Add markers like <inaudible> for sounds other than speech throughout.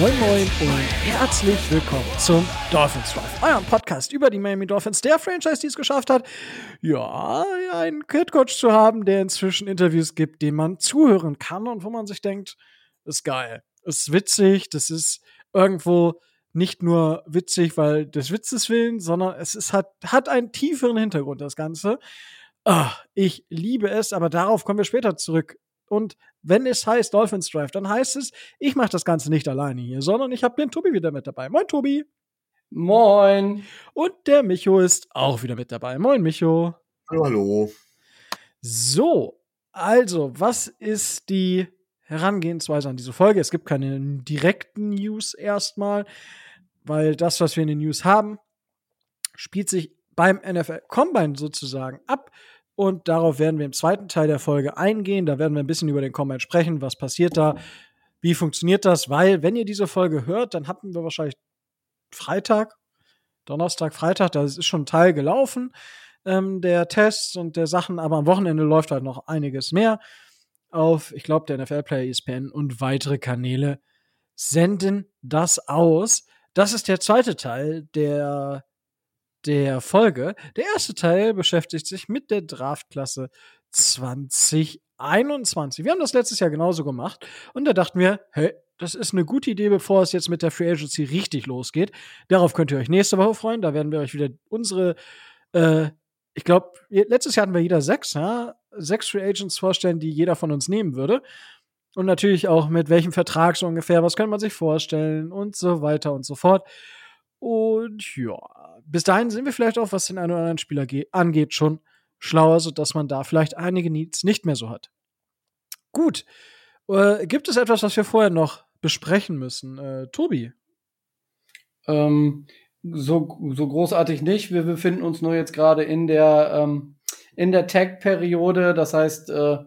Moin Moin und herzlich willkommen zum Dolphins Drive, eurem Podcast über die Miami Dolphins, der Franchise, die es geschafft hat, ja, einen Headcoach zu haben, der inzwischen Interviews gibt, denen man zuhören kann und wo man sich denkt, ist geil, ist witzig, das ist irgendwo nicht nur witzig, weil des Witzes willen, sondern es ist, hat, hat einen tieferen Hintergrund, das Ganze. Ah, ich liebe es, aber darauf kommen wir später zurück. Und wenn es heißt Dolphins Drive, dann heißt es, ich mache das Ganze nicht alleine hier, sondern ich habe den Tobi wieder mit dabei. Moin, Tobi. Moin. Und der Micho ist auch wieder mit dabei. Moin, Micho. Hallo, hallo. So, also, was ist die Herangehensweise an diese Folge? Es gibt keine direkten News erstmal, weil das, was wir in den News haben, spielt sich beim NFL Combine sozusagen ab. Und darauf werden wir im zweiten Teil der Folge eingehen. Da werden wir ein bisschen über den Combine sprechen. Was passiert da? Wie funktioniert das? Weil, wenn ihr diese Folge hört, dann hatten wir wahrscheinlich Freitag, Donnerstag, Freitag, da ist schon ein Teil gelaufen ähm, der Tests und der Sachen, aber am Wochenende läuft halt noch einiges mehr auf, ich glaube, der NFL Player ESPN und weitere Kanäle senden das aus. Das ist der zweite Teil der, der Folge. Der erste Teil beschäftigt sich mit der Draftklasse 2021. Wir haben das letztes Jahr genauso gemacht und da dachten wir, hey, das ist eine gute Idee, bevor es jetzt mit der Free Agency richtig losgeht. Darauf könnt ihr euch nächste Woche freuen. Da werden wir euch wieder unsere, äh, ich glaube, letztes Jahr hatten wir jeder sechs, ja, sechs Free Agents vorstellen, die jeder von uns nehmen würde. Und natürlich auch mit welchem Vertrag so ungefähr, was könnte man sich vorstellen und so weiter und so fort. Und ja, bis dahin sind wir vielleicht auch, was den einen oder anderen Spieler angeht, schon schlauer, sodass man da vielleicht einige Needs nicht mehr so hat. Gut. Äh, gibt es etwas, was wir vorher noch besprechen müssen? Äh, Tobi? Ähm, so, so großartig nicht. Wir befinden uns nur jetzt gerade in der, ähm, in der Tag-Periode. Das heißt, äh,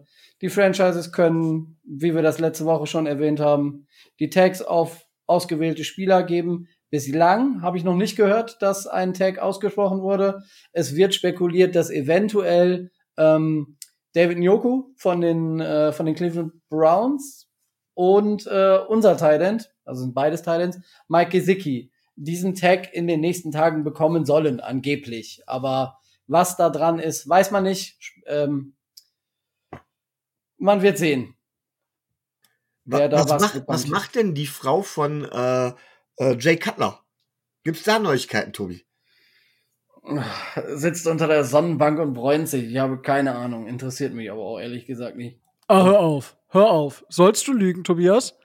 die Franchises können, wie wir das letzte Woche schon erwähnt haben, die Tags auf ausgewählte Spieler geben. Bislang habe ich noch nicht gehört, dass ein Tag ausgesprochen wurde. Es wird spekuliert, dass eventuell ähm, David Njoku von den, äh, von den Cleveland Browns und äh, unser Thailand, also sind beides Thailands, Mike Gesicki, diesen Tag in den nächsten Tagen bekommen sollen, angeblich. Aber was da dran ist, weiß man nicht. Ähm, man wird sehen. Wer da was, was, macht, was macht denn die Frau von äh, äh, Jay Cutler? Gibt's da Neuigkeiten, Tobi? Sitzt unter der Sonnenbank und bräunt sich. Ich habe keine Ahnung. Interessiert mich aber auch ehrlich gesagt nicht. Ah, hör auf. Hör auf. Sollst du lügen, Tobias?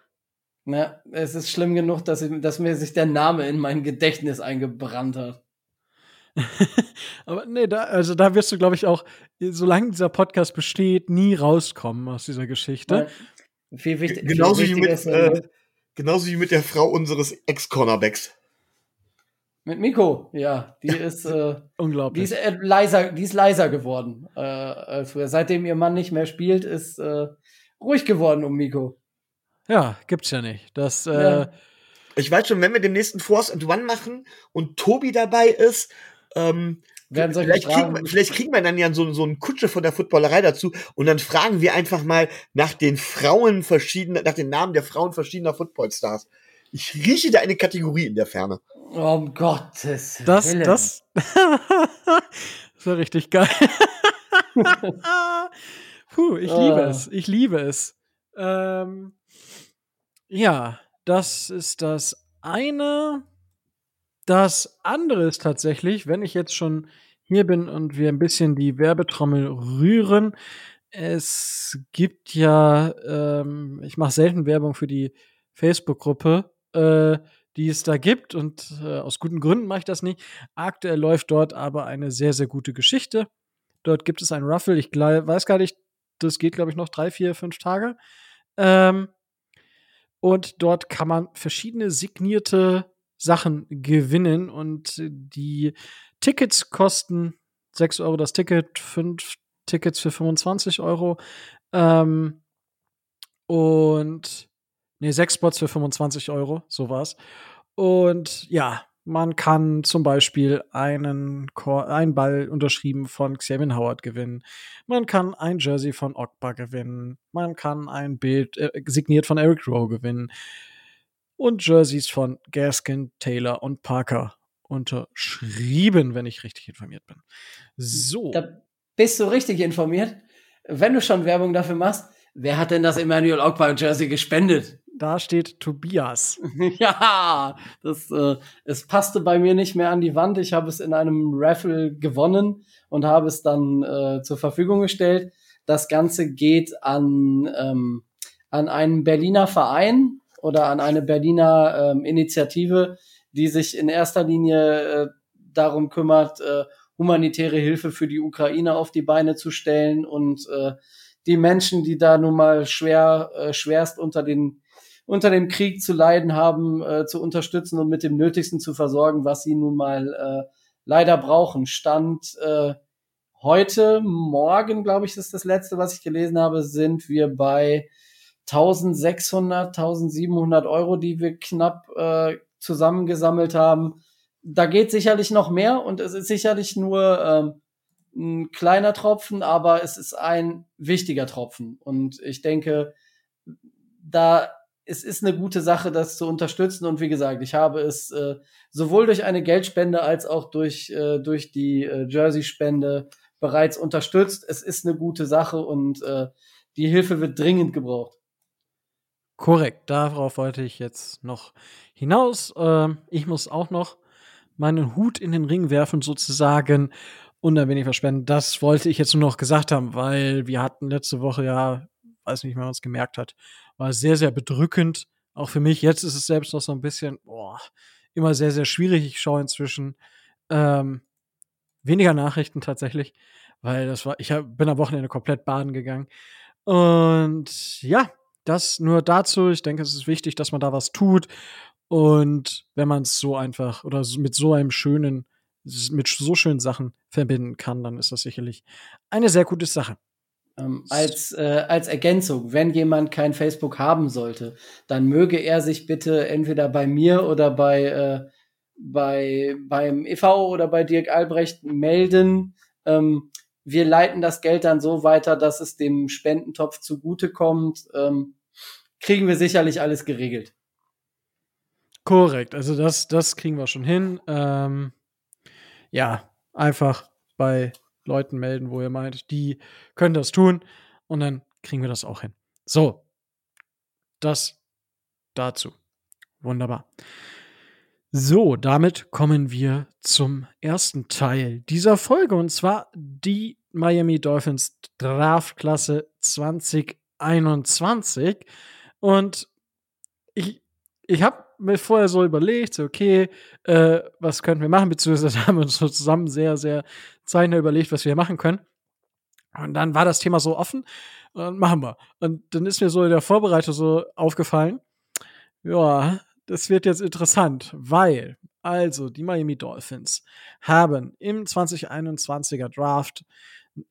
Na, es ist schlimm genug, dass, ich, dass mir sich der Name in mein Gedächtnis eingebrannt hat. <laughs> aber nee, da, also da wirst du, glaube ich, auch, solange dieser Podcast besteht, nie rauskommen aus dieser Geschichte. Weil viel wichtig, genauso, viel wie mit, äh, genauso wie mit der Frau unseres Ex-Cornerbacks. Mit Miko, ja, die ist äh, <laughs> unglaublich. Die ist äh, leiser, die ist leiser geworden. Äh, als früher. Seitdem ihr Mann nicht mehr spielt, ist äh, ruhig geworden um Miko. Ja, gibt's ja nicht. Das. Äh, ja. Ich weiß schon, wenn wir den nächsten Force and One machen und Tobi dabei ist, ähm, vielleicht, kriegen wir, vielleicht kriegen wir dann ja so, so einen Kutsche von der Footballerei dazu und dann fragen wir einfach mal nach den Frauen verschiedener, nach den Namen der Frauen verschiedener Footballstars. Ich rieche da eine Kategorie in der Ferne. Um Gottes das, Willen. Das, das <laughs> war richtig geil. <laughs> Puh, ich liebe Ah. es. Ich liebe es. Ähm, ja, das ist das eine. Das andere ist tatsächlich, wenn ich jetzt schon hier bin und wir ein bisschen die Werbetrommel rühren. Es gibt ja, ähm, ich mache selten Werbung für die Facebook-Gruppe, äh, die es da gibt und äh, aus guten Gründen mache ich das nicht. Aktuell läuft dort aber eine sehr, sehr gute Geschichte. Dort gibt es ein Ruffle, ich weiß gar nicht, das geht, glaube ich, noch drei, vier, fünf Tage. Ähm, und dort kann man verschiedene signierte Sachen gewinnen und die Tickets kosten 6 Euro das Ticket, 5 Tickets für 25 Euro. Ähm, und nee, 6 Spots für 25 Euro, so war's. Und ja, Man kann zum Beispiel einen, einen Ball unterschrieben von Xavier Howard gewinnen. Man kann ein Jersey von Ogba gewinnen. Man kann ein Bild äh, signiert von Eric Rowe gewinnen. Und Jerseys von Gaskin, Taylor und Parker unterschrieben, wenn ich richtig informiert bin. So. Da bist du richtig informiert. Wenn du schon Werbung dafür machst, wer hat denn das Emmanuel Ogba Jersey gespendet? Da steht Tobias. <laughs> ja, das, äh, es passte bei mir nicht mehr an die Wand. Ich habe es in einem Raffle gewonnen und habe es dann äh, zur Verfügung gestellt. Das Ganze geht an, ähm, an einen Berliner Verein oder an eine Berliner ähm, Initiative, die sich in erster Linie äh, darum kümmert, äh, humanitäre Hilfe für die Ukraine auf die Beine zu stellen und äh, die Menschen, die da nun mal schwer, äh, schwerst unter den unter dem Krieg zu leiden haben, äh, zu unterstützen und mit dem Nötigsten zu versorgen, was sie nun mal äh, leider brauchen. Stand äh, heute, morgen, glaube ich, ist das letzte, was ich gelesen habe, sind wir bei 1600, 1700 Euro, die wir knapp äh, zusammengesammelt haben. Da geht sicherlich noch mehr und es ist sicherlich nur ähm, ein kleiner Tropfen, aber es ist ein wichtiger Tropfen. Und ich denke, da es ist eine gute Sache, das zu unterstützen. Und wie gesagt, ich habe es äh, sowohl durch eine Geldspende als auch durch, äh, durch die äh, Jersey-Spende bereits unterstützt. Es ist eine gute Sache und äh, die Hilfe wird dringend gebraucht. Korrekt, darauf wollte ich jetzt noch hinaus. Ähm, ich muss auch noch meinen Hut in den Ring werfen, sozusagen, und ein wenig verspenden. Das wollte ich jetzt nur noch gesagt haben, weil wir hatten letzte Woche ja, weiß nicht, wie man es gemerkt hat, war sehr, sehr bedrückend. Auch für mich. Jetzt ist es selbst noch so ein bisschen, boah, immer sehr, sehr schwierig. Ich schaue inzwischen ähm, weniger Nachrichten tatsächlich, weil das war, ich hab, bin am Wochenende komplett baden gegangen. Und ja, das nur dazu. Ich denke, es ist wichtig, dass man da was tut. Und wenn man es so einfach oder mit so einem schönen, mit so schönen Sachen verbinden kann, dann ist das sicherlich eine sehr gute Sache. Ähm, als, äh, als Ergänzung, wenn jemand kein Facebook haben sollte, dann möge er sich bitte entweder bei mir oder bei, äh, bei beim EV oder bei Dirk Albrecht melden. Ähm, wir leiten das Geld dann so weiter, dass es dem Spendentopf zugutekommt. Ähm, kriegen wir sicherlich alles geregelt. Korrekt, also das, das kriegen wir schon hin. Ähm, ja, einfach bei Leuten melden, wo ihr meint, die können das tun und dann kriegen wir das auch hin. So, das dazu. Wunderbar. So, damit kommen wir zum ersten Teil dieser Folge und zwar die Miami Dolphins Draftklasse 2021. Und ich, ich habe mir vorher so überlegt, okay, äh, was könnten wir machen, beziehungsweise <laughs> haben wir uns so zusammen sehr, sehr zeitnah überlegt, was wir machen können. Und dann war das Thema so offen und machen wir. Und dann ist mir so in der Vorbereitung so aufgefallen, ja, das wird jetzt interessant, weil, also, die Miami Dolphins haben im 2021er Draft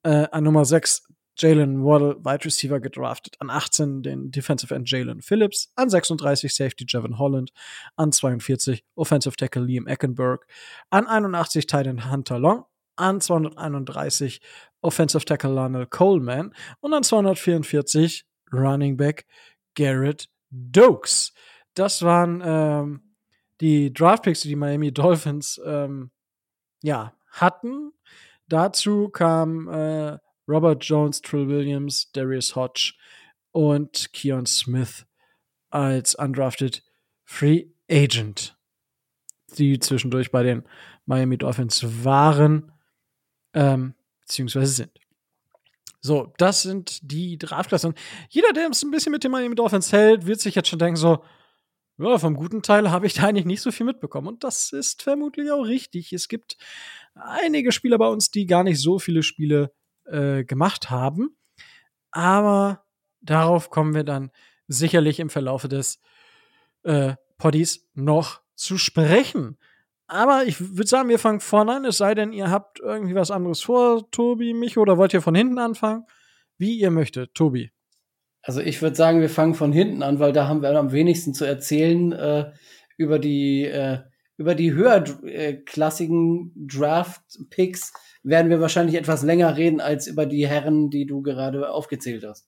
äh, an Nummer 6 Jalen Waddle, Wide Receiver, gedraftet. An 18 den Defensive End Jalen Phillips. An 36 Safety Jevon Holland. An 42 Offensive Tackle Liam Eckenberg. An 81 Titan Hunter Long. An 231 Offensive Tackle Lionel Coleman. Und an 244 Running Back Garrett Dokes. Das waren ähm, die Draftpicks, die die Miami Dolphins ähm, ja, hatten. Dazu kam äh, Robert Jones, Trill Williams, Darius Hodge und Keon Smith als undrafted Free Agent, die zwischendurch bei den Miami Dolphins waren, ähm, beziehungsweise sind. So, das sind die Draftklassen. Jeder, der es ein bisschen mit den Miami Dolphins hält, wird sich jetzt schon denken, so, ja, vom guten Teil habe ich da eigentlich nicht so viel mitbekommen. Und das ist vermutlich auch richtig. Es gibt einige Spieler bei uns, die gar nicht so viele Spiele äh, gemacht haben. Aber darauf kommen wir dann sicherlich im Verlaufe des äh, Poddies noch zu sprechen. Aber ich würde sagen, wir fangen vorne an, es sei denn, ihr habt irgendwie was anderes vor, Tobi, mich, oder wollt ihr von hinten anfangen? Wie ihr möchtet, Tobi. Also ich würde sagen, wir fangen von hinten an, weil da haben wir am wenigsten zu erzählen äh, über die äh, über die höherklassigen Draft-Picks werden wir wahrscheinlich etwas länger reden als über die Herren, die du gerade aufgezählt hast.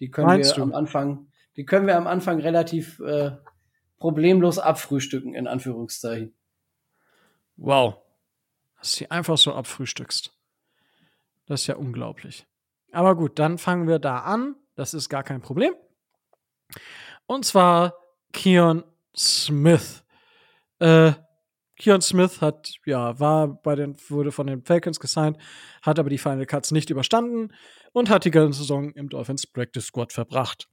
Die können Meinst wir du? am Anfang, die können wir am Anfang relativ äh, problemlos abfrühstücken, in Anführungszeichen. Wow. Dass du sie einfach so abfrühstückst. Das ist ja unglaublich. Aber gut, dann fangen wir da an. Das ist gar kein Problem. Und zwar Keon Smith. Äh, Keon Smith hat, ja, war bei den, wurde von den Falcons gesigned, hat aber die Final Cuts nicht überstanden und hat die ganze Saison im Dolphins Practice Squad verbracht.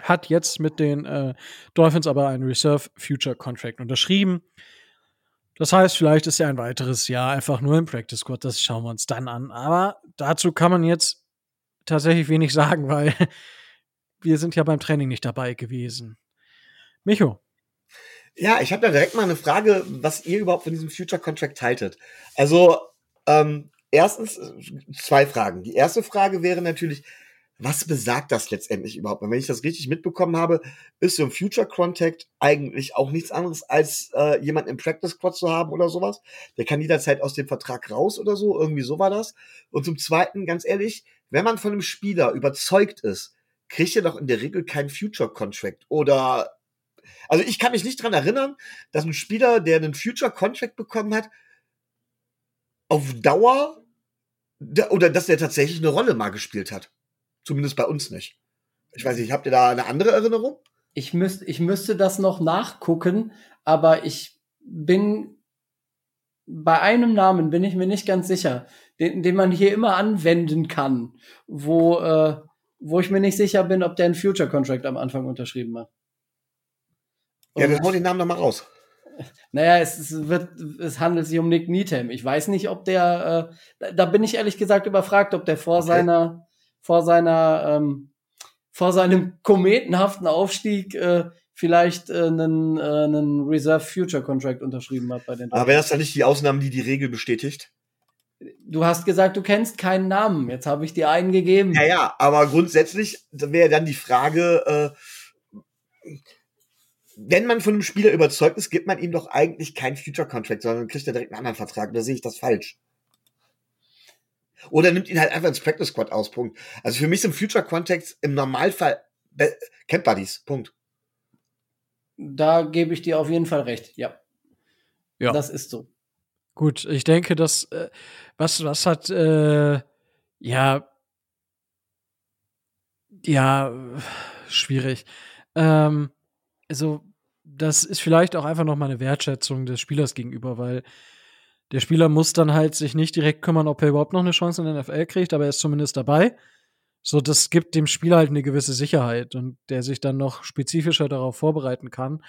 Hat jetzt mit den äh, Dolphins aber einen Reserve Future Contract unterschrieben. Das heißt, vielleicht ist er ein weiteres Jahr einfach nur im Practice Squad. Das schauen wir uns dann an. Aber dazu kann man jetzt tatsächlich wenig sagen, weil <laughs> wir sind ja beim Training nicht dabei gewesen. Micho, ja, ich habe da direkt mal eine Frage, was ihr überhaupt von diesem Future Contract haltet. Also, ähm, erstens zwei Fragen. Die erste Frage wäre natürlich, was besagt das letztendlich überhaupt? wenn ich das richtig mitbekommen habe, ist so ein Future Contract eigentlich auch nichts anderes als äh, jemand im Practice Squad zu haben oder sowas. Der kann jederzeit aus dem Vertrag raus oder so. Irgendwie so war das. Und zum Zweiten, ganz ehrlich, wenn man von einem Spieler überzeugt ist, kriegt er doch in der Regel keinen Future Contract oder also ich kann mich nicht dran erinnern, dass ein Spieler, der einen Future Contract bekommen hat, auf Dauer oder dass der tatsächlich eine Rolle mal gespielt hat. Zumindest bei uns nicht. Ich weiß nicht, habt ihr da eine andere Erinnerung? Ich, müsst, ich müsste das noch nachgucken, aber ich bin bei einem Namen bin ich mir nicht ganz sicher, den, den man hier immer anwenden kann, wo, äh, wo ich mir nicht sicher bin, ob der einen Future Contract am Anfang unterschrieben hat. Ja, dann hau den Namen nochmal raus. Naja, es, es, wird, es handelt sich um Nick Needham. Ich weiß nicht, ob der, äh, da bin ich ehrlich gesagt überfragt, ob der vor okay. seiner, vor seiner, ähm, vor seinem kometenhaften Aufstieg äh, vielleicht äh, einen, äh, einen Reserve Future Contract unterschrieben hat bei den. Aber wäre das dann nicht die Ausnahme, die die Regel bestätigt? Du hast gesagt, du kennst keinen Namen. Jetzt habe ich dir einen gegeben. Ja, ja, aber grundsätzlich wäre dann die Frage, äh, wenn man von einem Spieler überzeugt ist, gibt man ihm doch eigentlich keinen Future Contract, sondern kriegt er direkt einen anderen Vertrag. Oder sehe ich das falsch? Oder nimmt ihn halt einfach ins Practice Squad aus, Punkt. Also für mich sind Future Contacts im Normalfall Camp Buddies, Punkt. Da gebe ich dir auf jeden Fall recht, ja. Ja. Das ist so. Gut, ich denke, dass äh, was, was hat, äh, ja, ja, schwierig. Ähm, also das ist vielleicht auch einfach noch mal eine Wertschätzung des Spielers gegenüber, weil der Spieler muss dann halt sich nicht direkt kümmern, ob er überhaupt noch eine Chance in der NFL kriegt, aber er ist zumindest dabei. So, das gibt dem Spieler halt eine gewisse Sicherheit und der sich dann noch spezifischer darauf vorbereiten kann.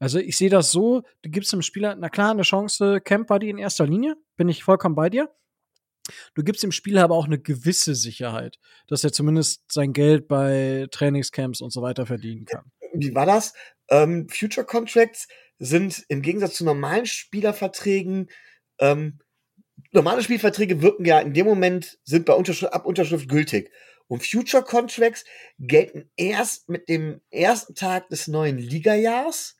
Also ich sehe das so, du gibst dem Spieler, na klar, eine Chance, Camp Buddy in erster Linie, bin ich vollkommen bei dir. Du gibst dem Spieler aber auch eine gewisse Sicherheit, dass er zumindest sein Geld bei Trainingscamps und so weiter verdienen kann. Wie war das? Ähm, Future Contracts sind im Gegensatz zu normalen Spielerverträgen, ähm, normale Spielverträge wirken ja in dem Moment, sind bei Unterschrift, ab Unterschrift gültig. Und Future Contracts gelten erst mit dem ersten Tag des neuen Ligajahrs.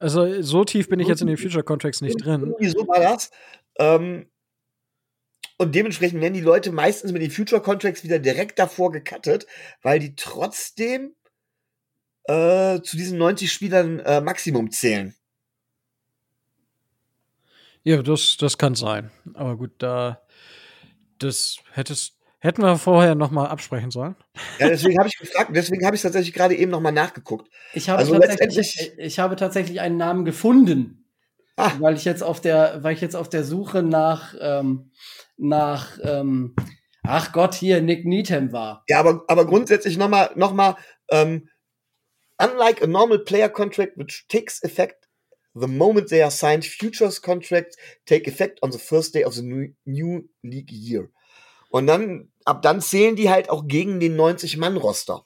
Also so tief bin ich jetzt in den Future Contracts nicht drin. Wieso war das? Ähm, und dementsprechend werden die Leute meistens mit den Future Contracts wieder direkt davor gecuttet, weil die trotzdem äh, zu diesen 90 Spielern äh, Maximum zählen. Ja, das, das kann sein. Aber gut, da das hättest, hätten wir vorher noch mal absprechen sollen. Ja, deswegen habe ich gefragt, deswegen habe ich tatsächlich gerade eben noch mal nachgeguckt. Ich habe, also tatsächlich, ich habe tatsächlich einen Namen gefunden, ah. weil ich jetzt auf der, weil ich jetzt auf der Suche nach ähm, nach ähm, ach Gott hier Nick Needham war. Ja, aber aber grundsätzlich noch mal noch mal ähm, Unlike a normal player contract which takes effect the moment they are signed, futures contracts take effect on the first day of the new, new league year. Und dann, ab dann zählen die halt auch gegen den 90-Mann-Roster.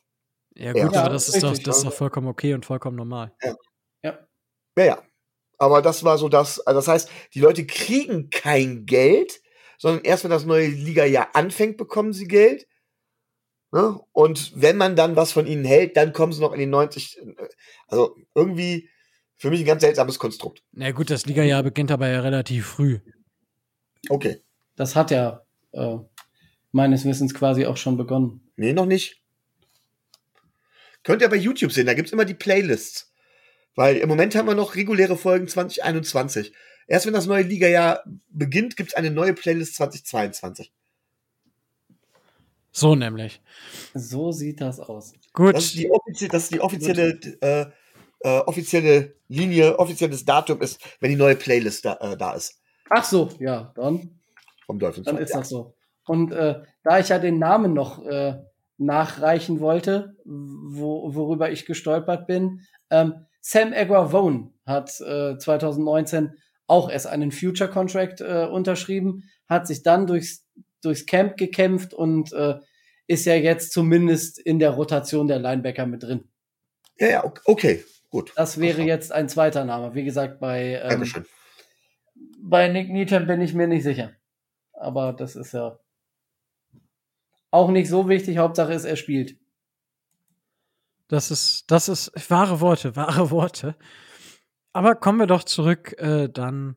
Ja, gut, ja, aber das ist, doch, das ist doch vollkommen okay und vollkommen normal. Ja. Ja. Ja, ja. Aber das war so das, also das heißt, die Leute kriegen kein Geld, sondern erst wenn das neue Liga-Jahr anfängt, bekommen sie Geld. Ne? Und wenn man dann was von ihnen hält, dann kommen sie noch in die 90. Also irgendwie für mich ein ganz seltsames Konstrukt. Na gut, das Liga-Jahr beginnt aber ja relativ früh. Okay. Das hat ja äh, meines Wissens quasi auch schon begonnen. Nee, noch nicht. Könnt ihr bei YouTube sehen, da gibt's immer die Playlists. Weil im Moment haben wir noch reguläre Folgen 2021. Erst wenn das neue Liga-Jahr beginnt, gibt's eine neue Playlist 2022. So nämlich. So sieht das aus. Gut. Das ist die, offizie das ist die offizielle, äh, äh, offizielle Linie, offizielles Datum ist, wenn die neue Playlist da, äh, da ist. Ach so, ja, dann, Vom Dolphins. dann ist das so. Und äh, da ich ja den Namen noch äh, nachreichen wollte, wo, worüber ich gestolpert bin, ähm, Sam Aguavone hat äh, 2019 auch erst einen Future Contract äh, unterschrieben, hat sich dann durchs, durchs Camp gekämpft und äh, ist ja jetzt zumindest in der Rotation der Linebacker mit drin. Ja, ja, okay, gut. Das wäre jetzt ein zweiter Name. Wie gesagt, bei, ähm, bei Nick Needham bin ich mir nicht sicher. Aber das ist ja auch nicht so wichtig. Hauptsache ist, er spielt. Das ist, das ist wahre Worte, wahre Worte. Aber kommen wir doch zurück äh, dann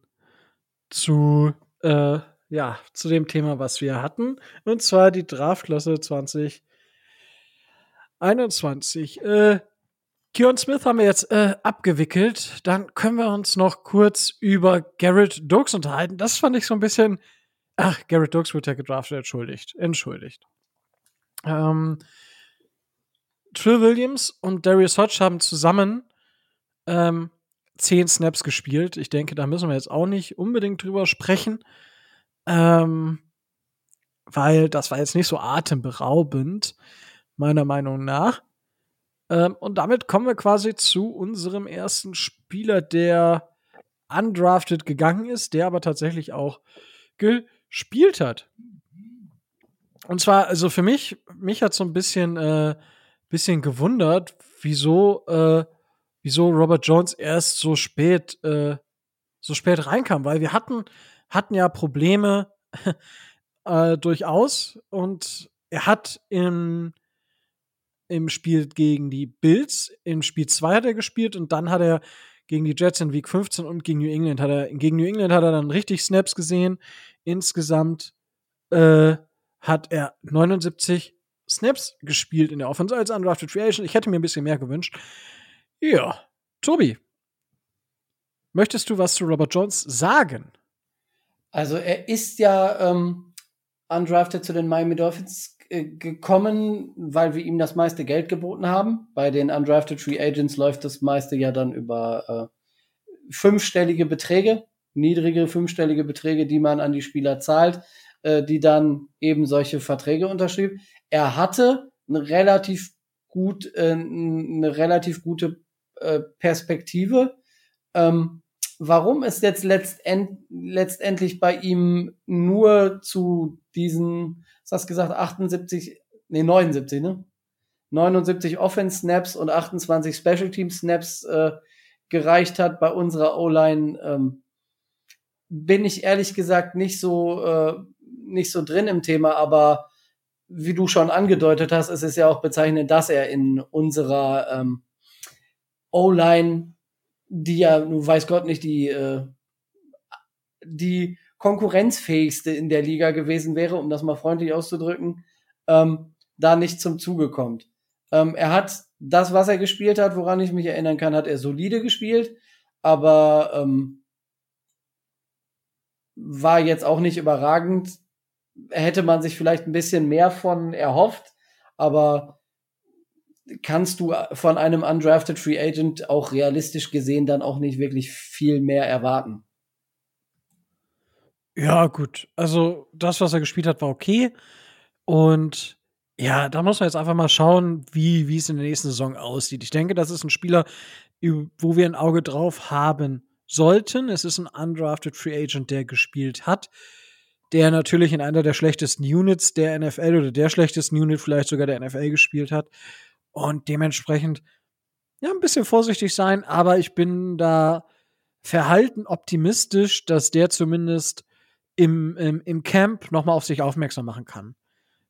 zu, äh, ja, zu dem Thema, was wir hatten. Und zwar die Draftklasse 2021. Äh, Keon Smith haben wir jetzt äh, abgewickelt. Dann können wir uns noch kurz über Garrett Dokes unterhalten. Das fand ich so ein bisschen. Ach, Garrett Dokes wird ja gedraftet, entschuldigt. Entschuldigt. Ähm, Trill Williams und Darius Hodge haben zusammen ähm, zehn Snaps gespielt. Ich denke, da müssen wir jetzt auch nicht unbedingt drüber sprechen, ähm, weil das war jetzt nicht so atemberaubend, meiner Meinung nach. Ähm, und damit kommen wir quasi zu unserem ersten Spieler, der undrafted gegangen ist, der aber tatsächlich auch gespielt hat. Und zwar, also für mich, mich hat so ein bisschen, äh, bisschen gewundert, wieso, äh, wieso Robert Jones erst so spät, äh, so spät reinkam, weil wir hatten, hatten ja Probleme <laughs> äh, durchaus und er hat im, im Spiel gegen die Bills, im Spiel 2 hat er gespielt und dann hat er gegen die Jets in Week 15 und gegen New England hat er, gegen New England hat er dann richtig Snaps gesehen. Insgesamt äh, hat er 79 Snaps gespielt in der Offense als Undrafted Free Agent. Ich hätte mir ein bisschen mehr gewünscht. Ja, Tobi, möchtest du was zu Robert Jones sagen? Also er ist ja ähm, undrafted zu den Miami Dolphins äh, gekommen, weil wir ihm das meiste Geld geboten haben. Bei den undrafted Free Agents läuft das meiste ja dann über äh, fünfstellige Beträge, niedrige fünfstellige Beträge, die man an die Spieler zahlt, äh, die dann eben solche Verträge unterschrieb. Er hatte eine relativ gut, äh, eine relativ gute äh, Perspektive. Ähm, warum es jetzt letztend, letztendlich bei ihm nur zu diesen, was hast du gesagt, 78, nee, 79, ne? 79 Offense Snaps und 28 Special Team Snaps äh, gereicht hat bei unserer O-Line, ähm, bin ich ehrlich gesagt nicht so äh, nicht so drin im Thema, aber wie du schon angedeutet hast, ist es ja auch bezeichnend, dass er in unserer ähm, O-Line, die ja, nun weiß Gott nicht, die, äh, die konkurrenzfähigste in der Liga gewesen wäre, um das mal freundlich auszudrücken, ähm, da nicht zum Zuge kommt. Ähm, er hat das, was er gespielt hat, woran ich mich erinnern kann, hat er solide gespielt, aber ähm, war jetzt auch nicht überragend. Hätte man sich vielleicht ein bisschen mehr von erhofft, aber kannst du von einem undrafted Free Agent auch realistisch gesehen dann auch nicht wirklich viel mehr erwarten. Ja, gut. Also, das, was er gespielt hat, war okay. Und ja, da muss man jetzt einfach mal schauen, wie, wie es in der nächsten Saison aussieht. Ich denke, das ist ein Spieler, wo wir ein Auge drauf haben sollten. Es ist ein undrafted Free Agent, der gespielt hat, der natürlich in einer der schlechtesten Units der NFL oder der schlechtesten Unit vielleicht sogar der NFL gespielt hat. Und dementsprechend, ja, ein bisschen vorsichtig sein, aber ich bin da verhalten optimistisch, dass der zumindest im, im, im Camp nochmal auf sich aufmerksam machen kann.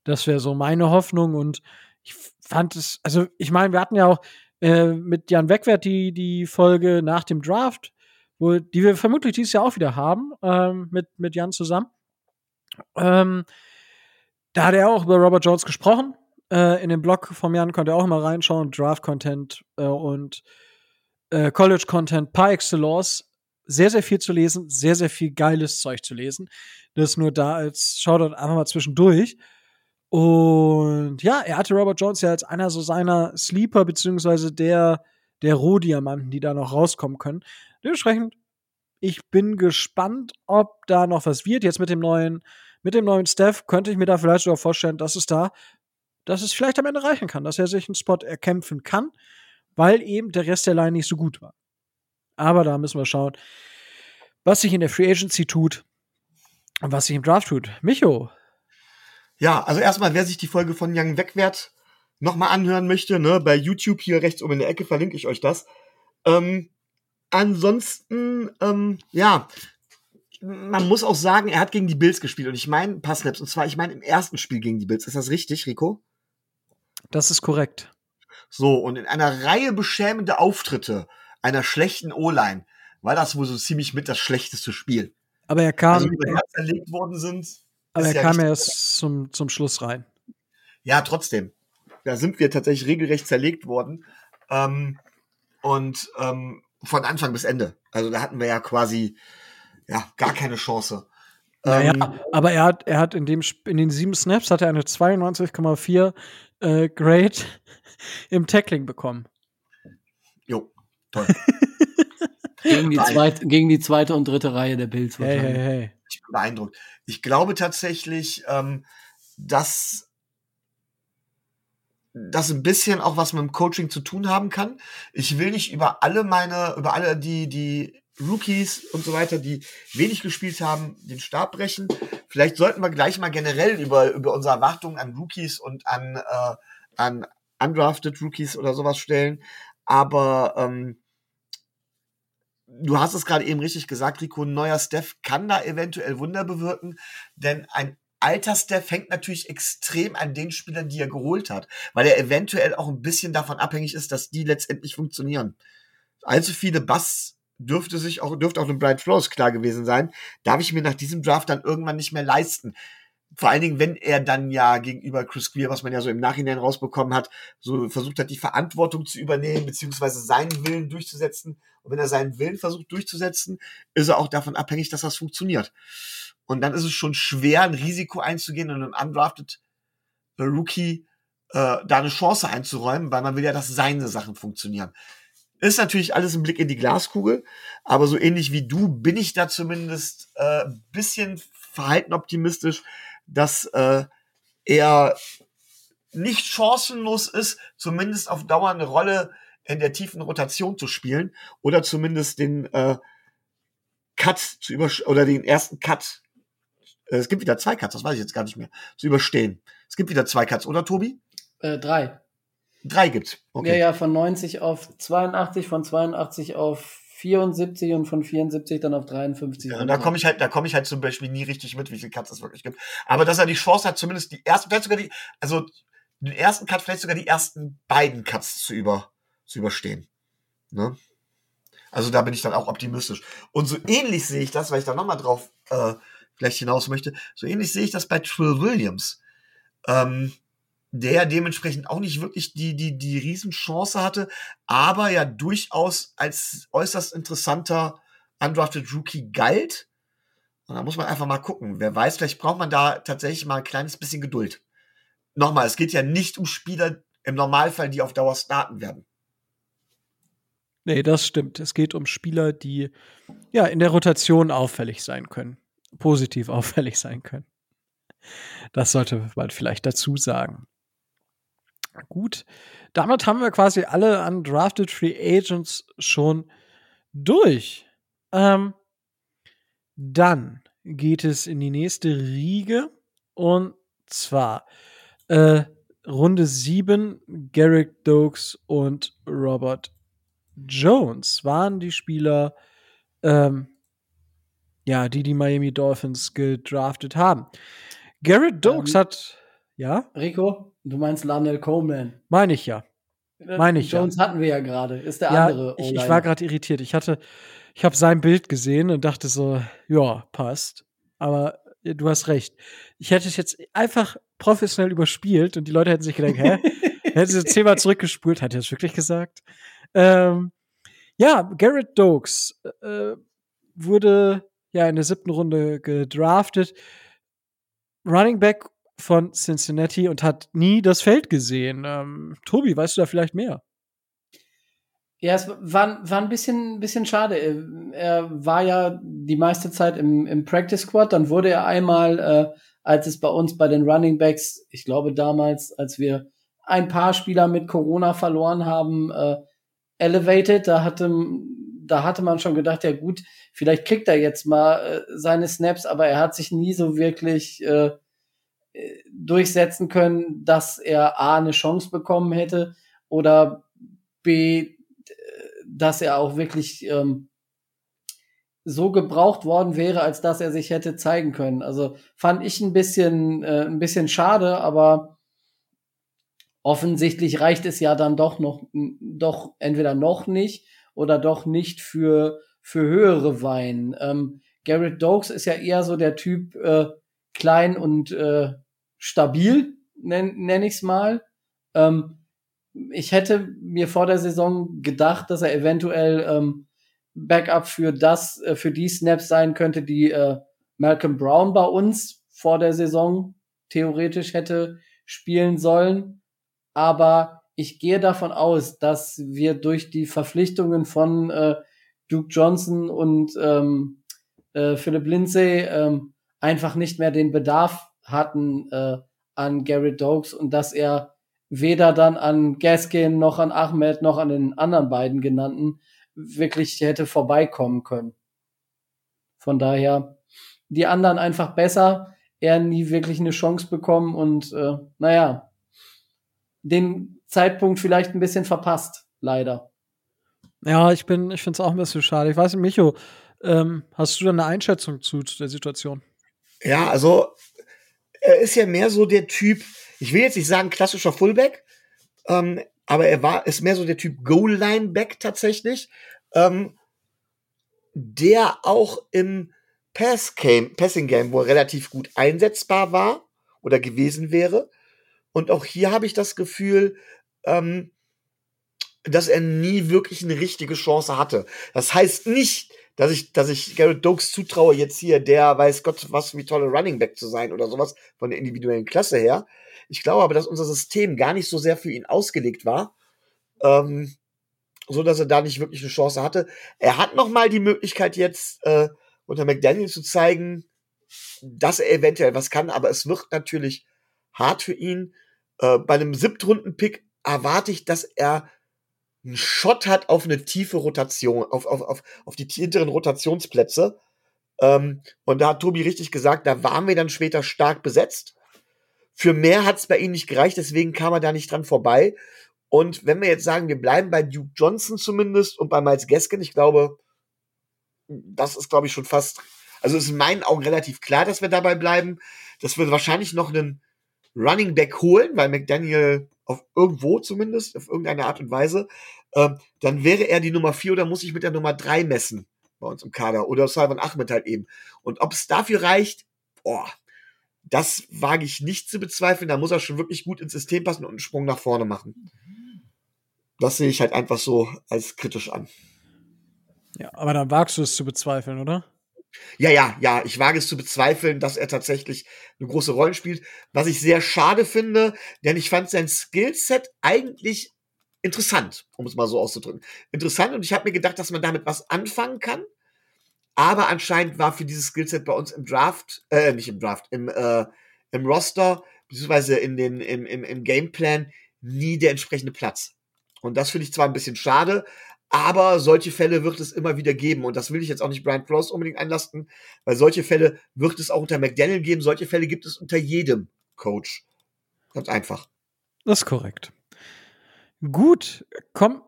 Das wäre so meine Hoffnung und ich fand es, also ich meine, wir hatten ja auch äh, mit Jan Wegwert die, die Folge nach dem Draft, wo, die wir vermutlich dieses Jahr auch wieder haben, ähm, mit, mit Jan zusammen. Ähm, da hat er auch über Robert Jones gesprochen. Äh, in dem Blog von Jan konnte er auch mal reinschauen. Draft-Content äh, und äh, College-Content par excellence. Sehr, sehr viel zu lesen, sehr, sehr viel geiles Zeug zu lesen. Das nur da als Shoutout einfach mal zwischendurch. Und ja, er hatte Robert Jones ja als einer so seiner Sleeper, beziehungsweise der, der Rohdiamanten, die da noch rauskommen können. Dementsprechend, ich bin gespannt, ob da noch was wird. Jetzt mit dem neuen, mit dem neuen Staff könnte ich mir da vielleicht sogar vorstellen, dass es da, dass es vielleicht am Ende reichen kann, dass er sich einen Spot erkämpfen kann, weil eben der Rest der Line nicht so gut war. Aber da müssen wir schauen, was sich in der Free Agency tut und was sich im Draft tut. Micho, ja, also erstmal, wer sich die Folge von Young Wegwert nochmal anhören möchte, ne, bei YouTube hier rechts oben in der Ecke verlinke ich euch das. Ähm, ansonsten, ähm, ja, man muss auch sagen, er hat gegen die Bills gespielt und ich meine ein paar Snaps und zwar, ich meine im ersten Spiel gegen die Bills. Ist das richtig, Rico? Das ist korrekt. So, und in einer Reihe beschämende Auftritte einer schlechten O-Line war das wohl so ziemlich mit das schlechteste Spiel. Aber er kam. Also, wie er zerlegt worden sind. Aber er ja kam erst zum, zum Schluss rein. Ja, trotzdem. Da sind wir tatsächlich regelrecht zerlegt worden. Ähm, und ähm, von Anfang bis Ende. Also da hatten wir ja quasi ja gar keine Chance. Naja, ähm, aber er hat, er hat in, dem, in den sieben Snaps hat er eine 92,4 äh, Grade <laughs> im Tackling bekommen. Jo, toll. <laughs> gegen, die zweite, gegen die zweite und dritte Reihe der Bills. Hey, hey, hey. Ich bin beeindruckt. Ich glaube tatsächlich, ähm, dass das ein bisschen auch was mit dem Coaching zu tun haben kann. Ich will nicht über alle meine, über alle die, die Rookies und so weiter, die wenig gespielt haben, den Stab brechen. Vielleicht sollten wir gleich mal generell über, über unsere Erwartungen an Rookies und an, äh, an undrafted Rookies oder sowas stellen. Aber ähm, du hast es gerade eben richtig gesagt, Rico, ein neuer Steph kann da eventuell Wunder bewirken, denn ein alter Steph hängt natürlich extrem an den Spielern, die er geholt hat, weil er eventuell auch ein bisschen davon abhängig ist, dass die letztendlich funktionieren. Allzu viele Bass dürfte sich auch, dürfte auch einem Brian Flores klar gewesen sein, darf ich mir nach diesem Draft dann irgendwann nicht mehr leisten vor allen Dingen, wenn er dann ja gegenüber Chris Greer, was man ja so im Nachhinein rausbekommen hat, so versucht hat, die Verantwortung zu übernehmen, beziehungsweise seinen Willen durchzusetzen. Und wenn er seinen Willen versucht durchzusetzen, ist er auch davon abhängig, dass das funktioniert. Und dann ist es schon schwer, ein Risiko einzugehen und einem undrafted Rookie äh, da eine Chance einzuräumen, weil man will ja, dass seine Sachen funktionieren. Ist natürlich alles ein Blick in die Glaskugel, aber so ähnlich wie du bin ich da zumindest äh, bisschen verhalten optimistisch, dass äh, er nicht chancenlos ist, zumindest auf Dauer eine Rolle in der tiefen Rotation zu spielen oder zumindest den äh, Cut zu über oder den ersten Cut. Äh, es gibt wieder zwei Cuts, das weiß ich jetzt gar nicht mehr, zu überstehen. Es gibt wieder zwei Cuts, oder Tobi? Äh, drei. Drei gibt's. Okay. Ja, ja, von 90 auf 82, von 82 auf 74 und von 74 dann auf 53. Ja, da komme ich halt, da komme ich halt zum Beispiel nie richtig mit, wie viele Cuts es wirklich gibt. Aber dass er die Chance hat, zumindest die ersten, vielleicht sogar die, also den ersten Cut, vielleicht sogar die ersten beiden Cuts zu über, zu überstehen. Ne? Also da bin ich dann auch optimistisch. Und so ähnlich sehe ich das, weil ich da nochmal drauf äh, vielleicht hinaus möchte, so ähnlich sehe ich das bei Trill Williams. Ähm, der dementsprechend auch nicht wirklich die, die, die Riesenchance hatte, aber ja durchaus als äußerst interessanter undrafted Rookie galt. Und da muss man einfach mal gucken. Wer weiß, vielleicht braucht man da tatsächlich mal ein kleines bisschen Geduld. Nochmal, es geht ja nicht um Spieler im Normalfall, die auf Dauer starten werden. Nee, das stimmt. Es geht um Spieler, die ja in der Rotation auffällig sein können. Positiv <laughs> auffällig sein können. Das sollte man vielleicht dazu sagen. Gut, damit haben wir quasi alle undrafted Free Agents schon durch. Ähm, dann geht es in die nächste Riege und zwar äh, Runde 7, Garrick Dokes und Robert Jones waren die Spieler, ähm, ja, die die Miami Dolphins gedraftet haben. Garrett Dokes ähm, hat Ja? Rico, du meinst Lionel Coleman. Meine ich ja. Meine ich Jones ja. hatten wir ja gerade. Ist der ja, andere. Ich, ich war gerade irritiert. Ich hatte, ich habe sein Bild gesehen und dachte so, ja, passt. Aber du hast recht. Ich hätte es jetzt einfach professionell überspielt und die Leute hätten sich gedacht, hä? <laughs> hätten sie zehnmal zurückgespult. Hat er das wirklich gesagt? Ähm, ja, Garrett Dokes äh, wurde ja in der siebten Runde gedraftet. Running Back von Cincinnati und hat nie das Feld gesehen. Ähm, Tobi, weißt du da vielleicht mehr? Ja, es war, war ein bisschen, bisschen schade. Er war ja die meiste Zeit im, im Practice Squad. Dann wurde er einmal, äh, als es bei uns bei den Running Backs, ich glaube damals, als wir ein paar Spieler mit Corona verloren haben, äh, elevated. Da hatte, da hatte man schon gedacht, ja gut, vielleicht kriegt er jetzt mal äh, seine Snaps, aber er hat sich nie so wirklich äh, durchsetzen können, dass er A eine Chance bekommen hätte oder B, dass er auch wirklich ähm, so gebraucht worden wäre, als dass er sich hätte zeigen können. Also fand ich ein bisschen, äh, ein bisschen schade, aber offensichtlich reicht es ja dann doch noch, doch entweder noch nicht oder doch nicht für, für höhere Wein. Ähm, Garrett Dokes ist ja eher so der Typ äh, klein und äh, stabil, nenne nenn ich's mal. Ähm, ich hätte mir vor der Saison gedacht, dass er eventuell ähm, Backup für das, äh, für die Snaps sein könnte, die äh, Malcolm Brown bei uns vor der Saison theoretisch hätte spielen sollen. Aber ich gehe davon aus, dass wir durch die Verpflichtungen von äh, Duke Johnson und ähm, äh, Philip Lindsay ähm, einfach nicht mehr den Bedarf hatten äh, an Garrett Dokes und dass er weder dann an Gaskin noch an Ahmed noch an den anderen beiden genannten wirklich hätte vorbeikommen können. Von daher die anderen einfach besser, er nie wirklich eine Chance bekommen und äh, naja, den Zeitpunkt vielleicht ein bisschen verpasst, leider. Ja, ich bin, ich finde es auch ein bisschen schade. Ich weiß nicht, Micho, ähm, hast du da eine Einschätzung zu, zu der Situation? Ja, also er ist ja mehr so der Typ, ich will jetzt nicht sagen klassischer Fullback, ähm, aber er war, ist mehr so der Typ Goal-Line-Back tatsächlich, ähm, der auch im Pass -Game, Passing Game wohl relativ gut einsetzbar war oder gewesen wäre. Und auch hier habe ich das Gefühl, ähm, dass er nie wirklich eine richtige Chance hatte. Das heißt nicht, dass ich, dass ich Garrett Dokes zutraue, jetzt hier, der weiß Gott, was wie tolle Running Back zu sein oder sowas von der individuellen Klasse her. Ich glaube aber, dass unser System gar nicht so sehr für ihn ausgelegt war, ähm, so dass er da nicht wirklich eine Chance hatte. Er hat noch mal die Möglichkeit jetzt äh, unter McDaniel zu zeigen, dass er eventuell was kann, aber es wird natürlich hart für ihn. Äh, bei einem Siebtrunden-Pick erwarte ich, dass er einen Shot hat auf eine tiefe Rotation, auf, auf, auf, auf die hinteren Rotationsplätze. Ähm, und da hat Tobi richtig gesagt, da waren wir dann später stark besetzt. Für mehr hat es bei ihm nicht gereicht, deswegen kam er da nicht dran vorbei. Und wenn wir jetzt sagen, wir bleiben bei Duke Johnson zumindest und bei Miles Gaskin, ich glaube, das ist, glaube ich, schon fast, also ist in meinen Augen relativ klar, dass wir dabei bleiben, dass wir wahrscheinlich noch einen Running Back holen, weil McDaniel auf irgendwo zumindest, auf irgendeine Art und Weise, äh, dann wäre er die Nummer vier oder muss ich mit der Nummer drei messen bei uns im Kader oder Salvan Ahmed halt eben. Und ob es dafür reicht, boah, das wage ich nicht zu bezweifeln. Da muss er schon wirklich gut ins System passen und einen Sprung nach vorne machen. Das sehe ich halt einfach so als kritisch an. Ja, aber dann wagst du es zu bezweifeln, oder? Ja, ja, ja, ich wage es zu bezweifeln, dass er tatsächlich eine große Rolle spielt. Was ich sehr schade finde, denn ich fand sein Skillset eigentlich interessant, um es mal so auszudrücken. Interessant und ich habe mir gedacht, dass man damit was anfangen kann. Aber anscheinend war für dieses Skillset bei uns im Draft, äh, nicht im Draft, im, äh, im Roster, beziehungsweise in den, im, im, im Gameplan nie der entsprechende Platz. Und das finde ich zwar ein bisschen schade, aber solche Fälle wird es immer wieder geben. Und das will ich jetzt auch nicht Brian Flores unbedingt einlasten, weil solche Fälle wird es auch unter McDaniel geben. Solche Fälle gibt es unter jedem Coach. Ganz einfach. Das ist korrekt. Gut, komm,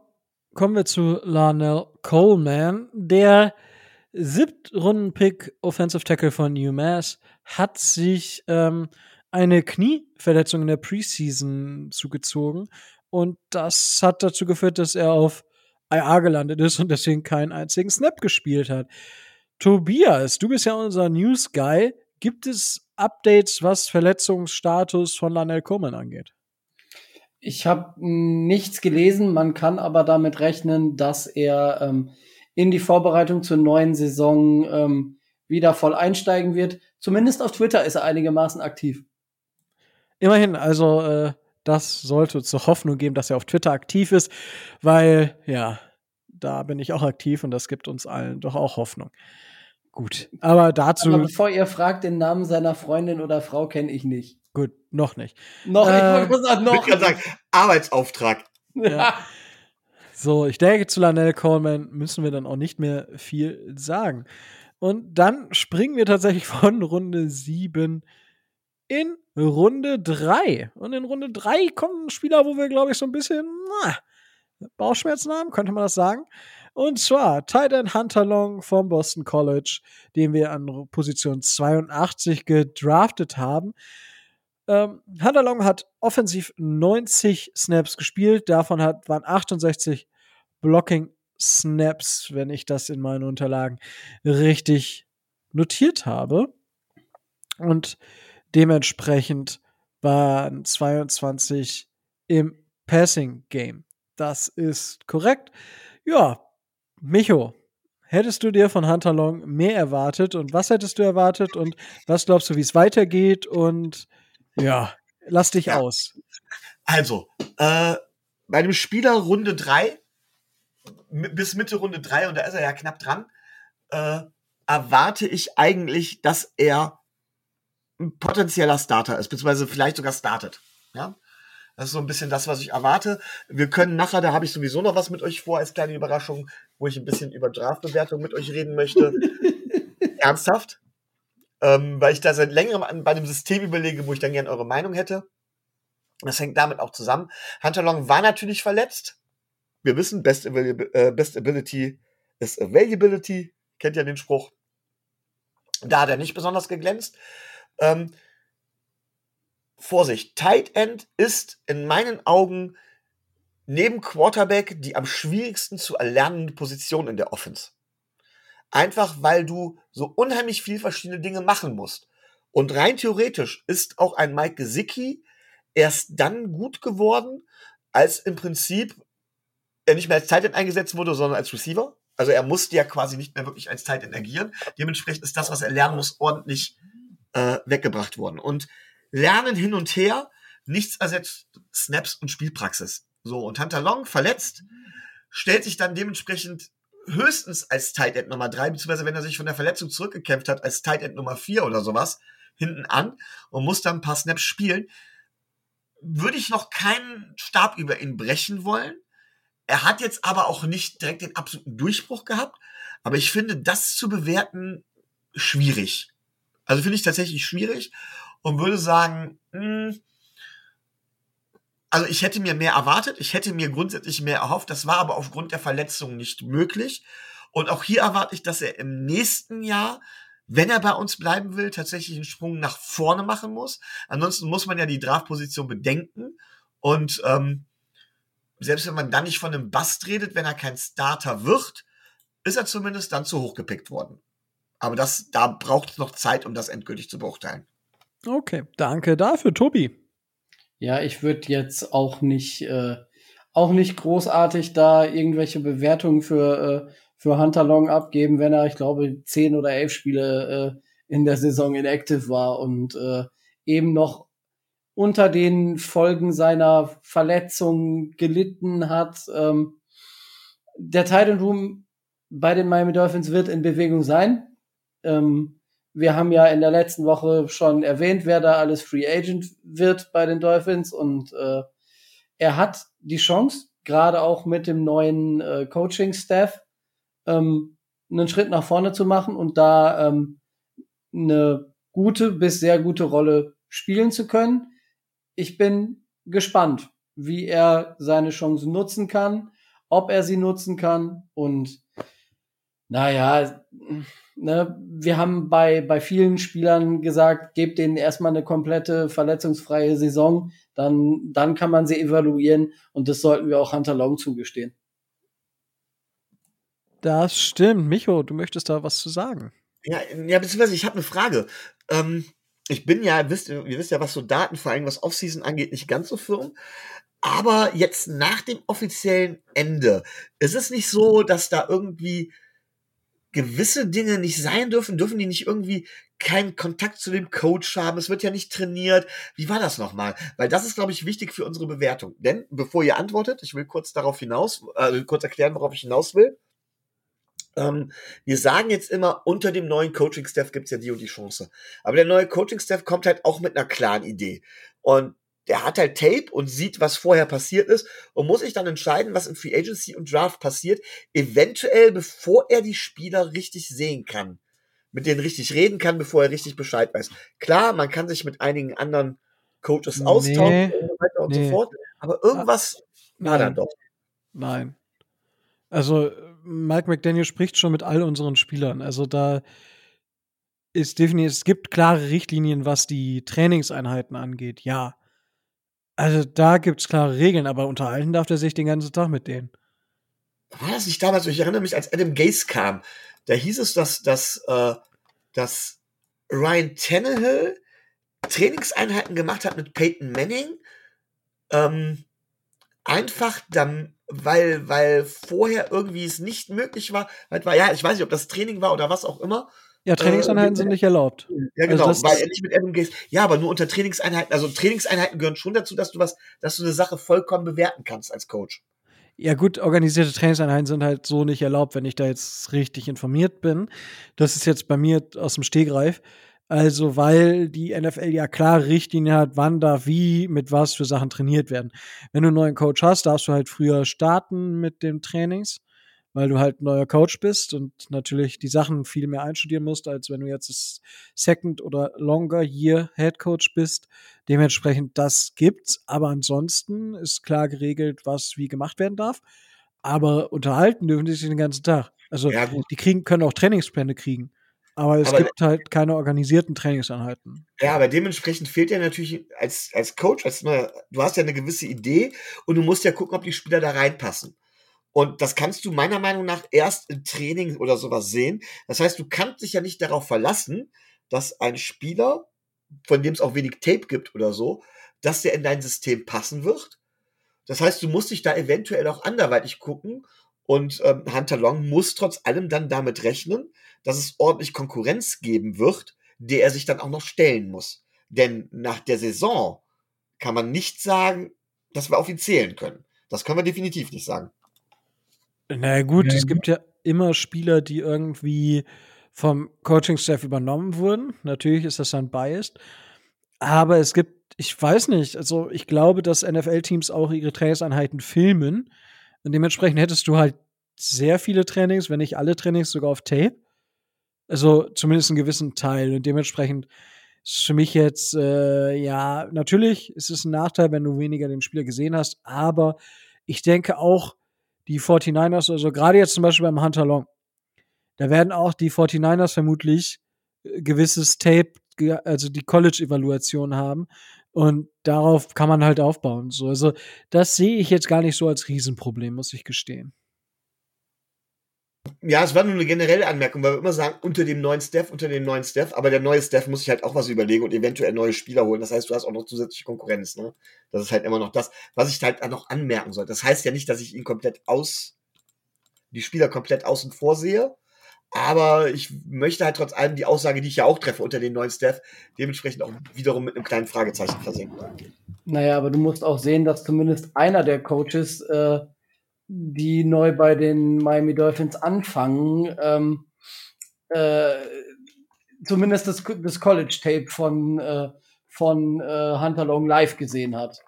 kommen wir zu Larnell Coleman. Der Siebtrunden-Pick Offensive Tackle von UMass hat sich ähm, eine Knieverletzung in der Preseason zugezogen. Und das hat dazu geführt, dass er auf IA gelandet ist und deswegen keinen einzigen Snap gespielt hat. Tobias, du bist ja unser News Guy. Gibt es Updates, was Verletzungsstatus von Lanel Coleman angeht? Ich habe nichts gelesen, man kann aber damit rechnen, dass er ähm, in die Vorbereitung zur neuen Saison ähm, wieder voll einsteigen wird. Zumindest auf Twitter ist er einigermaßen aktiv. Immerhin, also äh, das sollte zur Hoffnung geben, dass er auf Twitter aktiv ist, weil ja, da bin ich auch aktiv und das gibt uns allen doch auch Hoffnung. Gut, aber dazu. Aber bevor ihr fragt, den Namen seiner Freundin oder Frau kenne ich nicht. Gut, noch nicht. Noch, äh, ich wollte sagen, noch. Ich sagen, Arbeitsauftrag. Ja. <laughs> so, ich denke, zu Lanelle Coleman müssen wir dann auch nicht mehr viel sagen. Und dann springen wir tatsächlich von Runde 7 in Runde 3. Und in Runde 3 kommt ein Spieler, wo wir, glaube ich, so ein bisschen na, Bauchschmerzen haben, könnte man das sagen. Und zwar Titan Hunter Long vom Boston College, den wir an Position 82 gedraftet haben. Ähm, Hunter Long hat offensiv 90 Snaps gespielt, davon hat, waren 68 Blocking Snaps, wenn ich das in meinen Unterlagen richtig notiert habe. Und dementsprechend waren 22 im Passing Game. Das ist korrekt. Ja, Micho, hättest du dir von Hunter Long mehr erwartet und was hättest du erwartet und was glaubst du, wie es weitergeht und ja, lass dich ja. aus. Also, äh, bei dem Spieler Runde 3, bis Mitte Runde 3, und da ist er ja knapp dran, äh, erwarte ich eigentlich, dass er ein potenzieller Starter ist, beziehungsweise vielleicht sogar startet. Ja? Das ist so ein bisschen das, was ich erwarte. Wir können nachher, da habe ich sowieso noch was mit euch vor als kleine Überraschung, wo ich ein bisschen über Draftbewertung mit euch reden möchte. <laughs> Ernsthaft? ähm, weil ich da seit längerem an, bei dem System überlege, wo ich dann gerne eure Meinung hätte. Das hängt damit auch zusammen. Hunter Long war natürlich verletzt. Wir wissen, Best, äh, Best Ability ist Availability. Kennt ja den Spruch. Da hat er nicht besonders geglänzt. Ähm, Vorsicht, Tight End ist in meinen Augen neben Quarterback die am schwierigsten zu erlernende Position in der Offense. Einfach weil du so unheimlich viel verschiedene Dinge machen musst. Und rein theoretisch ist auch ein Mike Gesicki erst dann gut geworden, als im Prinzip er nicht mehr als Tight End eingesetzt wurde, sondern als Receiver. Also er musste ja quasi nicht mehr wirklich als Tight End agieren. Dementsprechend ist das, was er lernen muss, ordentlich äh, weggebracht worden. Und Lernen hin und her, nichts ersetzt Snaps und Spielpraxis. So, und Hunter Long verletzt, stellt sich dann dementsprechend höchstens als Tight End Nummer drei, beziehungsweise wenn er sich von der Verletzung zurückgekämpft hat, als Tight End Nummer vier oder sowas, hinten an und muss dann ein paar Snaps spielen, würde ich noch keinen Stab über ihn brechen wollen. Er hat jetzt aber auch nicht direkt den absoluten Durchbruch gehabt, aber ich finde das zu bewerten schwierig. Also finde ich tatsächlich schwierig und würde sagen, mh, hm, also ich hätte mir mehr erwartet, ich hätte mir grundsätzlich mehr erhofft, das war aber aufgrund der Verletzung nicht möglich. Und auch hier erwarte ich, dass er im nächsten Jahr, wenn er bei uns bleiben will, tatsächlich einen Sprung nach vorne machen muss. Ansonsten muss man ja die Draftposition bedenken. Und ähm, selbst wenn man dann nicht von einem Bust redet, wenn er kein Starter wird, ist er zumindest dann zu hoch gepickt worden. Aber das, da braucht es noch Zeit, um das endgültig zu beurteilen. Okay, danke dafür, Tobi. Ja, ich würde jetzt auch nicht, äh, auch nicht großartig da irgendwelche Bewertungen für, äh, für Hunter Long abgeben, wenn er, ich glaube, zehn oder elf Spiele äh, in der Saison inactive war und äh, eben noch unter den Folgen seiner Verletzung gelitten hat. Ähm, der Titan Room bei den Miami Dolphins wird in Bewegung sein. Ähm, wir haben ja in der letzten Woche schon erwähnt, wer da alles Free Agent wird bei den Dolphins und äh, er hat die Chance, gerade auch mit dem neuen äh, Coaching-Staff, ähm, einen Schritt nach vorne zu machen und da ähm, eine gute bis sehr gute Rolle spielen zu können. Ich bin gespannt, wie er seine Chancen nutzen kann, ob er sie nutzen kann und naja, ne, wir haben bei, bei vielen Spielern gesagt, gebt denen erstmal eine komplette verletzungsfreie Saison, dann, dann kann man sie evaluieren und das sollten wir auch Hunter Long zugestehen. Das stimmt. Micho, du möchtest da was zu sagen. Ja, ja beziehungsweise ich habe eine Frage. Ähm, ich bin ja, wisst, ihr wisst ja, was so Daten, vor allem was Offseason angeht, nicht ganz so firm. Aber jetzt nach dem offiziellen Ende, ist es nicht so, dass da irgendwie gewisse Dinge nicht sein dürfen? Dürfen die nicht irgendwie keinen Kontakt zu dem Coach haben? Es wird ja nicht trainiert. Wie war das nochmal? Weil das ist, glaube ich, wichtig für unsere Bewertung. Denn bevor ihr antwortet, ich will kurz darauf hinaus, äh, kurz erklären, worauf ich hinaus will. Ähm, wir sagen jetzt immer, unter dem neuen Coaching-Staff gibt's ja die und die Chance. Aber der neue Coaching-Staff kommt halt auch mit einer klaren Idee. Und der hat halt Tape und sieht, was vorher passiert ist und muss sich dann entscheiden, was in Free Agency und Draft passiert, eventuell bevor er die Spieler richtig sehen kann, mit denen richtig reden kann, bevor er richtig Bescheid weiß. Klar, man kann sich mit einigen anderen Coaches nee, austauschen und so weiter und nee. so fort, aber irgendwas war dann doch. Nein. Also Mike McDaniel spricht schon mit all unseren Spielern. Also da ist definitiv, es gibt klare Richtlinien, was die Trainingseinheiten angeht, ja. Also da gibt es klare Regeln, aber unterhalten darf er sich den ganzen Tag mit denen. War das nicht damals? Ich erinnere mich, als Adam Gase kam, da hieß es, dass, dass, äh, dass Ryan Tannehill Trainingseinheiten gemacht hat mit Peyton Manning. Ähm, einfach dann, weil, weil vorher irgendwie es nicht möglich war, weil, ja, ich weiß nicht, ob das Training war oder was auch immer, ja, Trainingseinheiten äh, sind nicht erlaubt. Ja, genau, also weil er nicht mit Adam gehst. Ja, aber nur unter Trainingseinheiten. Also Trainingseinheiten gehören schon dazu, dass du was, dass du eine Sache vollkommen bewerten kannst als Coach. Ja, gut, organisierte Trainingseinheiten sind halt so nicht erlaubt, wenn ich da jetzt richtig informiert bin. Das ist jetzt bei mir aus dem Stegreif. Also, weil die NFL ja klare Richtlinien hat, wann darf wie mit was für Sachen trainiert werden. Wenn du einen neuen Coach hast, darfst du halt früher starten mit den Trainings weil du halt neuer Coach bist und natürlich die Sachen viel mehr einstudieren musst, als wenn du jetzt das Second oder Longer Year Head Coach bist. Dementsprechend, das gibt's, aber ansonsten ist klar geregelt, was wie gemacht werden darf. Aber unterhalten dürfen die sich den ganzen Tag. Also ja, die kriegen, können auch Trainingspläne kriegen. Aber es aber gibt halt keine organisierten Trainingseinheiten. Ja, aber dementsprechend fehlt ja natürlich als, als Coach, als neuer, du hast ja eine gewisse Idee und du musst ja gucken, ob die Spieler da reinpassen. Und das kannst du meiner Meinung nach erst im Training oder sowas sehen. Das heißt, du kannst dich ja nicht darauf verlassen, dass ein Spieler, von dem es auch wenig Tape gibt oder so, dass der in dein System passen wird. Das heißt, du musst dich da eventuell auch anderweitig gucken. Und ähm, Hunter Long muss trotz allem dann damit rechnen, dass es ordentlich Konkurrenz geben wird, der er sich dann auch noch stellen muss. Denn nach der Saison kann man nicht sagen, dass wir auf ihn zählen können. Das können wir definitiv nicht sagen. Na gut, ja. es gibt ja immer Spieler, die irgendwie vom Coaching-Staff übernommen wurden. Natürlich ist das dann biased. Aber es gibt, ich weiß nicht, also ich glaube, dass NFL-Teams auch ihre Trainingseinheiten filmen. Und dementsprechend hättest du halt sehr viele Trainings, wenn nicht alle Trainings sogar auf Tape. Also zumindest einen gewissen Teil. Und dementsprechend ist für mich jetzt, äh, ja, natürlich ist es ein Nachteil, wenn du weniger den Spieler gesehen hast. Aber ich denke auch, die 49ers, also gerade jetzt zum Beispiel beim Hunter Long, da werden auch die 49ers vermutlich äh, gewisses Tape, also die College-Evaluation haben. Und darauf kann man halt aufbauen. So, also, das sehe ich jetzt gar nicht so als Riesenproblem, muss ich gestehen. Ja, es war nur eine generelle Anmerkung, weil wir immer sagen, unter dem neuen Staff, unter dem neuen Staff, aber der neue Staff muss sich halt auch was überlegen und eventuell neue Spieler holen. Das heißt, du hast auch noch zusätzliche Konkurrenz, ne? Das ist halt immer noch das, was ich halt noch anmerken soll. Das heißt ja nicht, dass ich ihn komplett aus, die Spieler komplett außen vor sehe, aber ich möchte halt trotz allem die Aussage, die ich ja auch treffe unter dem neuen Staff, dementsprechend auch wiederum mit einem kleinen Fragezeichen versenken. Naja, aber du musst auch sehen, dass zumindest einer der Coaches äh, die neu bei den Miami Dolphins anfangen, ähm, äh, zumindest das, das College-Tape von, äh, von äh, Hunter Long live gesehen hat.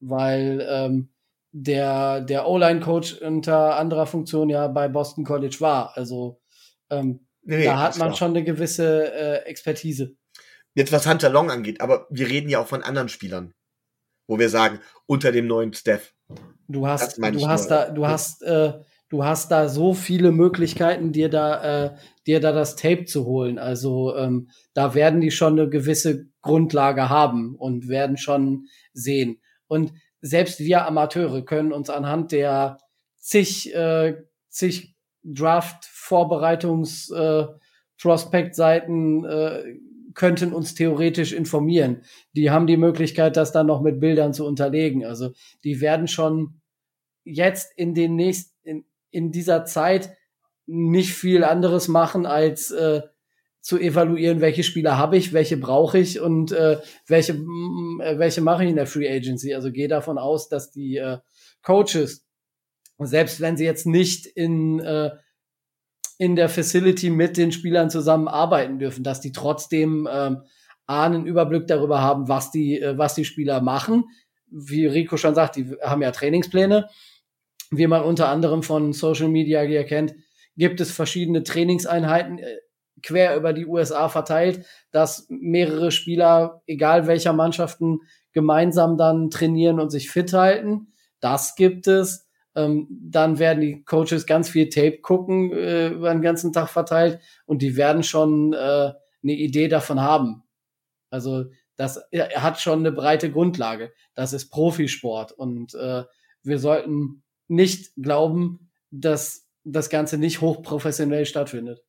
Weil ähm, der, der O-Line-Coach unter anderer Funktion ja bei Boston College war. Also ähm, nee, da hat man schon eine gewisse äh, Expertise. Jetzt was Hunter Long angeht, aber wir reden ja auch von anderen Spielern, wo wir sagen, unter dem neuen Staff. Du hast, du hast da, du hast, äh, du hast da so viele Möglichkeiten, dir da, äh, dir da das Tape zu holen. Also ähm, da werden die schon eine gewisse Grundlage haben und werden schon sehen. Und selbst wir Amateure können uns anhand der zig, äh, zig Draft-Vorbereitungs- äh, Prospect-Seiten äh, könnten uns theoretisch informieren. Die haben die Möglichkeit, das dann noch mit Bildern zu unterlegen. Also die werden schon jetzt in den nächsten, in, in dieser Zeit nicht viel anderes machen, als äh, zu evaluieren, welche Spieler habe ich, welche brauche ich und äh, welche, äh, welche mache ich in der Free Agency. Also gehe davon aus, dass die äh, Coaches, selbst wenn sie jetzt nicht in äh, in der Facility mit den Spielern zusammenarbeiten dürfen, dass die trotzdem ähm, einen Überblick darüber haben, was die, äh, was die Spieler machen. Wie Rico schon sagt, die haben ja Trainingspläne. Wie man unter anderem von Social Media erkennt, gibt es verschiedene Trainingseinheiten äh, quer über die USA verteilt, dass mehrere Spieler, egal welcher Mannschaften, gemeinsam dann trainieren und sich fit halten. Das gibt es. Ähm, dann werden die Coaches ganz viel Tape gucken, äh, über den ganzen Tag verteilt und die werden schon äh, eine Idee davon haben. Also das er hat schon eine breite Grundlage. Das ist Profisport und äh, wir sollten nicht glauben, dass das Ganze nicht hochprofessionell stattfindet.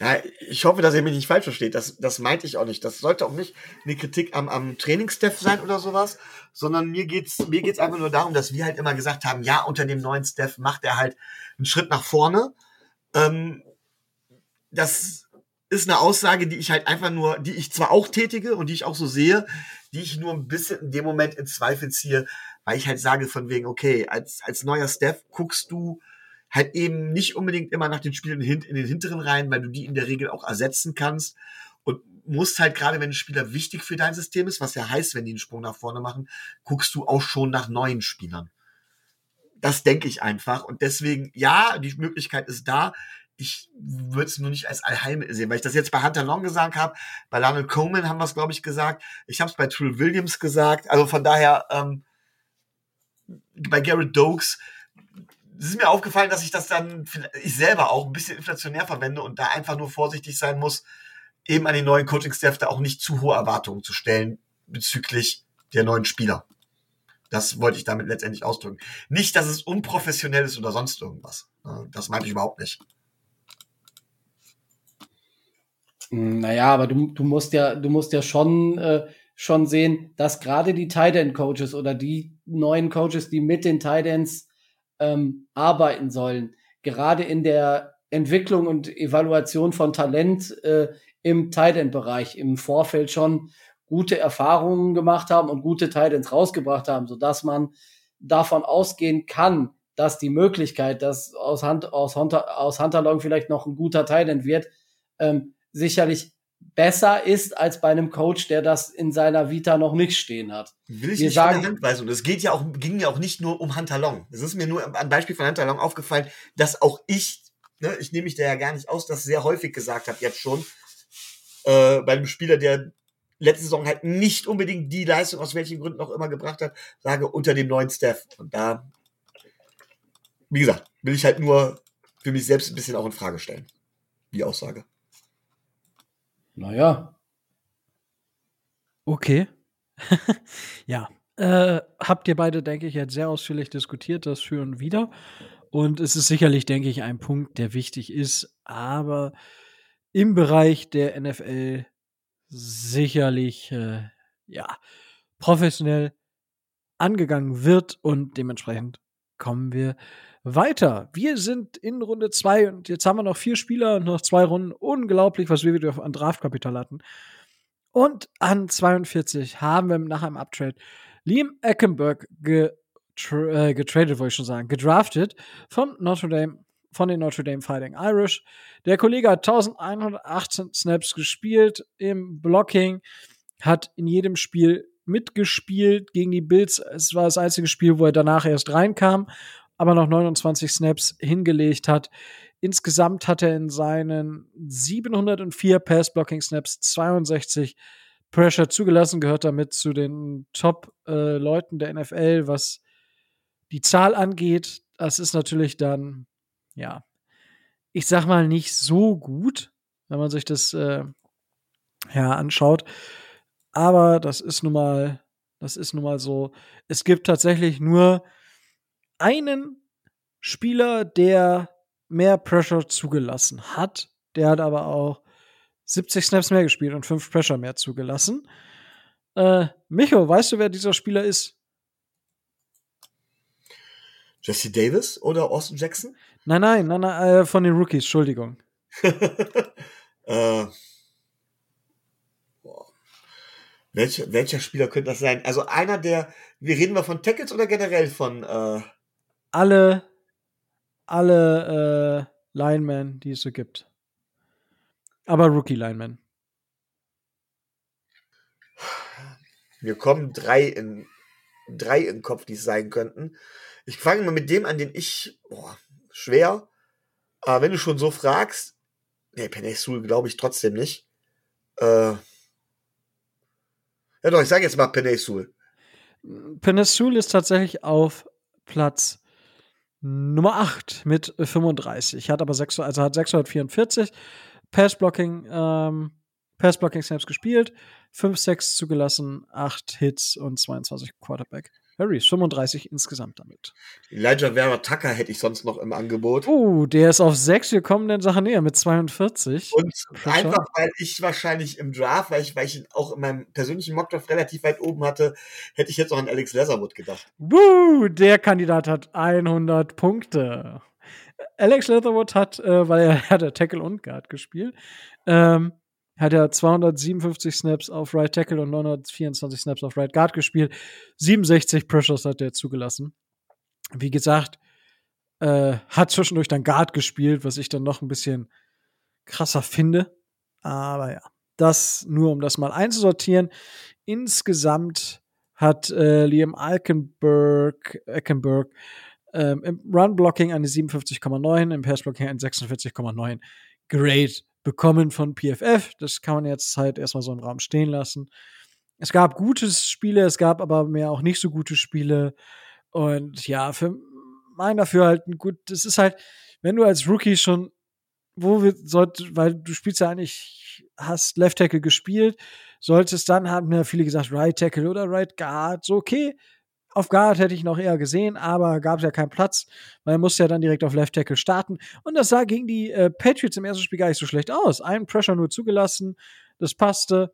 Ja, ich hoffe, dass ihr mich nicht falsch versteht. Das, das meinte ich auch nicht. Das sollte auch nicht eine Kritik am, am Trainingsstaff sein oder sowas, sondern mir geht's, mir geht's einfach nur darum, dass wir halt immer gesagt haben, ja, unter dem neuen Staff macht er halt einen Schritt nach vorne. Ähm, das ist eine Aussage, die ich halt einfach nur, die ich zwar auch tätige und die ich auch so sehe, die ich nur ein bisschen in dem Moment in Zweifel ziehe, weil ich halt sage von wegen, okay, als, als neuer Staff guckst du, halt eben nicht unbedingt immer nach den Spielen in den hinteren Reihen, weil du die in der Regel auch ersetzen kannst und musst halt gerade, wenn ein Spieler wichtig für dein System ist, was ja heißt, wenn die einen Sprung nach vorne machen, guckst du auch schon nach neuen Spielern. Das denke ich einfach und deswegen, ja, die Möglichkeit ist da. Ich würde es nur nicht als Allheim sehen, weil ich das jetzt bei Hunter Long gesagt habe, bei Lionel Coleman haben wir es, glaube ich, gesagt, ich habe es bei Trill Williams gesagt, also von daher, ähm, bei Garrett Dokes, es ist mir aufgefallen, dass ich das dann, ich selber auch ein bisschen inflationär verwende und da einfach nur vorsichtig sein muss, eben an den neuen Coaching-Staff da auch nicht zu hohe Erwartungen zu stellen bezüglich der neuen Spieler. Das wollte ich damit letztendlich ausdrücken. Nicht, dass es unprofessionell ist oder sonst irgendwas. Das meinte ich überhaupt nicht. Hm, naja, aber du, du musst ja, du musst ja schon, äh, schon sehen, dass gerade die Tight End Coaches oder die neuen Coaches, die mit den Tight Ends ähm, arbeiten sollen. Gerade in der Entwicklung und Evaluation von Talent äh, im Tight End Bereich im Vorfeld schon gute Erfahrungen gemacht haben und gute Tight Ends rausgebracht haben, so dass man davon ausgehen kann, dass die Möglichkeit, dass aus, Hand, aus, Hunter, aus Hunterlong vielleicht noch ein guter Tight End wird, ähm, sicherlich besser ist als bei einem Coach, der das in seiner Vita noch nicht stehen hat. Will ich Wir nicht sagen, von der Hand Und es geht ja auch, ging ja auch nicht nur um Hunter Long. Es ist mir nur am Beispiel von Hunter Long aufgefallen, dass auch ich, ne, ich nehme mich da ja gar nicht aus, das sehr häufig gesagt habe jetzt schon, äh, bei einem Spieler, der letzte Saison halt nicht unbedingt die Leistung aus welchen Gründen auch immer gebracht hat, sage unter dem neuen Staff. Und da, wie gesagt, will ich halt nur für mich selbst ein bisschen auch in Frage stellen. Die Aussage. Naja. Okay. <laughs> ja. Äh, habt ihr beide, denke ich, jetzt sehr ausführlich diskutiert, das für und wieder. Und es ist sicherlich, denke ich, ein Punkt, der wichtig ist, aber im Bereich der NFL sicherlich, äh, ja, professionell angegangen wird und dementsprechend kommen wir weiter. Wir sind in Runde 2 und jetzt haben wir noch vier Spieler und noch zwei Runden. Unglaublich, was wir wieder an Draftkapital hatten. Und an 42 haben wir nach einem Uptrade Liam Eckenberg getra äh, getradet, wollte ich schon sagen, gedraftet von Notre Dame, von den Notre Dame Fighting Irish. Der Kollege hat 1118 Snaps gespielt im Blocking, hat in jedem Spiel mitgespielt gegen die Bills. Es war das einzige Spiel, wo er danach erst reinkam aber noch 29 Snaps hingelegt hat. Insgesamt hat er in seinen 704 Pass-Blocking-Snaps 62 Pressure zugelassen, gehört damit zu den Top-Leuten äh, der NFL, was die Zahl angeht, das ist natürlich dann, ja, ich sag mal, nicht so gut, wenn man sich das äh, ja, anschaut. Aber das ist nun mal, das ist nun mal so. Es gibt tatsächlich nur einen Spieler, der mehr Pressure zugelassen hat. Der hat aber auch 70 Snaps mehr gespielt und 5 Pressure mehr zugelassen. Äh, Micho, weißt du, wer dieser Spieler ist? Jesse Davis oder Austin Jackson? Nein, nein, nein, nein äh, von den Rookies, Entschuldigung. <laughs> äh, welcher, welcher Spieler könnte das sein? Also einer der, wir reden mal von Tackles oder generell von äh alle, alle äh, Linemen, die es so gibt. Aber Rookie-Linemen. Mir kommen drei in, drei in den Kopf, die es sein könnten. Ich fange mal mit dem an, den ich, boah, schwer. Aber wenn du schon so fragst, nee, Penny glaube ich trotzdem nicht. Äh, ja doch, ich sage jetzt mal Penny Sul. Penesul ist tatsächlich auf Platz Nummer 8 mit 35. Hat aber 6, also hat 644 Pass-Blocking, ähm, Pass-Blocking-Snaps gespielt, 5 6 zugelassen, 8 Hits und 22 Quarterback. Harrys 35 insgesamt damit. Elijah Vera Tucker hätte ich sonst noch im Angebot. Uh, der ist auf 6, wir kommen den Sachen näher mit 42. Und Pressure. einfach, weil ich wahrscheinlich im Draft, weil ich, weil ich ihn auch in meinem persönlichen Mockdraft relativ weit oben hatte, hätte ich jetzt auch an Alex Leatherwood gedacht. Uh, der Kandidat hat 100 Punkte. Alex Leatherwood hat, äh, weil er hat der Tackle und Guard gespielt, ähm, hat er 257 Snaps auf Right Tackle und 924 Snaps auf Right Guard gespielt. 67 Pressures hat er zugelassen. Wie gesagt, äh, hat zwischendurch dann Guard gespielt, was ich dann noch ein bisschen krasser finde. Aber ja, das nur um das mal einzusortieren. Insgesamt hat äh, Liam Alkenberg, Eckenberg ähm, im Run-Blocking eine 57,9, im Pass-Blocking eine 46,9 Grade bekommen von PFF. Das kann man jetzt halt erstmal so im Raum stehen lassen. Es gab gute Spiele, es gab aber mehr auch nicht so gute Spiele. Und ja, für mein Dafürhalten, gut, das ist halt, wenn du als Rookie schon, wo wir sollt, weil du spielst ja eigentlich, hast Left Tackle gespielt, solltest dann, haben ja viele gesagt, Right Tackle oder Right Guard, so okay, auf Guard hätte ich noch eher gesehen, aber gab es ja keinen Platz, er musste ja dann direkt auf Left Tackle starten. Und das sah gegen die äh, Patriots im ersten Spiel gar nicht so schlecht aus. Ein Pressure nur zugelassen, das passte.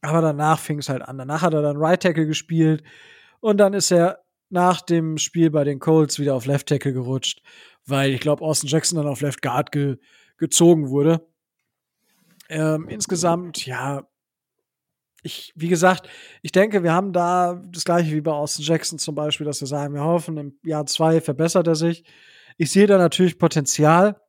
Aber danach fing es halt an. Danach hat er dann Right Tackle gespielt und dann ist er nach dem Spiel bei den Colts wieder auf Left Tackle gerutscht, weil ich glaube, Austin Jackson dann auf Left Guard ge gezogen wurde. Ähm, insgesamt, ja, ich, wie gesagt, ich denke, wir haben da das gleiche wie bei Austin Jackson zum Beispiel, dass wir sagen, wir hoffen, im Jahr zwei verbessert er sich. Ich sehe da natürlich Potenzial.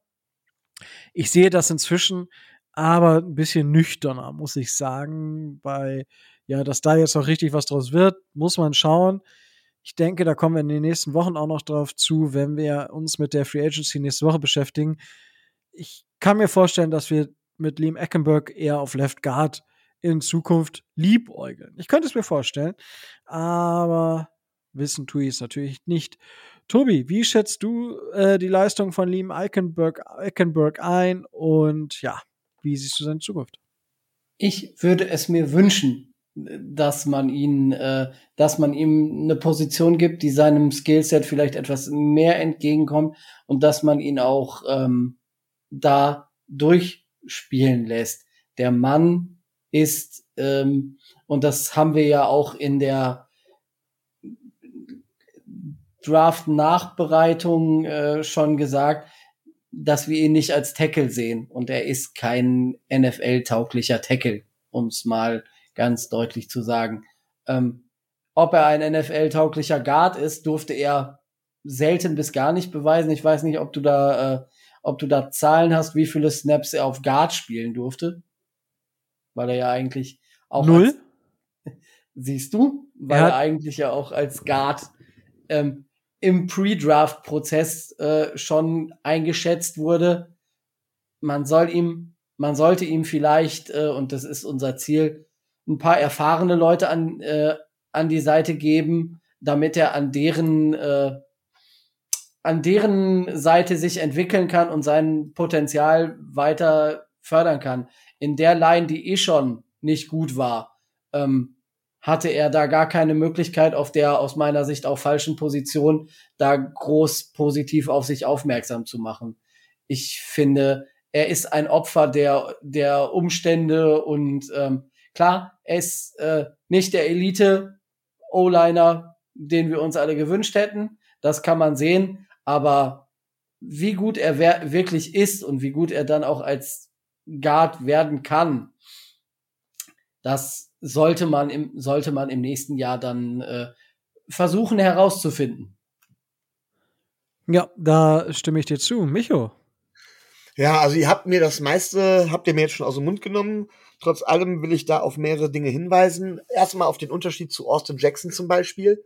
Ich sehe das inzwischen, aber ein bisschen nüchterner, muss ich sagen, weil, ja, dass da jetzt noch richtig was draus wird, muss man schauen. Ich denke, da kommen wir in den nächsten Wochen auch noch drauf zu, wenn wir uns mit der Free Agency nächste Woche beschäftigen. Ich kann mir vorstellen, dass wir mit Liam Eckenberg eher auf Left Guard in Zukunft liebäugeln. Ich könnte es mir vorstellen, aber wissen tue ich es natürlich nicht. Tobi, wie schätzt du äh, die Leistung von Liam Eikenberg, Eikenberg ein und ja, wie siehst du seine Zukunft? Ich würde es mir wünschen, dass man ihn, äh, dass man ihm eine Position gibt, die seinem Skillset vielleicht etwas mehr entgegenkommt und dass man ihn auch ähm, da durchspielen lässt. Der Mann ist, ähm, und das haben wir ja auch in der Draft-Nachbereitung äh, schon gesagt, dass wir ihn nicht als Tackle sehen. Und er ist kein NFL-tauglicher Tackle, um es mal ganz deutlich zu sagen. Ähm, ob er ein NFL-tauglicher Guard ist, durfte er selten bis gar nicht beweisen. Ich weiß nicht, ob du da, äh, ob du da Zahlen hast, wie viele Snaps er auf Guard spielen durfte weil er ja eigentlich auch null als, <laughs> siehst du, weil er, er, eigentlich ja auch als Guard ähm, im Pre-Draft-Prozess äh, schon eingeschätzt wurde. Man soll ihm, man sollte ihm vielleicht äh, und das ist unser Ziel, ein paar erfahrene Leute an äh, an die Seite geben, damit er an deren äh, an deren Seite sich entwickeln kann und sein Potenzial weiter fördern kann. In der Line, die eh schon nicht gut war, ähm, hatte er da gar keine Möglichkeit, auf der aus meiner Sicht auch falschen Position da groß positiv auf sich aufmerksam zu machen. Ich finde, er ist ein Opfer der, der Umstände und ähm, klar, er ist äh, nicht der Elite O-Liner, den wir uns alle gewünscht hätten. Das kann man sehen. Aber wie gut er wirklich ist und wie gut er dann auch als Guard werden kann, das sollte man im, sollte man im nächsten Jahr dann äh, versuchen herauszufinden. Ja, da stimme ich dir zu. Micho. Ja, also ihr habt mir das meiste, habt ihr mir jetzt schon aus dem Mund genommen. Trotz allem will ich da auf mehrere Dinge hinweisen. Erstmal auf den Unterschied zu Austin Jackson zum Beispiel.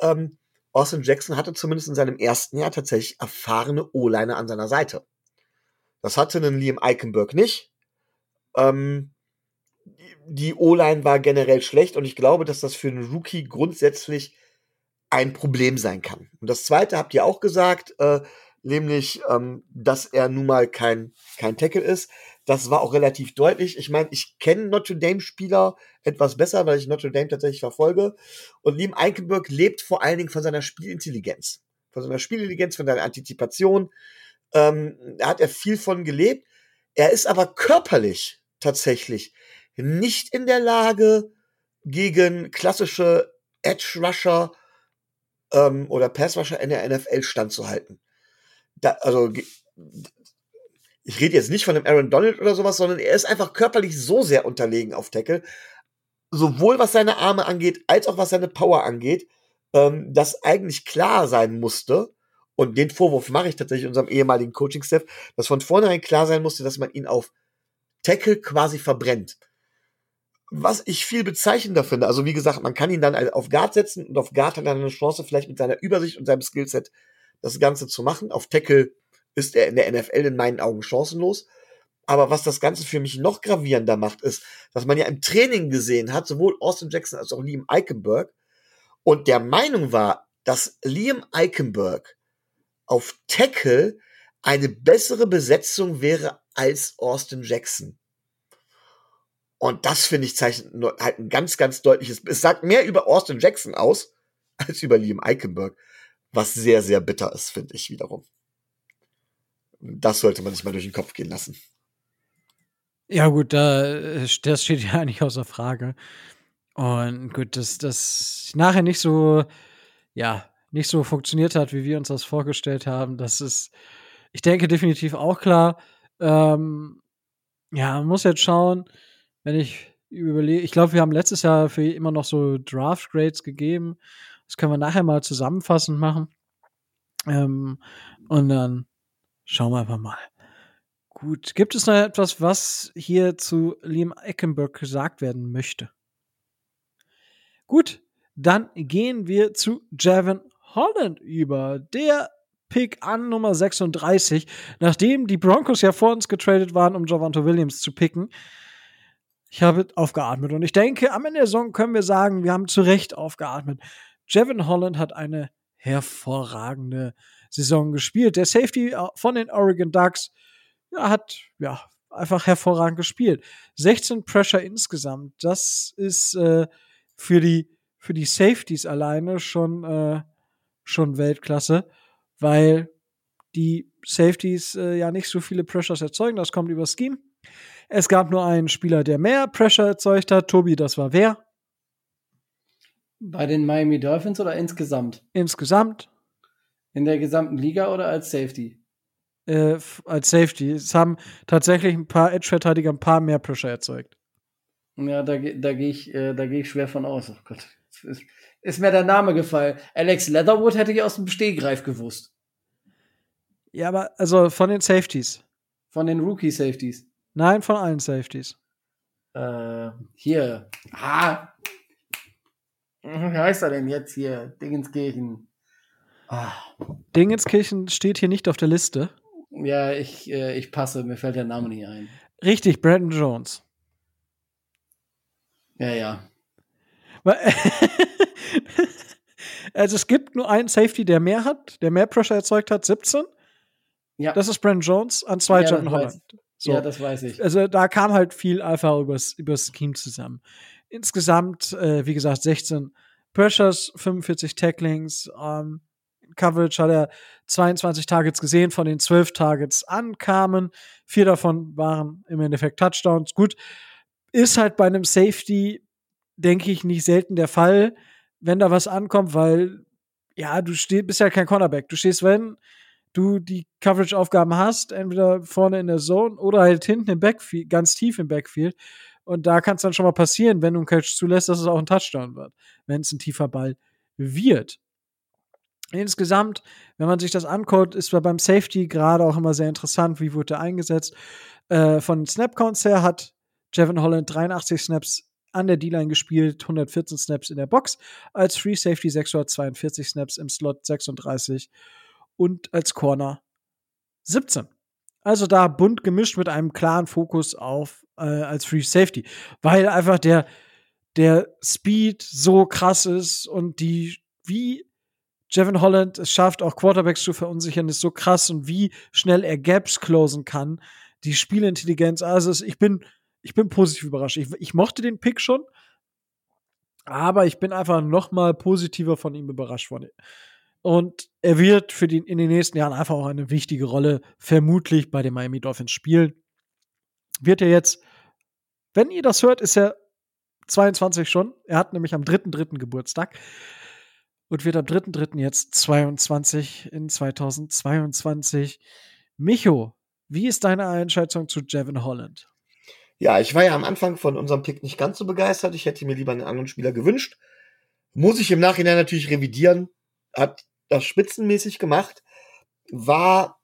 Ähm, Austin Jackson hatte zumindest in seinem ersten Jahr tatsächlich erfahrene O-Liner an seiner Seite. Das hatte einen Liam Eichenberg nicht. Ähm, die O-Line war generell schlecht und ich glaube, dass das für einen Rookie grundsätzlich ein Problem sein kann. Und das zweite habt ihr auch gesagt, äh, nämlich, ähm, dass er nun mal kein, kein Tackle ist. Das war auch relativ deutlich. Ich meine, ich kenne Notre Dame-Spieler etwas besser, weil ich Notre Dame tatsächlich verfolge. Und Liam Eichenberg lebt vor allen Dingen von seiner Spielintelligenz. Von seiner Spielintelligenz, von seiner Antizipation. Ähm, da hat er viel von gelebt. Er ist aber körperlich tatsächlich nicht in der Lage, gegen klassische Edge-Rusher ähm, oder Pass-Rusher in der NFL standzuhalten. Da, also ich rede jetzt nicht von einem Aaron Donald oder sowas, sondern er ist einfach körperlich so sehr unterlegen auf Tackle, sowohl was seine Arme angeht, als auch was seine Power angeht, ähm, dass eigentlich klar sein musste, und den Vorwurf mache ich tatsächlich unserem ehemaligen Coaching-Staff, dass von vornherein klar sein musste, dass man ihn auf Tackle quasi verbrennt. Was ich viel bezeichnender finde, also wie gesagt, man kann ihn dann auf Guard setzen und auf Guard hat er eine Chance, vielleicht mit seiner Übersicht und seinem Skillset das Ganze zu machen. Auf Tackle ist er in der NFL in meinen Augen chancenlos. Aber was das Ganze für mich noch gravierender macht, ist, dass man ja im Training gesehen hat, sowohl Austin Jackson als auch Liam Eichenberg, und der Meinung war, dass Liam Eichenberg auf Tackle eine bessere Besetzung wäre als Austin Jackson. Und das finde ich zeichnet halt ein ganz, ganz deutliches, es sagt mehr über Austin Jackson aus, <laughs> als über Liam Eichenberg, was sehr, sehr bitter ist, finde ich wiederum. Das sollte man sich mal durch den Kopf gehen lassen. Ja, gut, da, das steht ja <laughs> eigentlich außer Frage. Und gut, dass das nachher nicht so, ja, nicht so funktioniert hat, wie wir uns das vorgestellt haben, das ist, ich denke, definitiv auch klar. Ähm, ja, man muss jetzt schauen, wenn ich überlege, ich glaube, wir haben letztes Jahr für immer noch so Draft Grades gegeben. Das können wir nachher mal zusammenfassend machen. Ähm, und dann Schauen wir einfach mal. Gut, gibt es noch etwas, was hier zu Liam Eckenberg gesagt werden möchte? Gut, dann gehen wir zu Javon Holland über. Der Pick an Nummer 36, nachdem die Broncos ja vor uns getradet waren, um Javante Williams zu picken. Ich habe aufgeatmet und ich denke, am Ende der Saison können wir sagen, wir haben zu Recht aufgeatmet. Javon Holland hat eine hervorragende Saison gespielt. Der Safety äh, von den Oregon Ducks ja, hat ja einfach hervorragend gespielt. 16 Pressure insgesamt. Das ist äh, für die für die Safeties alleine schon äh, schon Weltklasse, weil die Safeties äh, ja nicht so viele Pressures erzeugen. Das kommt über Scheme. Es gab nur einen Spieler, der mehr Pressure erzeugt hat. Tobi, das war wer? Bei den Miami Dolphins oder insgesamt? Insgesamt. In der gesamten Liga oder als Safety? Äh, als Safety. Es haben tatsächlich ein paar Edge-Verteidiger ein paar mehr Pressure erzeugt. Ja, da, da gehe ich, äh, geh ich schwer von aus. Oh Gott. Ist, mir der Name gefallen. Alex Leatherwood hätte ich aus dem Stehgreif gewusst. Ja, aber also von den Safeties. Von den Rookie-Safeties. Nein, von allen Safeties. Äh, hier. Ah. Wie heißt er denn jetzt hier? Dingenskirchen. Ah. Dingenskirchen steht hier nicht auf der Liste. Ja, ich, äh, ich passe, mir fällt der Name nicht ein. Richtig, Brandon Jones. Ja, ja. <laughs> Also es gibt nur einen Safety, der mehr hat, der mehr Pressure erzeugt hat, 17. Ja. Das ist Brent Jones an zwei ja, John Holland. So. Ja, das weiß ich. Also da kam halt viel Alpha übers, übers Scheme zusammen. Insgesamt, äh, wie gesagt, 16 Pressures, 45 Tacklings, ähm, Coverage hat er 22 Targets gesehen, von den 12 Targets ankamen. Vier davon waren im Endeffekt Touchdowns. Gut, ist halt bei einem Safety, denke ich, nicht selten der Fall, wenn da was ankommt, weil, ja, du steh, bist ja kein Cornerback. Du stehst, wenn du die Coverage-Aufgaben hast, entweder vorne in der Zone oder halt hinten im Backfield, ganz tief im Backfield. Und da kann es dann schon mal passieren, wenn du einen Catch zulässt, dass es auch ein Touchdown wird, wenn es ein tiefer Ball wird. Insgesamt, wenn man sich das anguckt, ist beim Safety gerade auch immer sehr interessant, wie wurde er eingesetzt. Äh, von Snap-Counts her hat Jevin Holland 83 Snaps an der D-Line gespielt, 114 Snaps in der Box, als Free Safety 642 Snaps im Slot 36 und als Corner 17. Also da bunt gemischt mit einem klaren Fokus auf äh, als Free Safety, weil einfach der der Speed so krass ist und die wie Jevin Holland es schafft, auch Quarterbacks zu verunsichern, ist so krass und wie schnell er Gaps closen kann. Die Spielintelligenz, also ich bin, ich bin positiv überrascht. Ich, ich mochte den Pick schon, aber ich bin einfach noch mal positiver von ihm überrascht worden. Und er wird für die, in den nächsten Jahren einfach auch eine wichtige Rolle vermutlich bei den Miami Dolphins spielen. Wird er jetzt, wenn ihr das hört, ist er 22 schon. Er hat nämlich am 3.3. Geburtstag und wird am 3.3. jetzt 22 in 2022. Micho, wie ist deine Einschätzung zu Jevin Holland? Ja, ich war ja am Anfang von unserem Pick nicht ganz so begeistert. Ich hätte mir lieber einen anderen Spieler gewünscht. Muss ich im Nachhinein natürlich revidieren. Hat das spitzenmäßig gemacht. War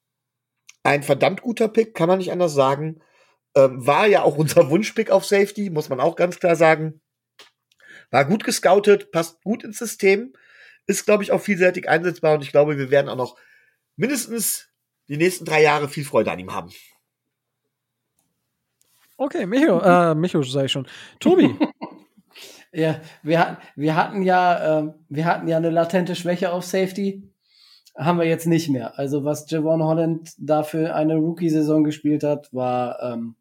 ein verdammt guter Pick, kann man nicht anders sagen. Ähm, war ja auch unser <laughs> Wunschpick auf Safety, muss man auch ganz klar sagen. War gut gescoutet, passt gut ins System ist, glaube ich, auch vielseitig einsetzbar und ich glaube, wir werden auch noch mindestens die nächsten drei Jahre viel Freude an ihm haben. Okay, Micho, äh, Micho sage ich schon. Tobi. <laughs> ja, wir, wir hatten ja, äh, wir hatten ja eine latente Schwäche auf Safety. Haben wir jetzt nicht mehr. Also, was Javon Holland dafür eine Rookie-Saison gespielt hat, war ähm,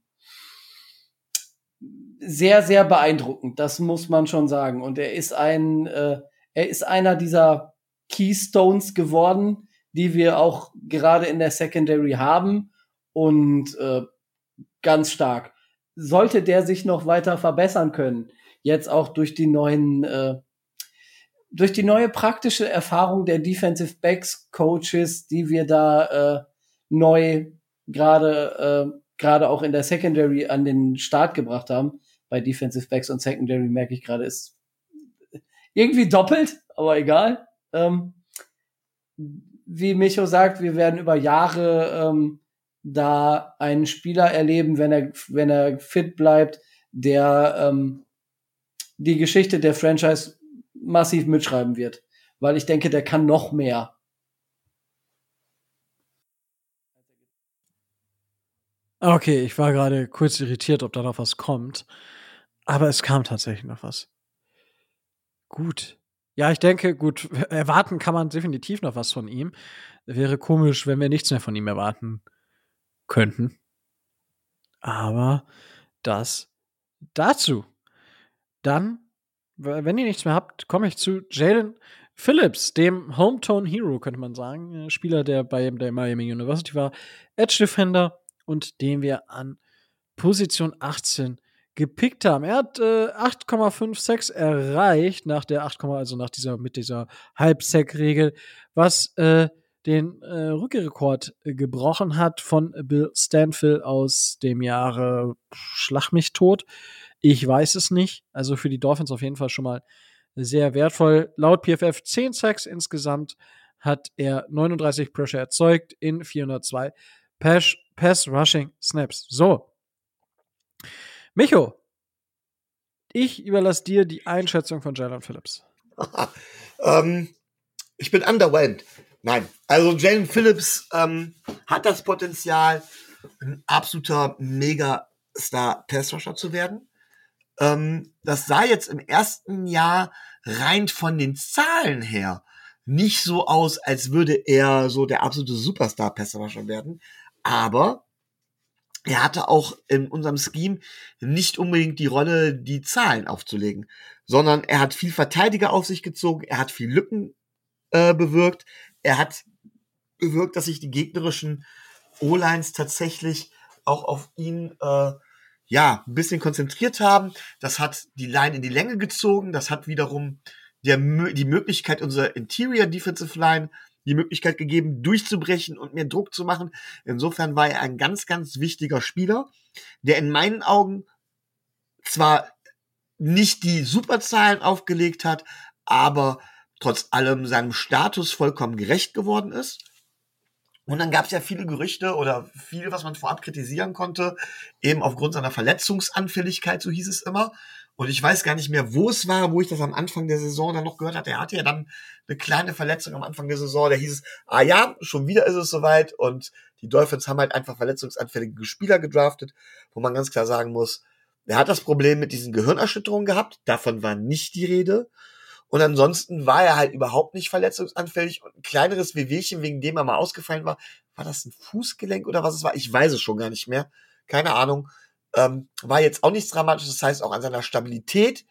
sehr, sehr beeindruckend. Das muss man schon sagen. Und er ist ein, äh, er ist einer dieser Keystones geworden, die wir auch gerade in der Secondary haben und äh, ganz stark. Sollte der sich noch weiter verbessern können, jetzt auch durch die neuen, äh, durch die neue praktische Erfahrung der Defensive Backs Coaches, die wir da äh, neu gerade äh, gerade auch in der Secondary an den Start gebracht haben. Bei Defensive Backs und Secondary merke ich gerade, ist irgendwie doppelt, aber egal. Ähm, wie Micho sagt, wir werden über Jahre ähm, da einen Spieler erleben, wenn er, wenn er fit bleibt, der ähm, die Geschichte der Franchise massiv mitschreiben wird. Weil ich denke, der kann noch mehr. Okay, ich war gerade kurz irritiert, ob da noch was kommt. Aber es kam tatsächlich noch was. Gut. Ja, ich denke, gut, <laughs> erwarten kann man definitiv noch was von ihm. Wäre komisch, wenn wir nichts mehr von ihm erwarten könnten. Aber das dazu. Dann, wenn ihr nichts mehr habt, komme ich zu Jalen Phillips, dem Hometown Hero, könnte man sagen. Spieler, der bei der Miami University war, Edge Defender und den wir an Position 18 gepickt haben. Er hat äh, 8,56 erreicht nach der 8, also nach dieser mit dieser Halbsack-Regel, was äh, den äh, Rückrekord äh, gebrochen hat von Bill Stanfill aus dem Jahre Schlag mich tot. Ich weiß es nicht. Also für die Dolphins auf jeden Fall schon mal sehr wertvoll. Laut PFF 10 Sacks insgesamt hat er 39 Pressure erzeugt in 402 Pass, Pass Rushing Snaps. So, Micho, ich überlasse dir die Einschätzung von Jalen Phillips. <laughs> ähm, ich bin underwhelmed. Nein, also Jalen Phillips ähm, hat das Potenzial, ein absoluter Mega-Star-Pass-Rusher zu werden. Ähm, das sah jetzt im ersten Jahr rein von den Zahlen her nicht so aus, als würde er so der absolute Superstar-Passwasher werden. Aber er hatte auch in unserem Scheme nicht unbedingt die Rolle, die Zahlen aufzulegen, sondern er hat viel Verteidiger auf sich gezogen, er hat viel Lücken äh, bewirkt, er hat bewirkt, dass sich die gegnerischen O-Lines tatsächlich auch auf ihn äh, ja ein bisschen konzentriert haben. Das hat die Line in die Länge gezogen, das hat wiederum der, die Möglichkeit unserer Interior Defensive Line die Möglichkeit gegeben, durchzubrechen und mehr Druck zu machen. Insofern war er ein ganz, ganz wichtiger Spieler, der in meinen Augen zwar nicht die Superzahlen aufgelegt hat, aber trotz allem seinem Status vollkommen gerecht geworden ist. Und dann gab es ja viele Gerüchte oder viel, was man vorab kritisieren konnte, eben aufgrund seiner Verletzungsanfälligkeit, so hieß es immer. Und ich weiß gar nicht mehr, wo es war, wo ich das am Anfang der Saison dann noch gehört hatte. Er hatte ja dann eine kleine Verletzung am Anfang der Saison. Da hieß es, ah ja, schon wieder ist es soweit. Und die Dolphins haben halt einfach verletzungsanfällige Spieler gedraftet, wo man ganz klar sagen muss, er hat das Problem mit diesen Gehirnerschütterungen gehabt. Davon war nicht die Rede. Und ansonsten war er halt überhaupt nicht verletzungsanfällig und ein kleineres Wehwehchen, wegen dem er mal ausgefallen war. War das ein Fußgelenk oder was es war? Ich weiß es schon gar nicht mehr. Keine Ahnung. Ähm, war jetzt auch nichts Dramatisches, das heißt auch an seiner Stabilität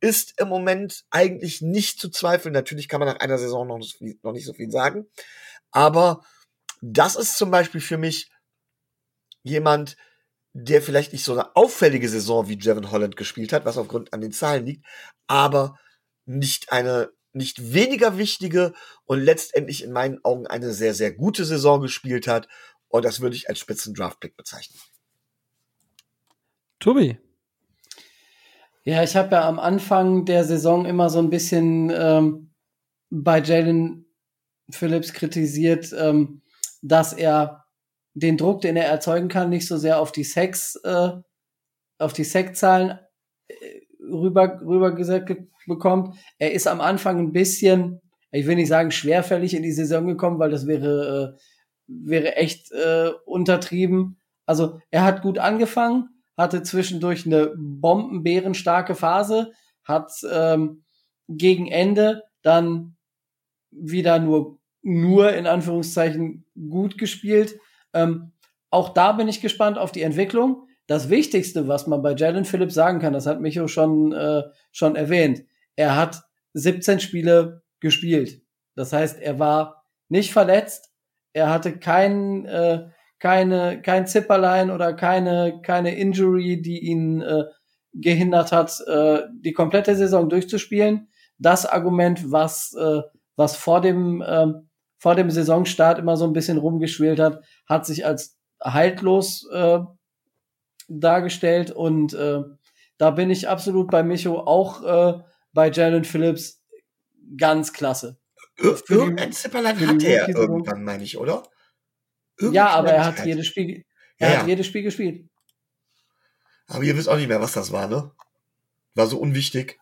ist im Moment eigentlich nicht zu zweifeln. Natürlich kann man nach einer Saison noch, noch nicht so viel sagen. Aber das ist zum Beispiel für mich jemand, der vielleicht nicht so eine auffällige Saison wie Jevon Holland gespielt hat, was aufgrund an den Zahlen liegt, aber nicht eine nicht weniger wichtige und letztendlich in meinen Augen eine sehr, sehr gute Saison gespielt hat. Und das würde ich als spitzen Draftpick bezeichnen. Tobi. Ja, ich habe ja am Anfang der Saison immer so ein bisschen ähm, bei Jalen Phillips kritisiert, ähm, dass er den Druck, den er erzeugen kann, nicht so sehr auf die Sex, äh, auf die Sackzahlen äh, rüber rübergesetzt bekommt. Er ist am Anfang ein bisschen, ich will nicht sagen schwerfällig in die Saison gekommen, weil das wäre äh, wäre echt äh, untertrieben. Also er hat gut angefangen, hatte zwischendurch eine bombenbärenstarke Phase, hat ähm, gegen Ende dann wieder nur, nur in Anführungszeichen gut gespielt. Ähm, auch da bin ich gespannt auf die Entwicklung. Das Wichtigste, was man bei Jalen Phillips sagen kann, das hat Micho schon, äh, schon erwähnt. Er hat 17 Spiele gespielt. Das heißt, er war nicht verletzt. Er hatte keinen, äh, keine, kein Zipperlein oder keine, keine Injury, die ihn äh, gehindert hat, äh, die komplette Saison durchzuspielen. Das Argument, was, äh, was vor dem, äh, vor dem Saisonstart immer so ein bisschen rumgeschwelt hat, hat sich als haltlos äh, dargestellt und äh, da bin ich absolut bei Micho, auch äh, bei Jalen Phillips ganz klasse. Irgendein Zipperlein hatte er irgendwann, meine ich, oder? ja, aber er hat jedes Spiel, er ja, hat jedes Spiel gespielt. Aber ihr wisst auch nicht mehr, was das war, ne? War so unwichtig.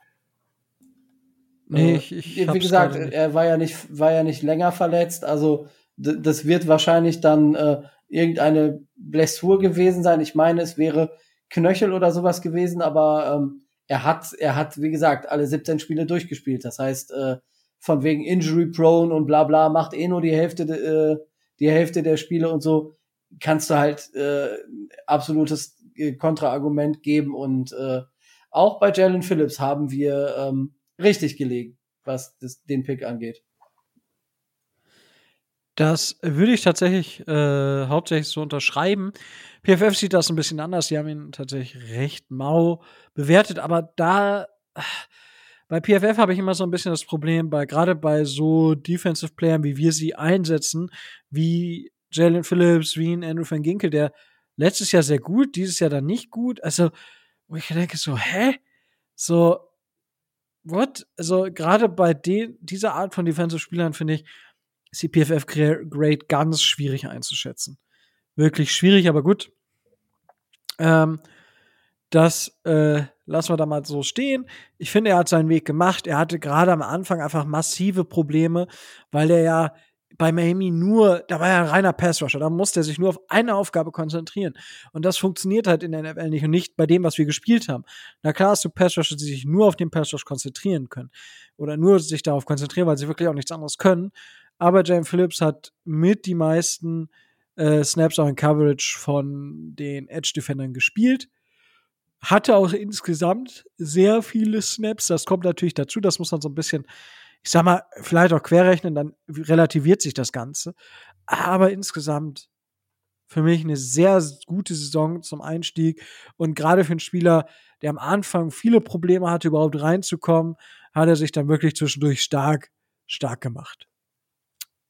Nee, ich, ich Wie gesagt, er war ja nicht, war ja nicht länger verletzt, also das wird wahrscheinlich dann äh, irgendeine Blessur gewesen sein. Ich meine, es wäre Knöchel oder sowas gewesen, aber ähm, er hat, er hat, wie gesagt, alle 17 Spiele durchgespielt. Das heißt, äh, von wegen Injury Prone und bla bla, macht eh nur die Hälfte äh, die Hälfte der Spiele und so, kannst du halt äh, absolutes äh, Kontraargument geben. Und äh, auch bei Jalen Phillips haben wir ähm, richtig gelegen, was das, den Pick angeht. Das würde ich tatsächlich äh, hauptsächlich so unterschreiben. PFF sieht das ein bisschen anders. Die haben ihn tatsächlich recht mau bewertet, aber da bei PFF habe ich immer so ein bisschen das Problem, bei gerade bei so Defensive Playern, wie wir sie einsetzen, wie Jalen Phillips, wie ein Andrew van Ginkel, der letztes Jahr sehr gut, dieses Jahr dann nicht gut. Also, wo ich denke so, hä? So, what? Also, gerade bei den, dieser Art von Defensive Spielern finde ich, ist die PFF Grade ganz schwierig einzuschätzen. Wirklich schwierig, aber gut. Ähm, das äh, lassen wir da mal so stehen. Ich finde, er hat seinen Weg gemacht. Er hatte gerade am Anfang einfach massive Probleme, weil er ja bei Miami nur, da war er ein reiner Pass-Rusher, da musste er sich nur auf eine Aufgabe konzentrieren. Und das funktioniert halt in der NFL nicht und nicht bei dem, was wir gespielt haben. Na klar hast du Pass-Rusher, die sich nur auf den Pass-Rush konzentrieren können. Oder nur sich darauf konzentrieren, weil sie wirklich auch nichts anderes können. Aber James Phillips hat mit die meisten äh, Snaps auch in Coverage von den Edge-Defendern gespielt. Hatte auch insgesamt sehr viele Snaps. Das kommt natürlich dazu. Das muss man so ein bisschen ich sag mal, vielleicht auch querrechnen, dann relativiert sich das Ganze. Aber insgesamt für mich eine sehr gute Saison zum Einstieg und gerade für einen Spieler, der am Anfang viele Probleme hatte, überhaupt reinzukommen, hat er sich dann wirklich zwischendurch stark, stark gemacht.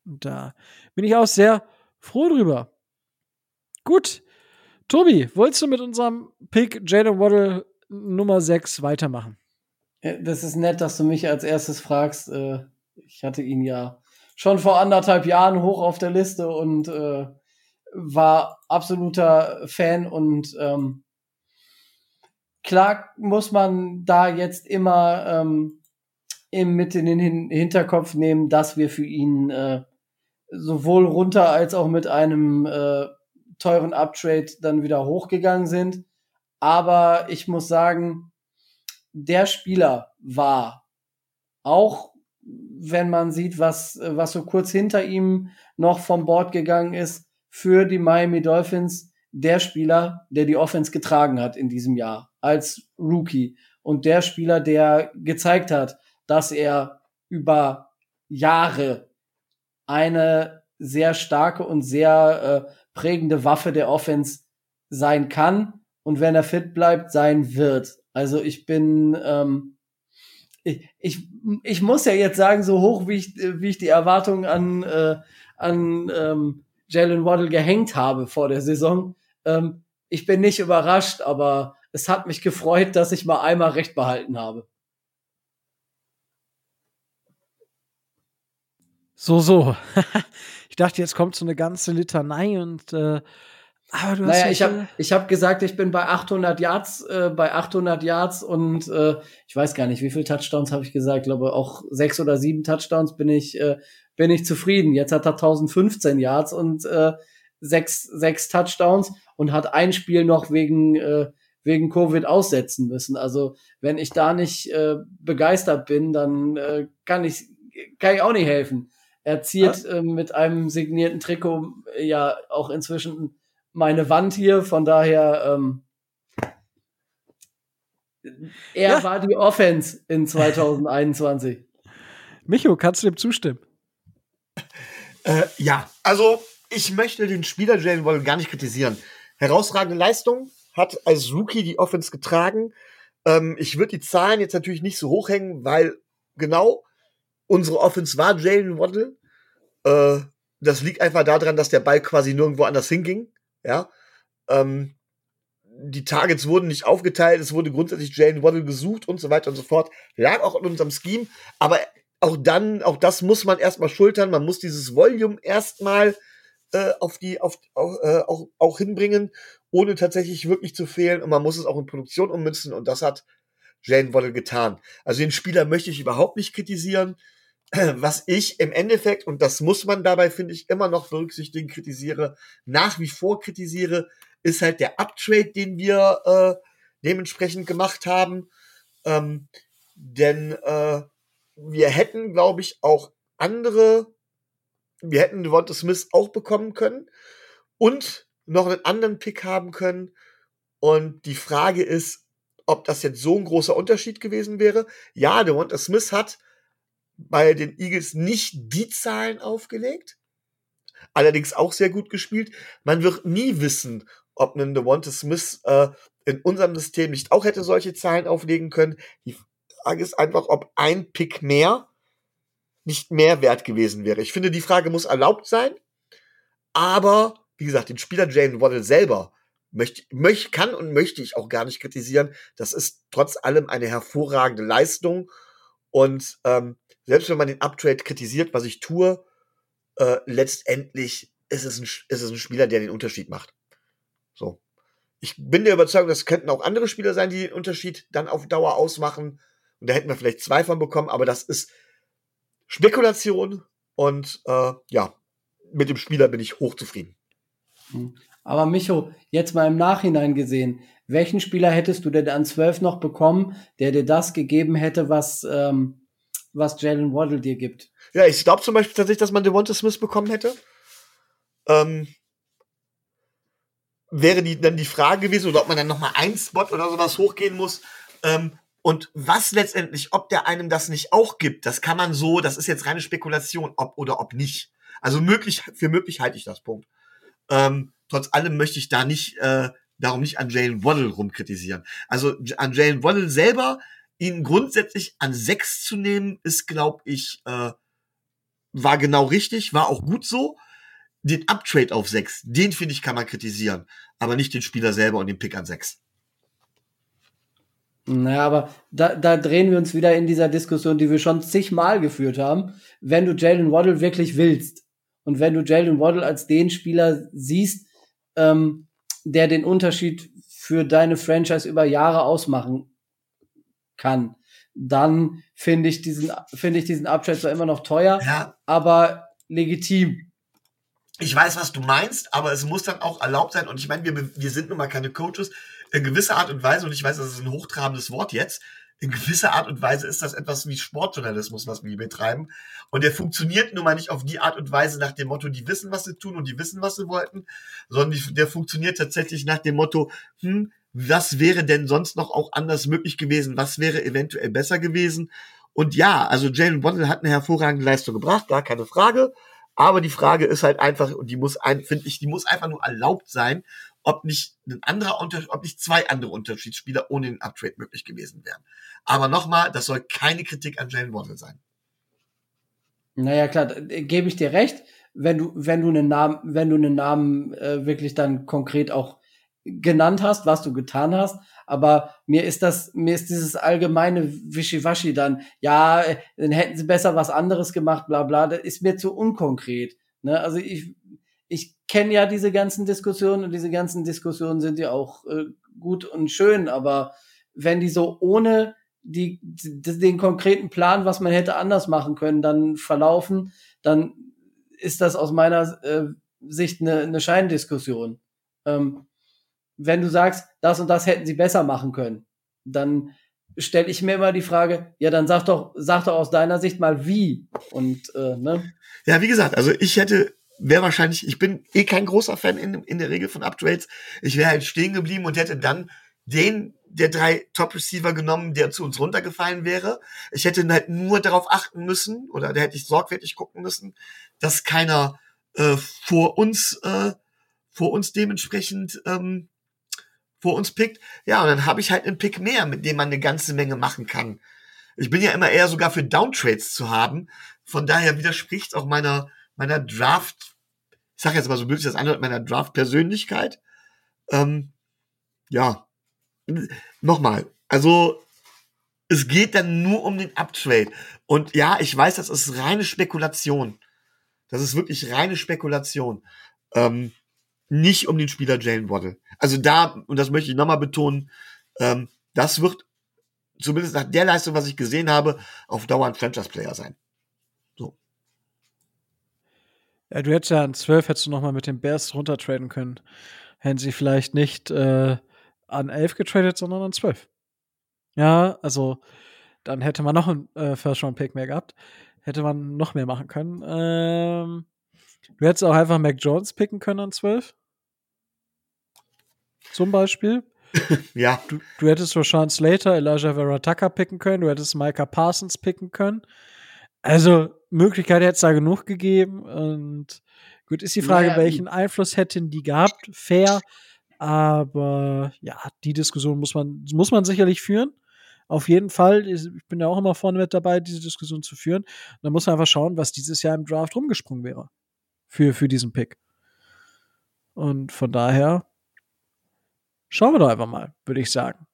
Da bin ich auch sehr froh drüber. Gut. Tobi, wolltest du mit unserem Pick Jalen Waddle Nummer 6 weitermachen? Das ist nett, dass du mich als erstes fragst. Äh, ich hatte ihn ja schon vor anderthalb Jahren hoch auf der Liste und äh, war absoluter Fan und ähm, klar muss man da jetzt immer ähm, mit in den Hinterkopf nehmen, dass wir für ihn äh, sowohl runter als auch mit einem äh, teuren Uptrade dann wieder hochgegangen sind. Aber ich muss sagen, der Spieler war. Auch wenn man sieht, was, was so kurz hinter ihm noch vom Board gegangen ist, für die Miami Dolphins der Spieler, der die Offense getragen hat in diesem Jahr als Rookie und der Spieler, der gezeigt hat, dass er über Jahre eine sehr starke und sehr äh, prägende Waffe der Offense sein kann und wenn er fit bleibt, sein wird. Also ich bin, ähm, ich, ich, ich muss ja jetzt sagen, so hoch wie ich, wie ich die Erwartungen an, äh, an ähm, Jalen Waddle gehängt habe vor der Saison, ähm, ich bin nicht überrascht, aber es hat mich gefreut, dass ich mal einmal recht behalten habe. So, so. <laughs> ich dachte, jetzt kommt so eine ganze Litanei und äh, aber du hast naja, ich habe ich hab gesagt, ich bin bei 800 Yards, äh, bei 800 Yards und äh, ich weiß gar nicht, wie viele Touchdowns habe ich gesagt. Ich glaube auch sechs oder sieben Touchdowns bin ich äh, bin ich zufrieden. Jetzt hat er 1015 Yards und äh, sechs sechs Touchdowns und hat ein Spiel noch wegen äh, wegen Covid aussetzen müssen. Also wenn ich da nicht äh, begeistert bin, dann äh, kann ich kann ich auch nicht helfen. Er ziert äh, mit einem signierten Trikot äh, ja auch inzwischen meine Wand hier, von daher ähm, er ja. war die Offense in 2021. Micho, kannst du dem zustimmen? Äh, ja, also ich möchte den Spieler Jalen Waddle gar nicht kritisieren. Herausragende Leistung, hat als Rookie die Offense getragen. Ähm, ich würde die Zahlen jetzt natürlich nicht so hochhängen, weil genau unsere Offense war Jalen Waddle. Äh, das liegt einfach daran, dass der Ball quasi nirgendwo anders hinging. Ja. Ähm, die Targets wurden nicht aufgeteilt, es wurde grundsätzlich Jalen Waddle gesucht und so weiter und so fort. Lag auch in unserem Scheme, aber auch dann, auch das muss man erstmal schultern. Man muss dieses Volume erstmal äh, auf die, auf, auf äh, auch, auch hinbringen, ohne tatsächlich wirklich zu fehlen. Und man muss es auch in Produktion ummünzen und das hat Jalen Waddle getan. Also den Spieler möchte ich überhaupt nicht kritisieren. <clears throat> was ich im Endeffekt, und das muss man dabei, finde ich, immer noch berücksichtigen, kritisiere, nach wie vor kritisiere, ist halt der Uptrade, den wir äh, dementsprechend gemacht haben. Ähm, denn äh, wir hätten, glaube ich, auch andere, wir hätten Devonta Smith auch bekommen können und noch einen anderen Pick haben können. Und die Frage ist, ob das jetzt so ein großer Unterschied gewesen wäre. Ja, Devonta Smith hat bei den Eagles nicht die Zahlen aufgelegt. Allerdings auch sehr gut gespielt. Man wird nie wissen, ob ein Devonta Smith äh, in unserem System nicht auch hätte solche Zahlen auflegen können. Die Frage ist einfach, ob ein Pick mehr nicht mehr wert gewesen wäre. Ich finde, die Frage muss erlaubt sein. Aber, wie gesagt, den Spieler Jalen Waddle selber möchte, möchte, kann und möchte ich auch gar nicht kritisieren. Das ist trotz allem eine hervorragende Leistung. Und ähm, selbst wenn man den Uptrade kritisiert, was ich tue, äh, letztendlich ist es, ein, ist es ein Spieler, der den Unterschied macht. So. Ich bin der Überzeugung, das könnten auch andere Spieler sein, die den Unterschied dann auf Dauer ausmachen. Und da hätten wir vielleicht zwei von bekommen, aber das ist Spekulation. Und äh, ja, mit dem Spieler bin ich hochzufrieden. Aber Micho, jetzt mal im Nachhinein gesehen, welchen Spieler hättest du denn an 12 noch bekommen, der dir das gegeben hätte, was, ähm, was Jalen Waddle dir gibt? Ja, ich glaube zum Beispiel tatsächlich, dass man Devonta Smith bekommen hätte. Ähm, wäre die, dann die Frage gewesen, oder ob man dann noch mal ein Spot oder sowas hochgehen muss. Ähm, und was letztendlich, ob der einem das nicht auch gibt, das kann man so, das ist jetzt reine Spekulation, ob oder ob nicht. Also möglich, für möglich halte ich das Punkt. Ähm, trotz allem möchte ich da nicht, äh, darum nicht an Jalen Waddle rumkritisieren. Also an Jalen Waddle selber, ihn grundsätzlich an sechs zu nehmen, ist, glaube ich, äh, war genau richtig, war auch gut so. Den Uptrade auf sechs, den finde ich, kann man kritisieren, aber nicht den Spieler selber und den Pick an sechs. Naja, aber da, da drehen wir uns wieder in dieser Diskussion, die wir schon zigmal geführt haben. Wenn du Jalen Waddle wirklich willst und wenn du Jalen Waddle als den Spieler siehst, ähm, der den Unterschied für deine Franchise über Jahre ausmachen kann, dann finde ich diesen, finde ich diesen zwar immer noch teuer, ja. aber legitim. Ich weiß, was du meinst, aber es muss dann auch erlaubt sein. Und ich meine, wir, wir sind nun mal keine Coaches. In gewisser Art und Weise, und ich weiß, das ist ein hochtrabendes Wort jetzt, in gewisser Art und Weise ist das etwas wie Sportjournalismus, was wir betreiben. Und der funktioniert nun mal nicht auf die Art und Weise nach dem Motto, die wissen, was sie tun und die wissen, was sie wollten, sondern der funktioniert tatsächlich nach dem Motto, hm, was wäre denn sonst noch auch anders möglich gewesen? Was wäre eventuell besser gewesen? Und ja, also Jalen Waddle hat eine hervorragende Leistung gebracht, gar keine Frage. Aber die Frage ist halt einfach, und die muss ein, finde ich, die muss einfach nur erlaubt sein, ob nicht ein anderer Unterschied, ob nicht zwei andere Unterschiedsspieler ohne den Uptrade möglich gewesen wären. Aber nochmal, das soll keine Kritik an Jalen Waddle sein. Naja, klar, gebe ich dir recht. Wenn du, wenn du einen Namen, wenn du einen Namen äh, wirklich dann konkret auch genannt hast, was du getan hast, aber mir ist das, mir ist dieses allgemeine Wischiwaschi dann, ja, dann hätten sie besser was anderes gemacht, bla bla, das ist mir zu unkonkret. Ne? Also ich, ich kenne ja diese ganzen Diskussionen und diese ganzen Diskussionen sind ja auch äh, gut und schön, aber wenn die so ohne die, den konkreten Plan, was man hätte anders machen können, dann verlaufen, dann ist das aus meiner äh, Sicht eine, eine Scheindiskussion. Ähm, wenn du sagst, das und das hätten sie besser machen können, dann stelle ich mir immer die Frage, ja, dann sag doch, sag doch aus deiner Sicht mal wie. Und äh, ne? Ja, wie gesagt, also ich hätte, wäre wahrscheinlich, ich bin eh kein großer Fan in, in der Regel von Uptrades. Ich wäre halt stehen geblieben und hätte dann den der drei Top Receiver genommen, der zu uns runtergefallen wäre. Ich hätte halt nur darauf achten müssen, oder da hätte ich sorgfältig gucken müssen, dass keiner äh, vor uns äh, vor uns dementsprechend ähm, vor uns pickt. Ja, und dann habe ich halt einen Pick mehr, mit dem man eine ganze Menge machen kann. Ich bin ja immer eher sogar für Downtrades zu haben. Von daher widerspricht auch meiner, meiner Draft, ich sage jetzt mal so blöd das anhört, meiner Draft-Persönlichkeit. Ähm, ja, nochmal, also es geht dann nur um den Uptrade. Und ja, ich weiß, das ist reine Spekulation. Das ist wirklich reine Spekulation. Ähm, nicht um den Spieler Jalen Waddle. Also da, und das möchte ich nochmal betonen, ähm, das wird zumindest nach der Leistung, was ich gesehen habe, auf Dauer ein Franchise-Player sein. So. Ja, du hättest ja an 12 hättest du nochmal mit den Bears runtertraden können. Hätten sie vielleicht nicht äh, an 11 getradet, sondern an 12. Ja, also dann hätte man noch einen äh, First-Round-Pick mehr gehabt. Hätte man noch mehr machen können. Ähm, du hättest auch einfach Mac Jones picken können an 12 zum Beispiel. <laughs> ja. Du, du hättest Rashawn Slater, Elijah Vera Tucker picken können, du hättest Micah Parsons picken können. Also, Möglichkeit hätte es da genug gegeben. Und gut, ist die Frage, naja, welchen Einfluss hätten die gehabt? Fair. Aber ja, die Diskussion muss man, muss man sicherlich führen. Auf jeden Fall. Ich bin ja auch immer vorne mit dabei, diese Diskussion zu führen. Und dann muss man einfach schauen, was dieses Jahr im Draft rumgesprungen wäre. Für, für diesen Pick. Und von daher, Schauen wir doch einfach mal, würde ich sagen.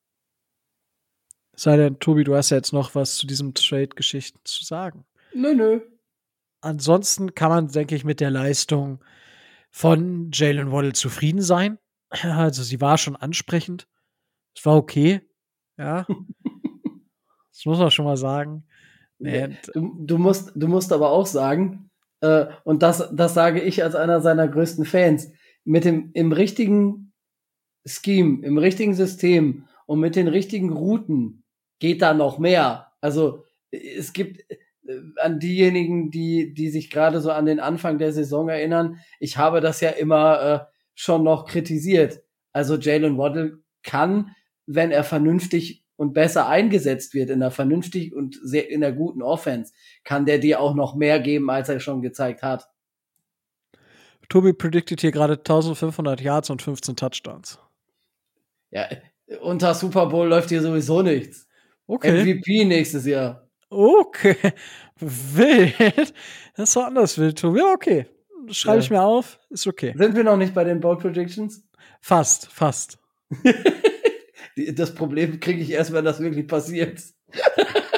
Sei denn, Tobi, du hast ja jetzt noch was zu diesem Trade-Geschichten zu sagen. Nö, nö. Ansonsten kann man, denke ich, mit der Leistung von Jalen Waddle zufrieden sein. Also sie war schon ansprechend. Es war okay. Ja. <laughs> das muss man schon mal sagen. Nee. Du, du, musst, du musst aber auch sagen, äh, und das, das sage ich als einer seiner größten Fans, mit dem, im richtigen Scheme, im richtigen System und mit den richtigen Routen geht da noch mehr. Also es gibt äh, an diejenigen, die, die sich gerade so an den Anfang der Saison erinnern, ich habe das ja immer äh, schon noch kritisiert. Also Jalen Waddle kann, wenn er vernünftig und besser eingesetzt wird in einer vernünftig und sehr in einer guten Offense, kann der dir auch noch mehr geben, als er schon gezeigt hat. Tobi prediktet hier gerade 1500 Yards und 15 Touchdowns. Ja, unter Super Bowl läuft hier sowieso nichts. Okay. MVP nächstes Jahr. Okay. <laughs> Wild. Das ist doch anders wild, Tobi. Ja, okay. Schreibe ja. ich mir auf. Ist okay. Sind wir noch nicht bei den Bold Predictions? Fast, fast. <laughs> das Problem kriege ich erst, wenn das wirklich passiert.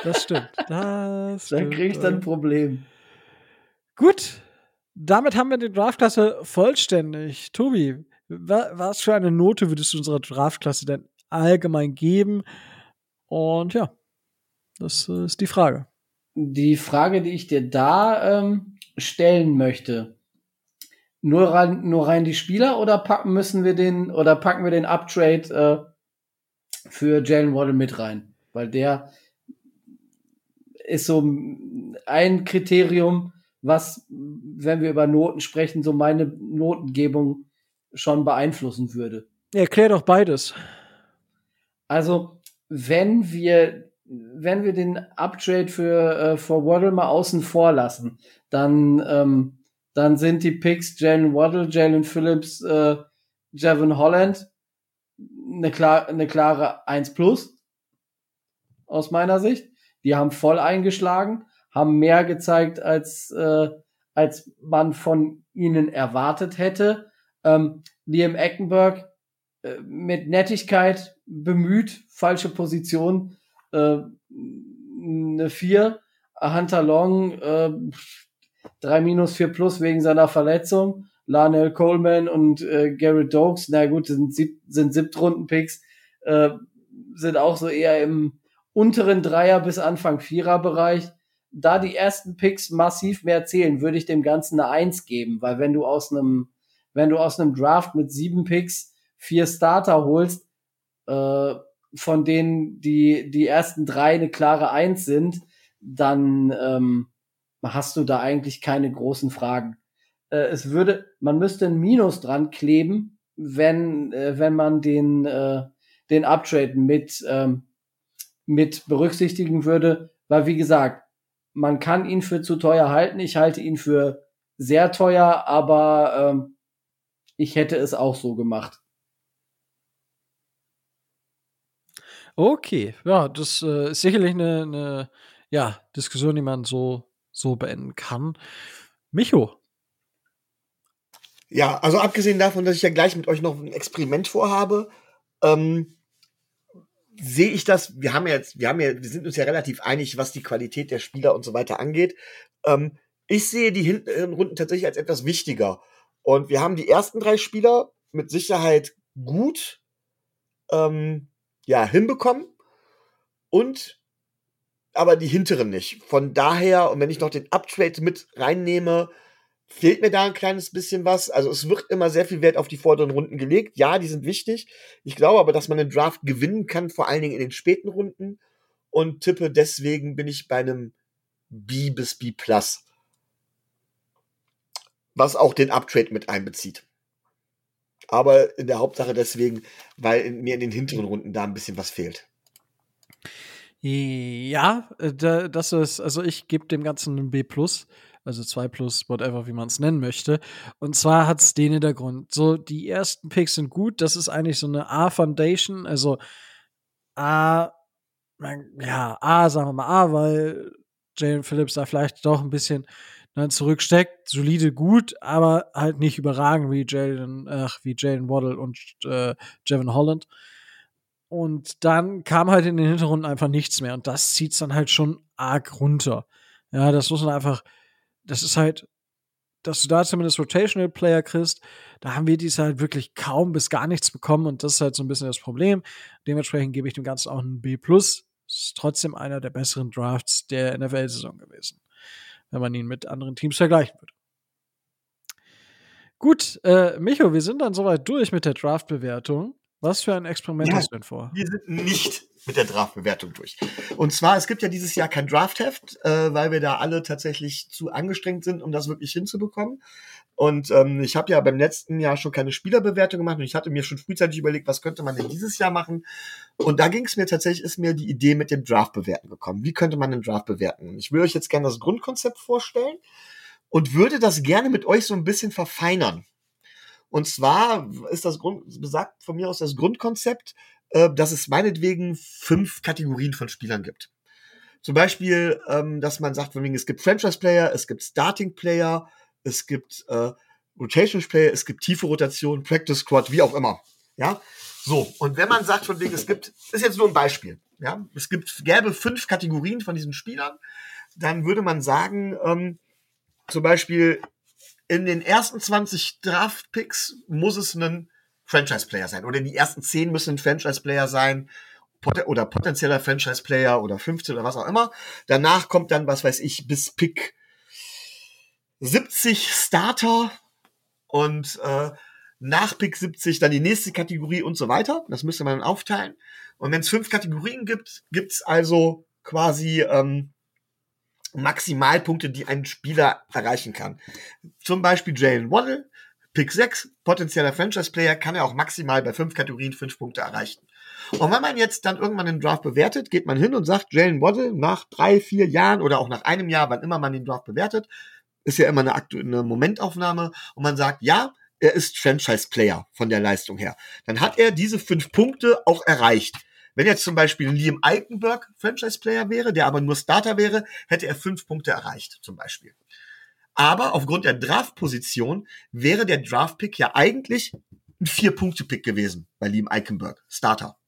Das stimmt. Das dann kriege ich dann ein Problem. Gut. Damit haben wir die Draftklasse vollständig. Tobi, was für eine Note würdest du unserer Draftklasse denn allgemein geben? Und ja, das ist die Frage. Die Frage, die ich dir da ähm, stellen möchte, nur rein, nur rein die Spieler oder packen müssen wir den oder packen wir den Uptrade äh, für Jalen Waddle mit rein, weil der ist so ein Kriterium, was, wenn wir über Noten sprechen, so meine Notengebung schon beeinflussen würde. Erklär doch beides. Also, wenn wir, wenn wir den Uptrade für, äh, für Waddle mal außen vor lassen, dann, ähm, dann sind die Picks Jalen Waddle, Jalen Phillips, äh, Javon Holland eine, klar, eine klare 1 plus aus meiner Sicht. Die haben voll eingeschlagen, haben mehr gezeigt, als, äh, als man von ihnen erwartet hätte. Ähm, Liam Eckenberg äh, mit Nettigkeit bemüht, falsche Position, äh, eine 4. Hunter Long, äh, 3 minus 4 plus wegen seiner Verletzung. Larnell Coleman und äh, Garrett Dokes, na gut, sind, sieb sind Siebtrunden-Picks, äh, sind auch so eher im unteren Dreier- bis Anfang Vierer-Bereich. Da die ersten Picks massiv mehr zählen, würde ich dem Ganzen eine Eins geben, weil wenn du aus einem, wenn du aus einem Draft mit sieben Picks vier Starter holst, äh, von denen die, die ersten drei eine klare Eins sind, dann ähm, hast du da eigentlich keine großen Fragen äh, es würde, man müsste ein Minus dran kleben, wenn, äh, wenn man den, äh, den Uptrade mit, ähm, mit berücksichtigen würde, weil wie gesagt, man kann ihn für zu teuer halten. Ich halte ihn für sehr teuer, aber ähm, ich hätte es auch so gemacht. Okay, ja, das äh, ist sicherlich eine, eine ja, Diskussion, die man so, so beenden kann. Micho, ja, also abgesehen davon, dass ich ja gleich mit euch noch ein Experiment vorhabe, ähm, sehe ich das, wir haben ja jetzt, wir haben ja, wir sind uns ja relativ einig, was die Qualität der Spieler und so weiter angeht. Ähm, ich sehe die hinteren Runden tatsächlich als etwas wichtiger. Und wir haben die ersten drei Spieler mit Sicherheit gut ähm, ja, hinbekommen. Und aber die hinteren nicht. Von daher, und wenn ich noch den Uptrade mit reinnehme, fehlt mir da ein kleines bisschen was. Also es wird immer sehr viel Wert auf die vorderen Runden gelegt. Ja, die sind wichtig. Ich glaube aber, dass man den Draft gewinnen kann, vor allen Dingen in den späten Runden. Und tippe deswegen bin ich bei einem B bis B plus. Was auch den Uptrade mit einbezieht. Aber in der Hauptsache deswegen, weil in, mir in den hinteren Runden da ein bisschen was fehlt. Ja, äh, das ist, also ich gebe dem Ganzen ein B plus also 2 plus, whatever, wie man es nennen möchte. Und zwar hat es den Hintergrund. So, die ersten Picks sind gut, das ist eigentlich so eine A-Foundation, also A, ja, A, sagen wir mal A, weil Jalen Phillips da vielleicht doch ein bisschen dann zurücksteckt, solide gut, aber halt nicht überragend wie Jalen, ach, wie Jalen Waddle und äh, Jevin Holland. Und dann kam halt in den Hintergrund einfach nichts mehr. Und das zieht es dann halt schon arg runter. Ja, das muss man einfach das ist halt, dass du da zumindest Rotational Player kriegst, da haben wir dies halt wirklich kaum bis gar nichts bekommen und das ist halt so ein bisschen das Problem. Dementsprechend gebe ich dem Ganzen auch ein B+. Ist trotzdem einer der besseren Drafts der NFL-Saison gewesen. wenn man ihn mit anderen Teams vergleichen würde. Gut, äh, Micho, wir sind dann soweit durch mit der Draft-Bewertung. Was für ein Experiment ja, hast du denn vor? Wir sind nicht mit der Draft-Bewertung durch. Und zwar, es gibt ja dieses Jahr kein Draftheft, äh, weil wir da alle tatsächlich zu angestrengt sind, um das wirklich hinzubekommen. Und ähm, ich habe ja beim letzten Jahr schon keine Spielerbewertung gemacht und ich hatte mir schon frühzeitig überlegt, was könnte man denn dieses Jahr machen. Und da ging es mir tatsächlich, ist mir die Idee mit dem Draft bewerten gekommen. Wie könnte man den Draft bewerten? Ich will euch jetzt gerne das Grundkonzept vorstellen und würde das gerne mit euch so ein bisschen verfeinern. Und zwar ist das Grund, besagt von mir aus das Grundkonzept, äh, dass es meinetwegen fünf Kategorien von Spielern gibt. Zum Beispiel, ähm, dass man sagt, von wegen, es gibt Franchise-Player, es gibt Starting-Player, es gibt äh, Rotation-Player, es gibt tiefe Rotation, Practice Squad, wie auch immer. Ja, so. Und wenn man sagt, von wegen, es gibt, ist jetzt nur ein Beispiel. Ja, es gibt, gäbe fünf Kategorien von diesen Spielern, dann würde man sagen, ähm, zum Beispiel in den ersten 20 Draft-Picks muss es ein Franchise-Player sein. Oder die ersten 10 müssen ein Franchise-Player sein oder potenzieller Franchise-Player oder 15 oder was auch immer. Danach kommt dann, was weiß ich, bis Pick 70 Starter und äh, nach Pick 70 dann die nächste Kategorie und so weiter. Das müsste man dann aufteilen. Und wenn es fünf Kategorien gibt, gibt's also quasi ähm, Maximalpunkte, die ein Spieler erreichen kann. Zum Beispiel Jalen Waddle, Pick 6, potenzieller Franchise-Player, kann er auch maximal bei fünf Kategorien fünf Punkte erreichen. Und wenn man jetzt dann irgendwann den Draft bewertet, geht man hin und sagt, Jalen Waddle nach drei, vier Jahren oder auch nach einem Jahr, wann immer man den Draft bewertet, ist ja immer eine aktuelle Momentaufnahme und man sagt, ja, er ist Franchise-Player von der Leistung her. Dann hat er diese fünf Punkte auch erreicht. Wenn jetzt zum Beispiel Liam Eikenberg Franchise-Player wäre, der aber nur Starter wäre, hätte er fünf Punkte erreicht, zum Beispiel. Aber aufgrund der Draft-Position wäre der Draft-Pick ja eigentlich ein Vier-Punkte-Pick gewesen bei Liam Eikenberg, Starter.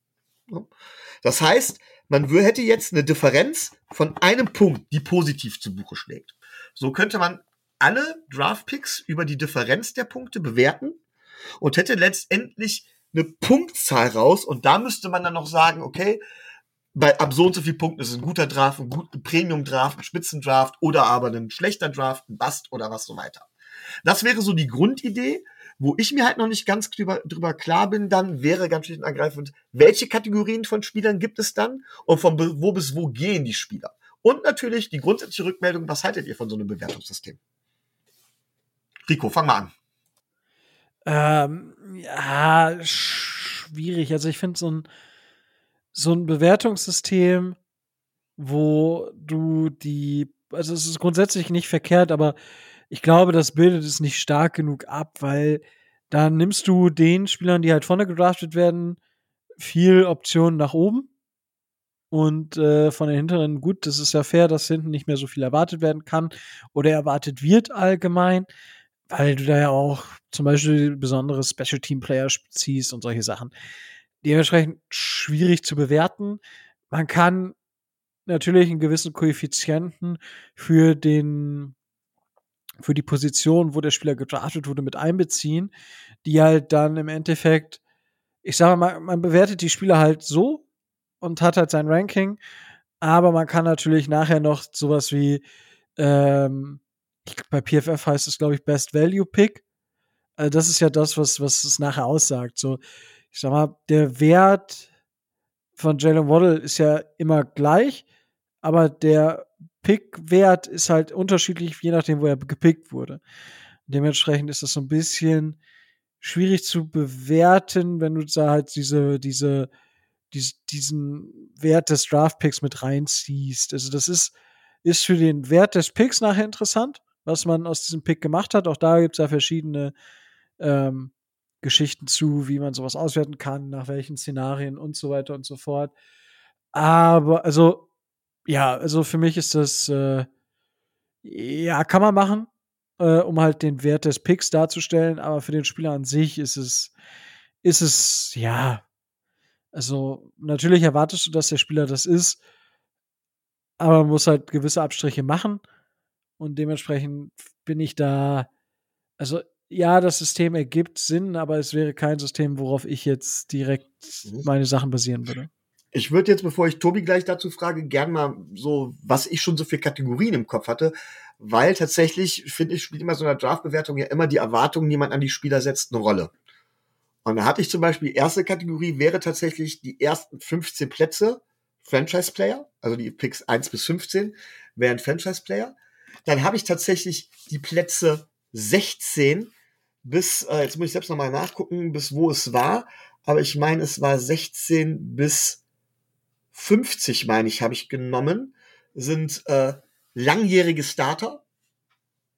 Das heißt, man hätte jetzt eine Differenz von einem Punkt, die positiv zu Buche schlägt. So könnte man alle Draft-Picks über die Differenz der Punkte bewerten und hätte letztendlich eine Punktzahl raus und da müsste man dann noch sagen, okay, bei ab so und so viel Punkten ist es ein guter Draft, ein guter Premium-Draft, ein Spitzendraft oder aber ein schlechter Draft, ein Bust oder was so weiter. Das wäre so die Grundidee. Wo ich mir halt noch nicht ganz drüber, drüber klar bin, dann wäre ganz schlicht und ergreifend, welche Kategorien von Spielern gibt es dann und von wo bis wo gehen die Spieler? Und natürlich die grundsätzliche Rückmeldung, was haltet ihr von so einem Bewertungssystem? Rico, fang mal an. Ähm, ja, schwierig. Also ich finde so ein, so ein Bewertungssystem, wo du die, also es ist grundsätzlich nicht verkehrt, aber ich glaube, das bildet es nicht stark genug ab, weil da nimmst du den Spielern, die halt vorne gedraftet werden, viel Optionen nach oben. Und äh, von den hinteren, gut, das ist ja fair, dass hinten nicht mehr so viel erwartet werden kann oder erwartet wird allgemein weil du da ja auch zum Beispiel besondere Special Team Player ziehst und solche Sachen. Dementsprechend schwierig zu bewerten. Man kann natürlich einen gewissen Koeffizienten für den für die Position, wo der Spieler gedraftet wurde, mit einbeziehen, die halt dann im Endeffekt, ich sage mal, man bewertet die Spieler halt so und hat halt sein Ranking, aber man kann natürlich nachher noch sowas wie ähm, ich, bei PFF heißt es, glaube ich, Best Value Pick. Also das ist ja das, was, was es nachher aussagt. So, ich sag mal, der Wert von Jalen Waddle ist ja immer gleich, aber der Pick-Wert ist halt unterschiedlich, je nachdem, wo er gepickt wurde. Dementsprechend ist das so ein bisschen schwierig zu bewerten, wenn du da halt diese, diese, diese diesen Wert des Draft-Picks mit reinziehst. Also das ist, ist für den Wert des Picks nachher interessant, was man aus diesem Pick gemacht hat. Auch da gibt es ja verschiedene ähm, Geschichten zu, wie man sowas auswerten kann, nach welchen Szenarien und so weiter und so fort. Aber, also, ja, also für mich ist das, äh, ja, kann man machen, äh, um halt den Wert des Picks darzustellen, aber für den Spieler an sich ist es, ist es, ja, also natürlich erwartest du, dass der Spieler das ist, aber man muss halt gewisse Abstriche machen. Und dementsprechend bin ich da, also ja, das System ergibt Sinn, aber es wäre kein System, worauf ich jetzt direkt mhm. meine Sachen basieren würde. ich würde jetzt, bevor ich Tobi gleich dazu frage, gern mal so, was ich schon so für Kategorien im Kopf hatte, weil tatsächlich, finde ich, spielt immer so eine Draftbewertung ja immer die Erwartungen, die man an die Spieler setzt, eine Rolle. Und da hatte ich zum Beispiel, erste Kategorie wäre tatsächlich die ersten 15 Plätze Franchise-Player, also die Picks 1 bis 15 wären Franchise-Player. Dann habe ich tatsächlich die Plätze 16 bis, äh, jetzt muss ich selbst nochmal nachgucken, bis wo es war, aber ich meine, es war 16 bis 50, meine ich, habe ich genommen, sind äh, langjährige Starter.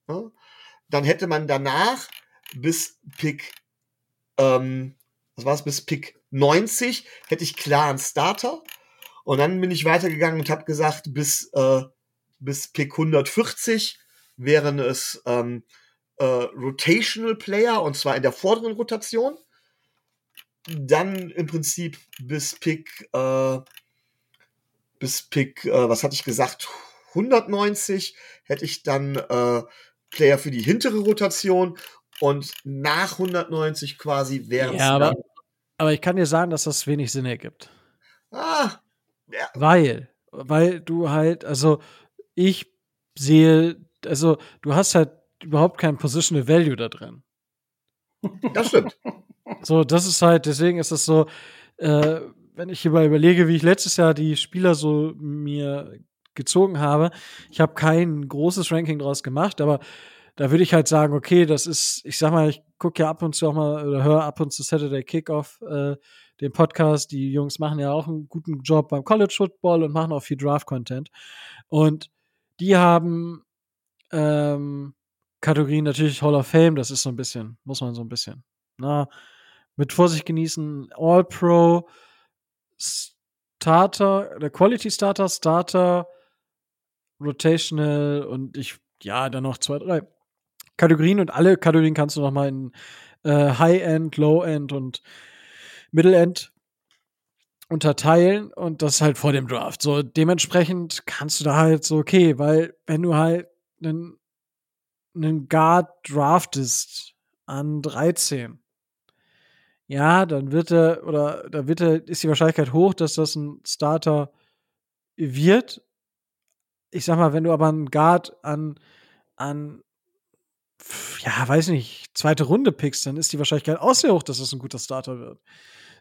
Ja? Dann hätte man danach bis Pick, ähm, was war es, bis Pick 90 hätte ich klar einen Starter. Und dann bin ich weitergegangen und habe gesagt, bis, äh, bis Pick 140 wären es ähm, äh, Rotational Player und zwar in der vorderen Rotation. Dann im Prinzip bis Pick, äh, bis Pick, äh, was hatte ich gesagt, 190 hätte ich dann äh, Player für die hintere Rotation und nach 190 quasi wären ja, aber, aber ich kann dir sagen, dass das wenig Sinn ergibt. Ah, ja. Weil, weil du halt, also ich sehe, also du hast halt überhaupt kein Positional Value da drin. Das stimmt. So, das ist halt, deswegen ist es so, äh, wenn ich hierbei überlege, wie ich letztes Jahr die Spieler so mir gezogen habe, ich habe kein großes Ranking draus gemacht, aber da würde ich halt sagen, okay, das ist, ich sag mal, ich gucke ja ab und zu auch mal oder höre ab und zu Saturday Kickoff, äh, den Podcast. Die Jungs machen ja auch einen guten Job beim College Football und machen auch viel Draft-Content. Und die haben ähm, Kategorien natürlich Hall of Fame, das ist so ein bisschen, muss man so ein bisschen, na, mit Vorsicht genießen. All-Pro, Starter, der Quality Starter, Starter, Rotational und ich, ja, dann noch zwei, drei Kategorien und alle Kategorien kannst du noch mal in äh, High-End, Low-End und Middle-End unterteilen und das halt vor dem Draft. So dementsprechend kannst du da halt so, okay, weil wenn du halt einen, einen Guard draftest an 13, ja, dann wird er, oder da wird er, ist die Wahrscheinlichkeit hoch, dass das ein Starter wird. Ich sag mal, wenn du aber einen Guard an, an ja, weiß nicht, zweite Runde pickst, dann ist die Wahrscheinlichkeit auch sehr hoch, dass das ein guter Starter wird.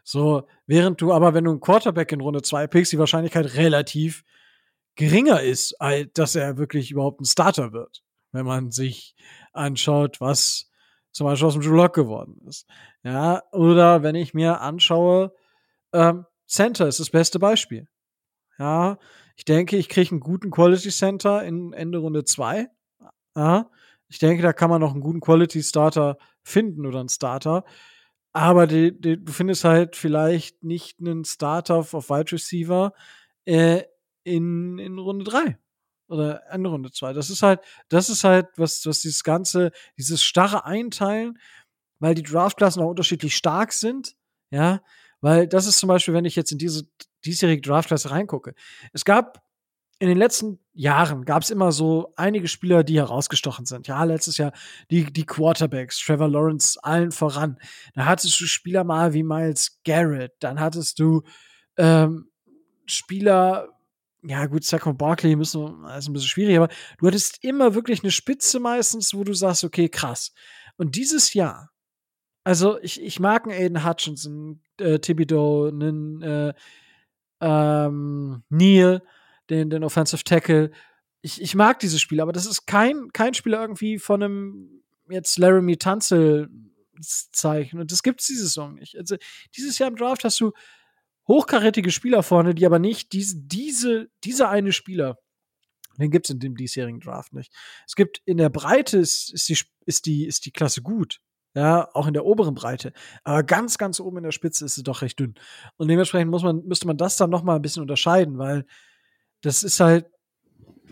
So, während du aber, wenn du einen Quarterback in Runde 2 pickst, die Wahrscheinlichkeit relativ geringer ist, als dass er wirklich überhaupt ein Starter wird. Wenn man sich anschaut, was zum Beispiel aus dem Drew Lock geworden ist. Ja, oder wenn ich mir anschaue, ähm, Center ist das beste Beispiel. Ja, ich denke, ich kriege einen guten Quality Center in Ende Runde 2. Ja, ich denke, da kann man noch einen guten Quality Starter finden oder einen Starter. Aber die, die, du findest halt vielleicht nicht einen Starter auf Wide Receiver äh, in, in Runde 3 oder Ende Runde 2. Das ist halt, das ist halt, was, was dieses ganze, dieses starre Einteilen, weil die Draftklassen auch unterschiedlich stark sind, ja, weil das ist zum Beispiel, wenn ich jetzt in diese diesjährige Draftklasse reingucke. Es gab in den letzten Jahren gab es immer so einige Spieler, die herausgestochen sind. Ja, letztes Jahr die, die Quarterbacks, Trevor Lawrence allen voran. Da hattest du Spieler mal wie Miles Garrett, dann hattest du ähm, Spieler, ja gut, Saquon Barkley müssen, ist ein bisschen schwierig, aber du hattest immer wirklich eine Spitze meistens, wo du sagst, okay, krass. Und dieses Jahr, also ich, ich mag einen Aiden Hutchinson, äh, Thibodeau, einen äh, ähm, Neil, den, den Offensive Tackle. Ich, ich mag diese Spieler, aber das ist kein, kein Spieler irgendwie von einem jetzt Laramie Tanzel Zeichen. Und das gibt es diese Saison nicht. Also dieses Jahr im Draft hast du hochkarätige Spieler vorne, die aber nicht diese, diese, diese eine Spieler, den gibt es in dem diesjährigen Draft nicht. Es gibt in der Breite ist, ist, die, ist, die, ist die Klasse gut. Ja, auch in der oberen Breite. Aber ganz, ganz oben in der Spitze ist sie doch recht dünn. Und dementsprechend muss man, müsste man das dann noch mal ein bisschen unterscheiden, weil das ist halt,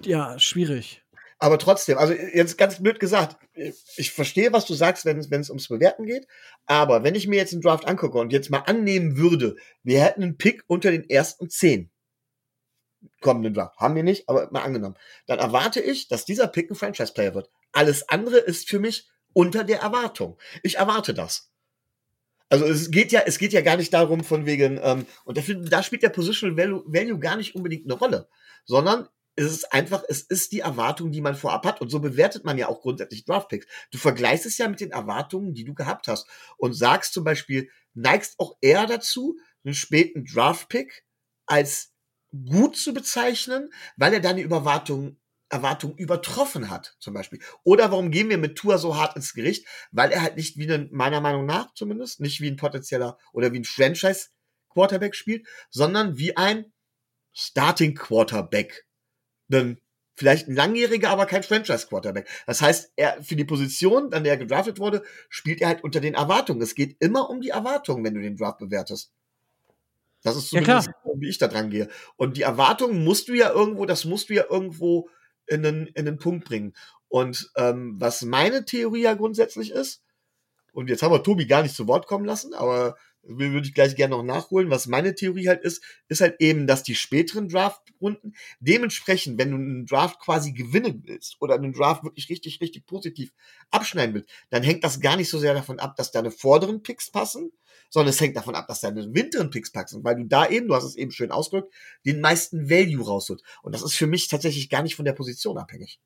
ja, schwierig. Aber trotzdem, also jetzt ganz blöd gesagt, ich verstehe, was du sagst, wenn, es ums Bewerten geht. Aber wenn ich mir jetzt einen Draft angucke und jetzt mal annehmen würde, wir hätten einen Pick unter den ersten zehn kommenden Draft. Haben wir nicht, aber mal angenommen. Dann erwarte ich, dass dieser Pick ein Franchise-Player wird. Alles andere ist für mich unter der Erwartung. Ich erwarte das. Also es geht ja, es geht ja gar nicht darum von wegen, ähm, und dafür, da spielt der Positional Value, Value gar nicht unbedingt eine Rolle, sondern es ist einfach, es ist die Erwartung, die man vorab hat. Und so bewertet man ja auch grundsätzlich Draftpicks. Du vergleichst es ja mit den Erwartungen, die du gehabt hast. Und sagst zum Beispiel, neigst auch eher dazu, einen späten Draftpick als gut zu bezeichnen, weil er deine Überwartung, Erwartung übertroffen hat, zum Beispiel. Oder warum gehen wir mit Tour so hart ins Gericht? Weil er halt nicht wie ein, meiner Meinung nach zumindest, nicht wie ein potenzieller oder wie ein Franchise Quarterback spielt, sondern wie ein Starting Quarterback. Ein, vielleicht ein langjähriger, aber kein Franchise Quarterback. Das heißt, er, für die Position, an der er gedraftet wurde, spielt er halt unter den Erwartungen. Es geht immer um die Erwartungen, wenn du den Draft bewertest. Das ist zumindest, ja, wie ich da dran gehe. Und die Erwartungen musst du ja irgendwo, das musst du ja irgendwo in den, in den Punkt bringen. Und ähm, was meine Theorie ja grundsätzlich ist, und jetzt haben wir Tobi gar nicht zu Wort kommen lassen, aber würde ich gleich gerne noch nachholen. Was meine Theorie halt ist, ist halt eben, dass die späteren Draft-Runden dementsprechend, wenn du einen Draft quasi gewinnen willst oder einen Draft wirklich richtig, richtig positiv abschneiden willst, dann hängt das gar nicht so sehr davon ab, dass deine vorderen Picks passen, sondern es hängt davon ab, dass deine hinteren Picks passen, weil du da eben, du hast es eben schön ausgedrückt, den meisten Value rausholst. Und das ist für mich tatsächlich gar nicht von der Position abhängig.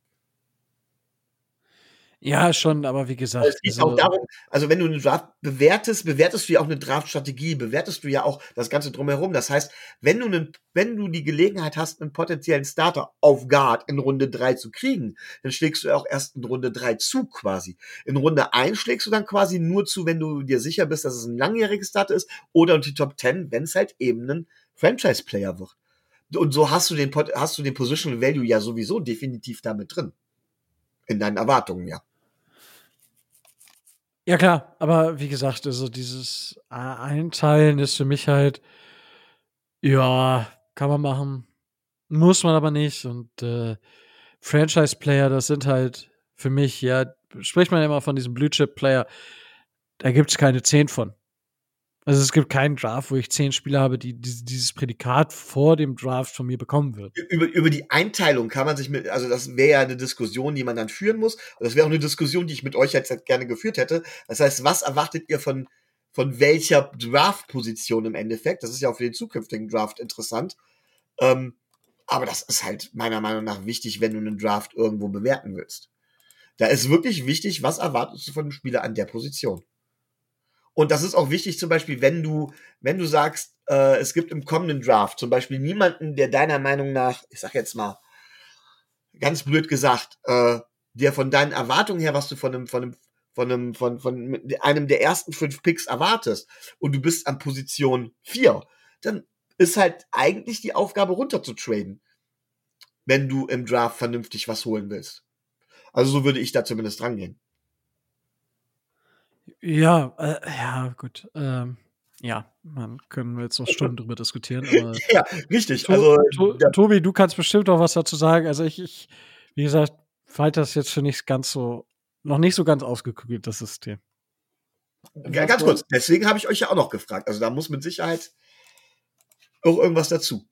Ja, schon, aber wie gesagt. Es geht also, auch darum, also wenn du einen Draft bewertest, bewertest du ja auch eine Draftstrategie, bewertest du ja auch das Ganze drumherum. Das heißt, wenn du, einen, wenn du die Gelegenheit hast, einen potenziellen Starter auf Guard in Runde drei zu kriegen, dann schlägst du auch erst in Runde drei zu quasi. In Runde eins schlägst du dann quasi nur zu, wenn du dir sicher bist, dass es ein langjähriges Starter ist oder in die Top Ten, wenn es halt eben ein Franchise-Player wird. Und so hast du den, hast du den Positional Value ja sowieso definitiv damit drin. In deinen Erwartungen, ja. Ja, klar, aber wie gesagt, also dieses Einteilen ist für mich halt, ja, kann man machen, muss man aber nicht. Und äh, Franchise-Player, das sind halt für mich, ja, spricht man immer von diesem Blue-Chip-Player, da gibt es keine zehn von. Also es gibt keinen Draft, wo ich zehn Spieler habe, die dieses Prädikat vor dem Draft von mir bekommen wird. Über, über die Einteilung kann man sich mit, also das wäre ja eine Diskussion, die man dann führen muss. Und das wäre auch eine Diskussion, die ich mit euch jetzt gerne geführt hätte. Das heißt, was erwartet ihr von, von welcher Draft-Position im Endeffekt? Das ist ja auch für den zukünftigen Draft interessant. Ähm, aber das ist halt meiner Meinung nach wichtig, wenn du einen Draft irgendwo bewerten willst. Da ist wirklich wichtig, was erwartest du von dem Spieler an der Position? Und das ist auch wichtig, zum Beispiel, wenn du, wenn du sagst, äh, es gibt im kommenden Draft zum Beispiel niemanden, der deiner Meinung nach, ich sag jetzt mal, ganz blöd gesagt, äh, der von deinen Erwartungen her, was du von einem, von einem, von einem, von, von einem der ersten fünf Picks erwartest und du bist an Position vier, dann ist halt eigentlich die Aufgabe runter zu traden, wenn du im Draft vernünftig was holen willst. Also so würde ich da zumindest rangehen. Ja, äh, ja, gut. Ähm, ja, man können wir jetzt noch Stunden drüber diskutieren. Aber <laughs> ja, richtig. To also, to ja. Tobi, du kannst bestimmt auch was dazu sagen. Also ich, ich wie gesagt, halte das jetzt für nicht ganz so, noch nicht so ganz ausgekügelt, das System. Ja, ganz kurz, deswegen habe ich euch ja auch noch gefragt. Also da muss mit Sicherheit auch irgendwas dazu.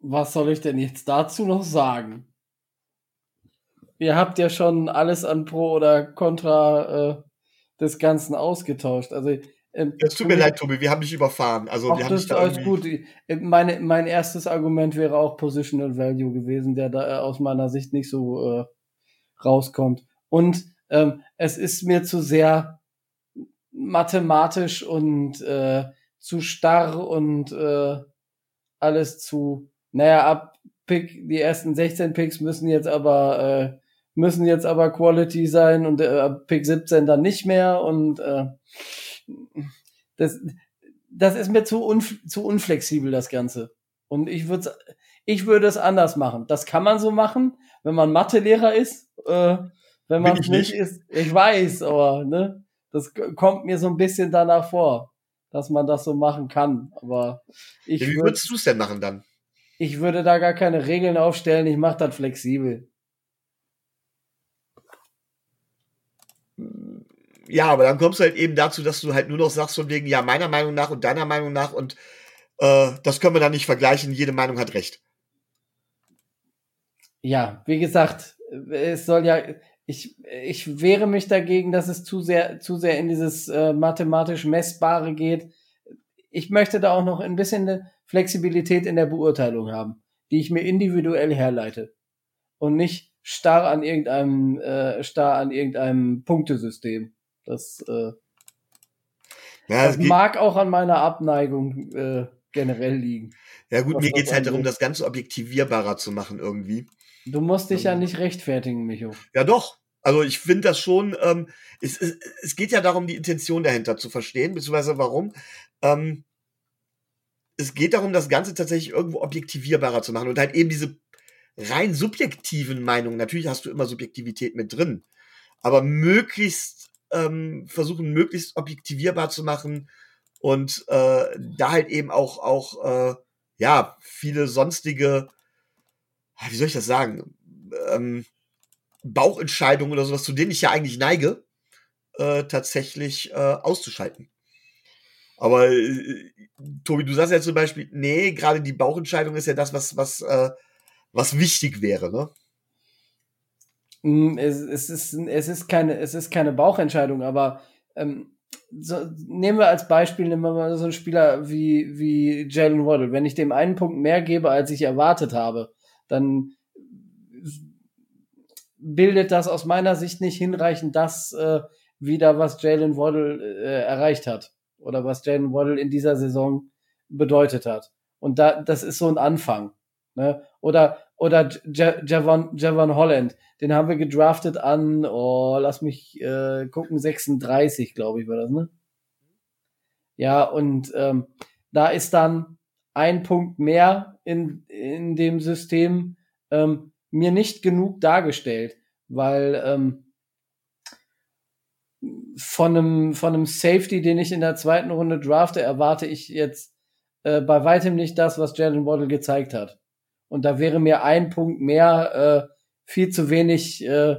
Was soll ich denn jetzt dazu noch sagen? Ihr habt ja schon alles an Pro oder Contra äh, des Ganzen ausgetauscht. Also ähm, es tut mir leid, Tobi, wir haben dich überfahren. Also wir haben das ist da alles gut. Meine, mein erstes Argument wäre auch Positional Value gewesen, der da äh, aus meiner Sicht nicht so äh, rauskommt. Und ähm, es ist mir zu sehr mathematisch und äh, zu starr und äh, alles zu, naja, ab Pick, die ersten 16 Picks müssen jetzt aber äh, müssen jetzt aber Quality sein und äh, Pick 17 dann nicht mehr und äh, das, das ist mir zu, unf zu unflexibel, das Ganze. Und ich würde ich würde es anders machen. Das kann man so machen, wenn man Mathelehrer ist, äh, wenn man es nicht, nicht ist. Ich weiß, aber ne, das kommt mir so ein bisschen danach vor, dass man das so machen kann. Aber ich ja, wie würdest du es denn machen dann? Ich würde da gar keine Regeln aufstellen. Ich mache das flexibel. Ja, aber dann kommst du halt eben dazu, dass du halt nur noch sagst von wegen, ja, meiner Meinung nach und deiner Meinung nach und äh, das können wir dann nicht vergleichen, jede Meinung hat recht. Ja, wie gesagt, es soll ja, ich, ich wehre mich dagegen, dass es zu sehr, zu sehr in dieses äh, mathematisch Messbare geht. Ich möchte da auch noch ein bisschen eine Flexibilität in der Beurteilung haben, die ich mir individuell herleite. Und nicht starr an irgendeinem, äh, starr an irgendeinem Punktesystem. Das, äh, ja, das mag auch an meiner Abneigung äh, generell liegen. Ja gut, mir geht's halt darum, das Ganze objektivierbarer zu machen irgendwie. Du musst dich ja ähm. nicht rechtfertigen, Micho. Ja doch. Also ich finde das schon, ähm, es, es, es geht ja darum, die Intention dahinter zu verstehen, beziehungsweise warum. Ähm, es geht darum, das Ganze tatsächlich irgendwo objektivierbarer zu machen und halt eben diese rein subjektiven Meinungen, natürlich hast du immer Subjektivität mit drin, aber möglichst ähm, versuchen, möglichst objektivierbar zu machen und äh, da halt eben auch, auch äh, ja, viele sonstige, wie soll ich das sagen, ähm, Bauchentscheidungen oder sowas, zu denen ich ja eigentlich neige, äh, tatsächlich äh, auszuschalten. Aber äh, Tobi, du sagst ja zum Beispiel, nee, gerade die Bauchentscheidung ist ja das, was, was, äh, was wichtig wäre, ne? Mm, es, es, ist, es, ist keine, es ist keine Bauchentscheidung, aber ähm, so, nehmen wir als Beispiel nehmen wir mal so einen Spieler wie, wie Jalen Waddle. Wenn ich dem einen Punkt mehr gebe, als ich erwartet habe, dann bildet das aus meiner Sicht nicht hinreichend das äh, wieder, was Jalen Waddle äh, erreicht hat oder was Jalen Waddle in dieser Saison bedeutet hat. Und da, das ist so ein Anfang. Ne? Oder oder Javon, Javon Holland, den haben wir gedraftet an, oh, lass mich äh, gucken, 36, glaube ich, war das, ne? Ja, und ähm, da ist dann ein Punkt mehr in, in dem System ähm, mir nicht genug dargestellt, weil ähm, von einem, von einem Safety, den ich in der zweiten Runde drafte, erwarte ich jetzt äh, bei weitem nicht das, was Jalen Waddle gezeigt hat. Und da wäre mir ein Punkt mehr äh, viel zu wenig, äh,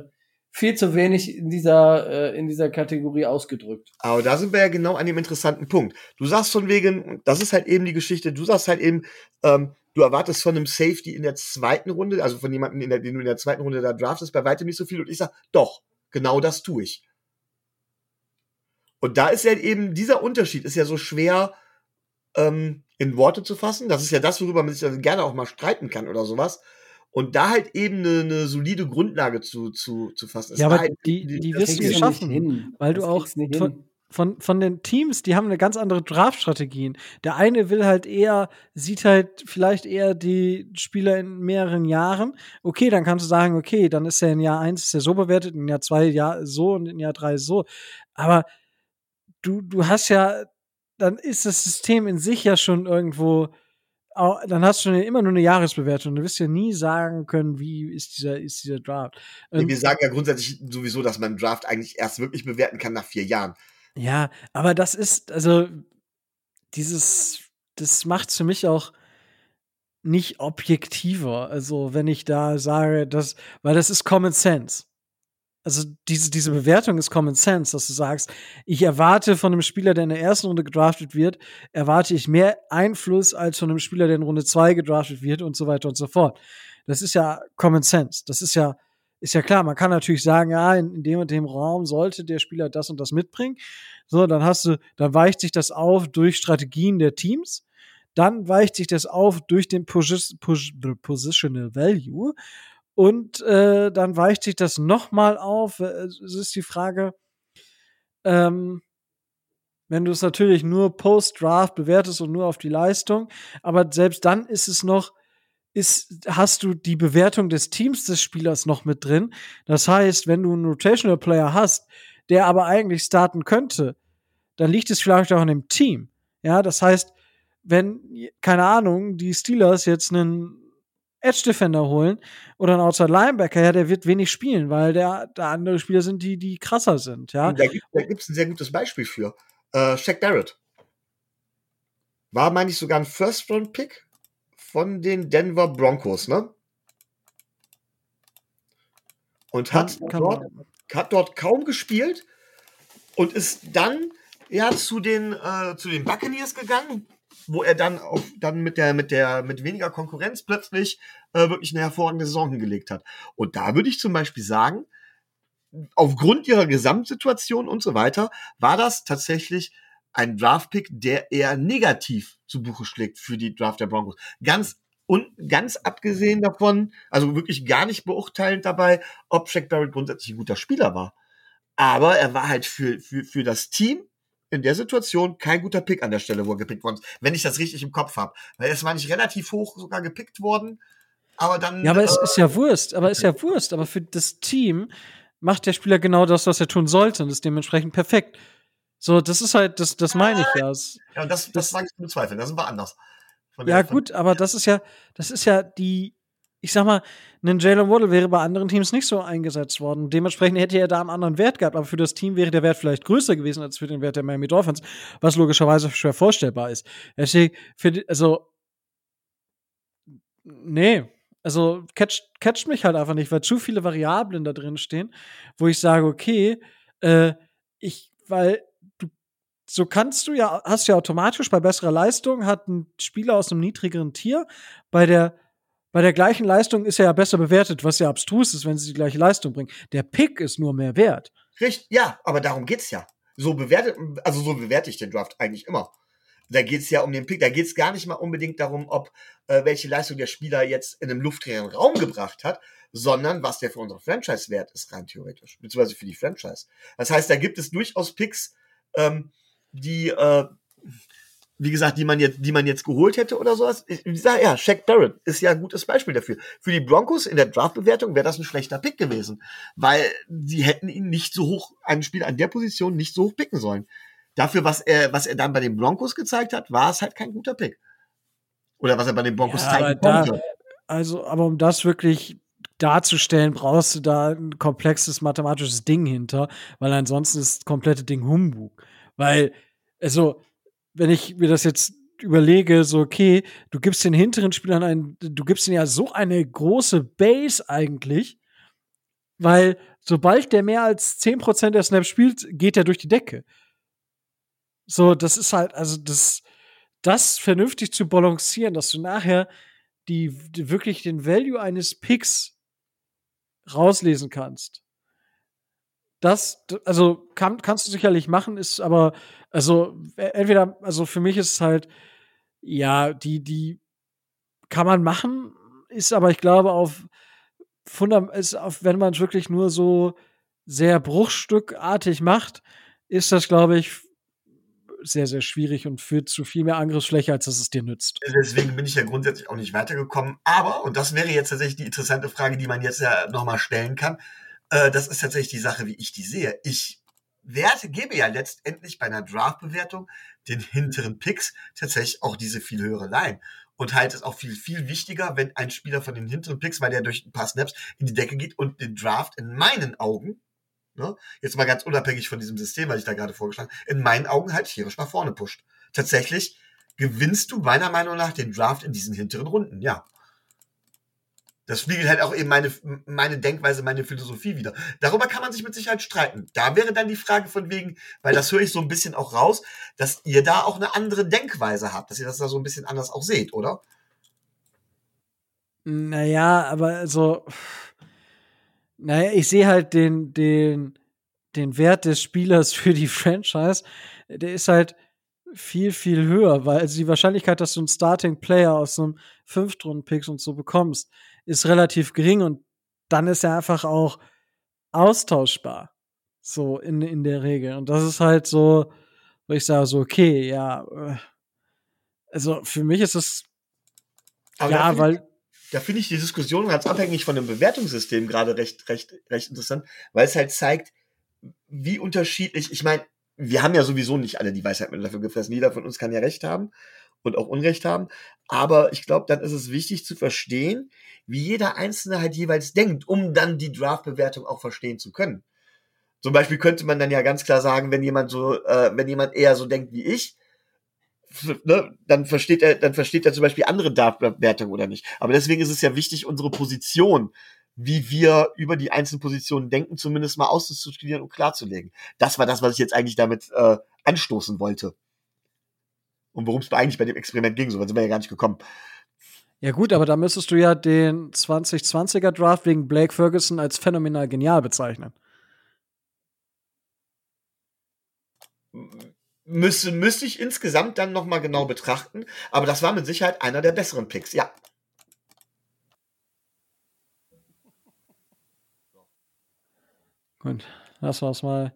viel zu wenig in dieser, äh, in dieser Kategorie ausgedrückt. Aber da sind wir ja genau an dem interessanten Punkt. Du sagst von wegen, das ist halt eben die Geschichte, du sagst halt eben, ähm, du erwartest von einem Safety in der zweiten Runde, also von jemandem, in der, den du in der zweiten Runde da draftest, bei weitem nicht so viel. Und ich sag, doch, genau das tue ich. Und da ist ja eben, dieser Unterschied ist ja so schwer ähm, in Worte zu fassen. Das ist ja das, worüber man sich dann gerne auch mal streiten kann oder sowas. Und da halt eben eine, eine solide Grundlage zu, zu, zu fassen. Ja, aber halt, die, die, die wirst du schaffen, weil du auch von, von, von den Teams, die haben eine ganz andere Draft-Strategien. Der eine will halt eher, sieht halt vielleicht eher die Spieler in mehreren Jahren. Okay, dann kannst du sagen, okay, dann ist er in Jahr 1 ist er so bewertet, in Jahr 2 ja so und in Jahr 3 so. Aber du, du hast ja dann ist das System in sich ja schon irgendwo, dann hast du schon immer nur eine Jahresbewertung. Du wirst ja nie sagen können, wie ist dieser, ist dieser Draft. Nee, wir sagen ja grundsätzlich sowieso, dass man Draft eigentlich erst wirklich bewerten kann nach vier Jahren. Ja, aber das ist, also, dieses, das macht für mich auch nicht objektiver. Also, wenn ich da sage, dass, weil das ist Common Sense also diese, diese Bewertung ist Common Sense, dass du sagst, ich erwarte von einem Spieler, der in der ersten Runde gedraftet wird, erwarte ich mehr Einfluss als von einem Spieler, der in Runde zwei gedraftet wird und so weiter und so fort. Das ist ja Common Sense. Das ist ja, ist ja klar. Man kann natürlich sagen, ja, in, in dem und dem Raum sollte der Spieler das und das mitbringen. So, dann hast du, dann weicht sich das auf durch Strategien der Teams. Dann weicht sich das auf durch den Positional Value. Und äh, dann weicht sich das nochmal auf. Äh, es ist die Frage, ähm, wenn du es natürlich nur Post-Draft bewertest und nur auf die Leistung, aber selbst dann ist es noch, ist, hast du die Bewertung des Teams des Spielers noch mit drin. Das heißt, wenn du einen Rotational Player hast, der aber eigentlich starten könnte, dann liegt es vielleicht auch an dem Team. Ja, das heißt, wenn, keine Ahnung, die Steelers jetzt einen Edge Defender holen oder einen Outside Linebacker, ja, der wird wenig spielen, weil der, da andere Spieler sind, die, die krasser sind, ja. da gibt es ein sehr gutes Beispiel für. Äh, Shaq Barrett. War, meine ich, sogar ein First-Round-Pick von den Denver Broncos, ne? Und hat, kann, dort, hat dort kaum gespielt und ist dann ja zu den, äh, zu den Buccaneers gegangen, wo er dann auf, dann mit der, mit der, mit weniger Konkurrenz plötzlich äh, wirklich eine hervorragende Saison hingelegt hat. Und da würde ich zum Beispiel sagen, aufgrund ihrer Gesamtsituation und so weiter, war das tatsächlich ein Draftpick, der eher negativ zu Buche schlägt für die Draft der Broncos. Ganz und ganz abgesehen davon, also wirklich gar nicht beurteilend dabei, ob Shaq Barrett grundsätzlich ein guter Spieler war. Aber er war halt für, für, für das Team in der Situation kein guter Pick an der Stelle, wo er gepickt worden ist, wenn ich das richtig im Kopf habe. Weil es war nicht relativ hoch sogar gepickt worden, aber dann. Ja, aber äh, es ist ja Wurst, aber ist ja Wurst. Aber für das Team macht der Spieler genau das, was er tun sollte und ist dementsprechend perfekt. So, das ist halt, das, das meine ich ja. Ja, und das, das, das mag ich bezweifeln, da sind wir anders. ja, gut, aber das ist ja, das ist ja die, ich sag mal, ein Jalen Waddle wäre bei anderen Teams nicht so eingesetzt worden. Dementsprechend hätte er da einen anderen Wert gehabt, aber für das Team wäre der Wert vielleicht größer gewesen als für den Wert der Miami Dolphins, was logischerweise schwer vorstellbar ist. Also, nee, also catcht, catcht mich halt einfach nicht, weil zu viele Variablen da drin stehen, wo ich sage, okay, äh, ich, weil du, so kannst du ja, hast du ja automatisch bei besserer Leistung hat ein Spieler aus einem niedrigeren Tier bei der bei der gleichen Leistung ist er ja besser bewertet, was ja abstrus ist, wenn sie die gleiche Leistung bringen. Der Pick ist nur mehr wert. Richtig, ja, aber darum geht's ja. So bewertet, also so bewerte ich den Draft eigentlich immer. Da geht's ja um den Pick, da geht's gar nicht mal unbedingt darum, ob äh, welche Leistung der Spieler jetzt in einem luftleeren Raum gebracht hat, sondern was der für unsere Franchise wert ist, rein theoretisch, beziehungsweise für die Franchise. Das heißt, da gibt es durchaus Picks, ähm, die äh, wie gesagt, die man jetzt, die man jetzt geholt hätte oder sowas. Ich sage ja, Shaq Barrett ist ja ein gutes Beispiel dafür. Für die Broncos in der Draftbewertung wäre das ein schlechter Pick gewesen, weil sie hätten ihn nicht so hoch, einen Spieler an der Position nicht so hoch picken sollen. Dafür, was er, was er dann bei den Broncos gezeigt hat, war es halt kein guter Pick. Oder was er bei den Broncos ja, zeigen konnte. Also, aber um das wirklich darzustellen, brauchst du da ein komplexes mathematisches Ding hinter, weil ansonsten ist das komplette Ding Humbug. Weil, also, wenn ich mir das jetzt überlege, so, okay, du gibst den hinteren Spielern ein, du gibst ihnen ja so eine große Base eigentlich, weil sobald der mehr als 10% der Snaps spielt, geht er durch die Decke. So, das ist halt, also das, das vernünftig zu balancieren, dass du nachher die, die wirklich den Value eines Picks rauslesen kannst. Das, also kann, kannst du sicherlich machen, ist aber, also e, entweder, also für mich ist es halt, ja, die, die kann man machen, ist aber, ich glaube, auf ist auf, wenn man es wirklich nur so sehr bruchstückartig macht, ist das, glaube ich, sehr, sehr schwierig und führt zu viel mehr Angriffsfläche, als dass es dir nützt. Deswegen bin ich ja grundsätzlich auch nicht weitergekommen. Aber, und das wäre jetzt tatsächlich die interessante Frage, die man jetzt ja nochmal stellen kann, äh, das ist tatsächlich die Sache, wie ich die sehe. Ich werte, gebe ja letztendlich bei einer Draft-Bewertung den hinteren Picks tatsächlich auch diese viel höhere Line. Und halte es auch viel, viel wichtiger, wenn ein Spieler von den hinteren Picks, weil der durch ein paar Snaps in die Decke geht und den Draft in meinen Augen, ne, jetzt mal ganz unabhängig von diesem System, was ich da gerade vorgeschlagen habe, in meinen Augen halt tierisch nach vorne pusht. Tatsächlich gewinnst du meiner Meinung nach den Draft in diesen hinteren Runden, ja. Das spiegelt halt auch eben meine, meine Denkweise, meine Philosophie wieder. Darüber kann man sich mit Sicherheit streiten. Da wäre dann die Frage von wegen, weil das höre ich so ein bisschen auch raus, dass ihr da auch eine andere Denkweise habt, dass ihr das da so ein bisschen anders auch seht, oder? Naja, aber also, naja, ich sehe halt den, den, den Wert des Spielers <laughs> für die Franchise, der ist halt viel, viel höher, weil also die Wahrscheinlichkeit, dass du einen Starting Player aus einem Fünftrunden-Picks und so bekommst, ist relativ gering und dann ist er einfach auch austauschbar. So in, in der Regel. Und das ist halt so, wo ich sage, so, okay, ja. Äh, also für mich ist es. Aber ja, da weil. da finde ich die Diskussion ganz abhängig von dem Bewertungssystem gerade recht, recht, recht interessant, weil es halt zeigt, wie unterschiedlich, ich meine, wir haben ja sowieso nicht alle die Weisheit mit dafür gefressen. Jeder von uns kann ja Recht haben und auch Unrecht haben. Aber ich glaube, dann ist es wichtig zu verstehen, wie jeder Einzelne halt jeweils denkt, um dann die Draft-Bewertung auch verstehen zu können. Zum Beispiel könnte man dann ja ganz klar sagen, wenn jemand so, äh, wenn jemand eher so denkt wie ich, ne, dann versteht er, dann versteht er zum Beispiel andere Draft-Bewertungen oder nicht. Aber deswegen ist es ja wichtig, unsere Position, wie wir über die einzelnen Positionen denken, zumindest mal auszustudieren und klarzulegen. Das war das, was ich jetzt eigentlich damit äh, anstoßen wollte und worum es eigentlich bei dem Experiment ging. So weit sind wir ja gar nicht gekommen. Ja, gut, aber da müsstest du ja den 2020er Draft wegen Blake Ferguson als phänomenal genial bezeichnen. Müsste, müsste ich insgesamt dann nochmal genau betrachten, aber das war mit Sicherheit einer der besseren Picks, ja. Gut, lassen wir es mal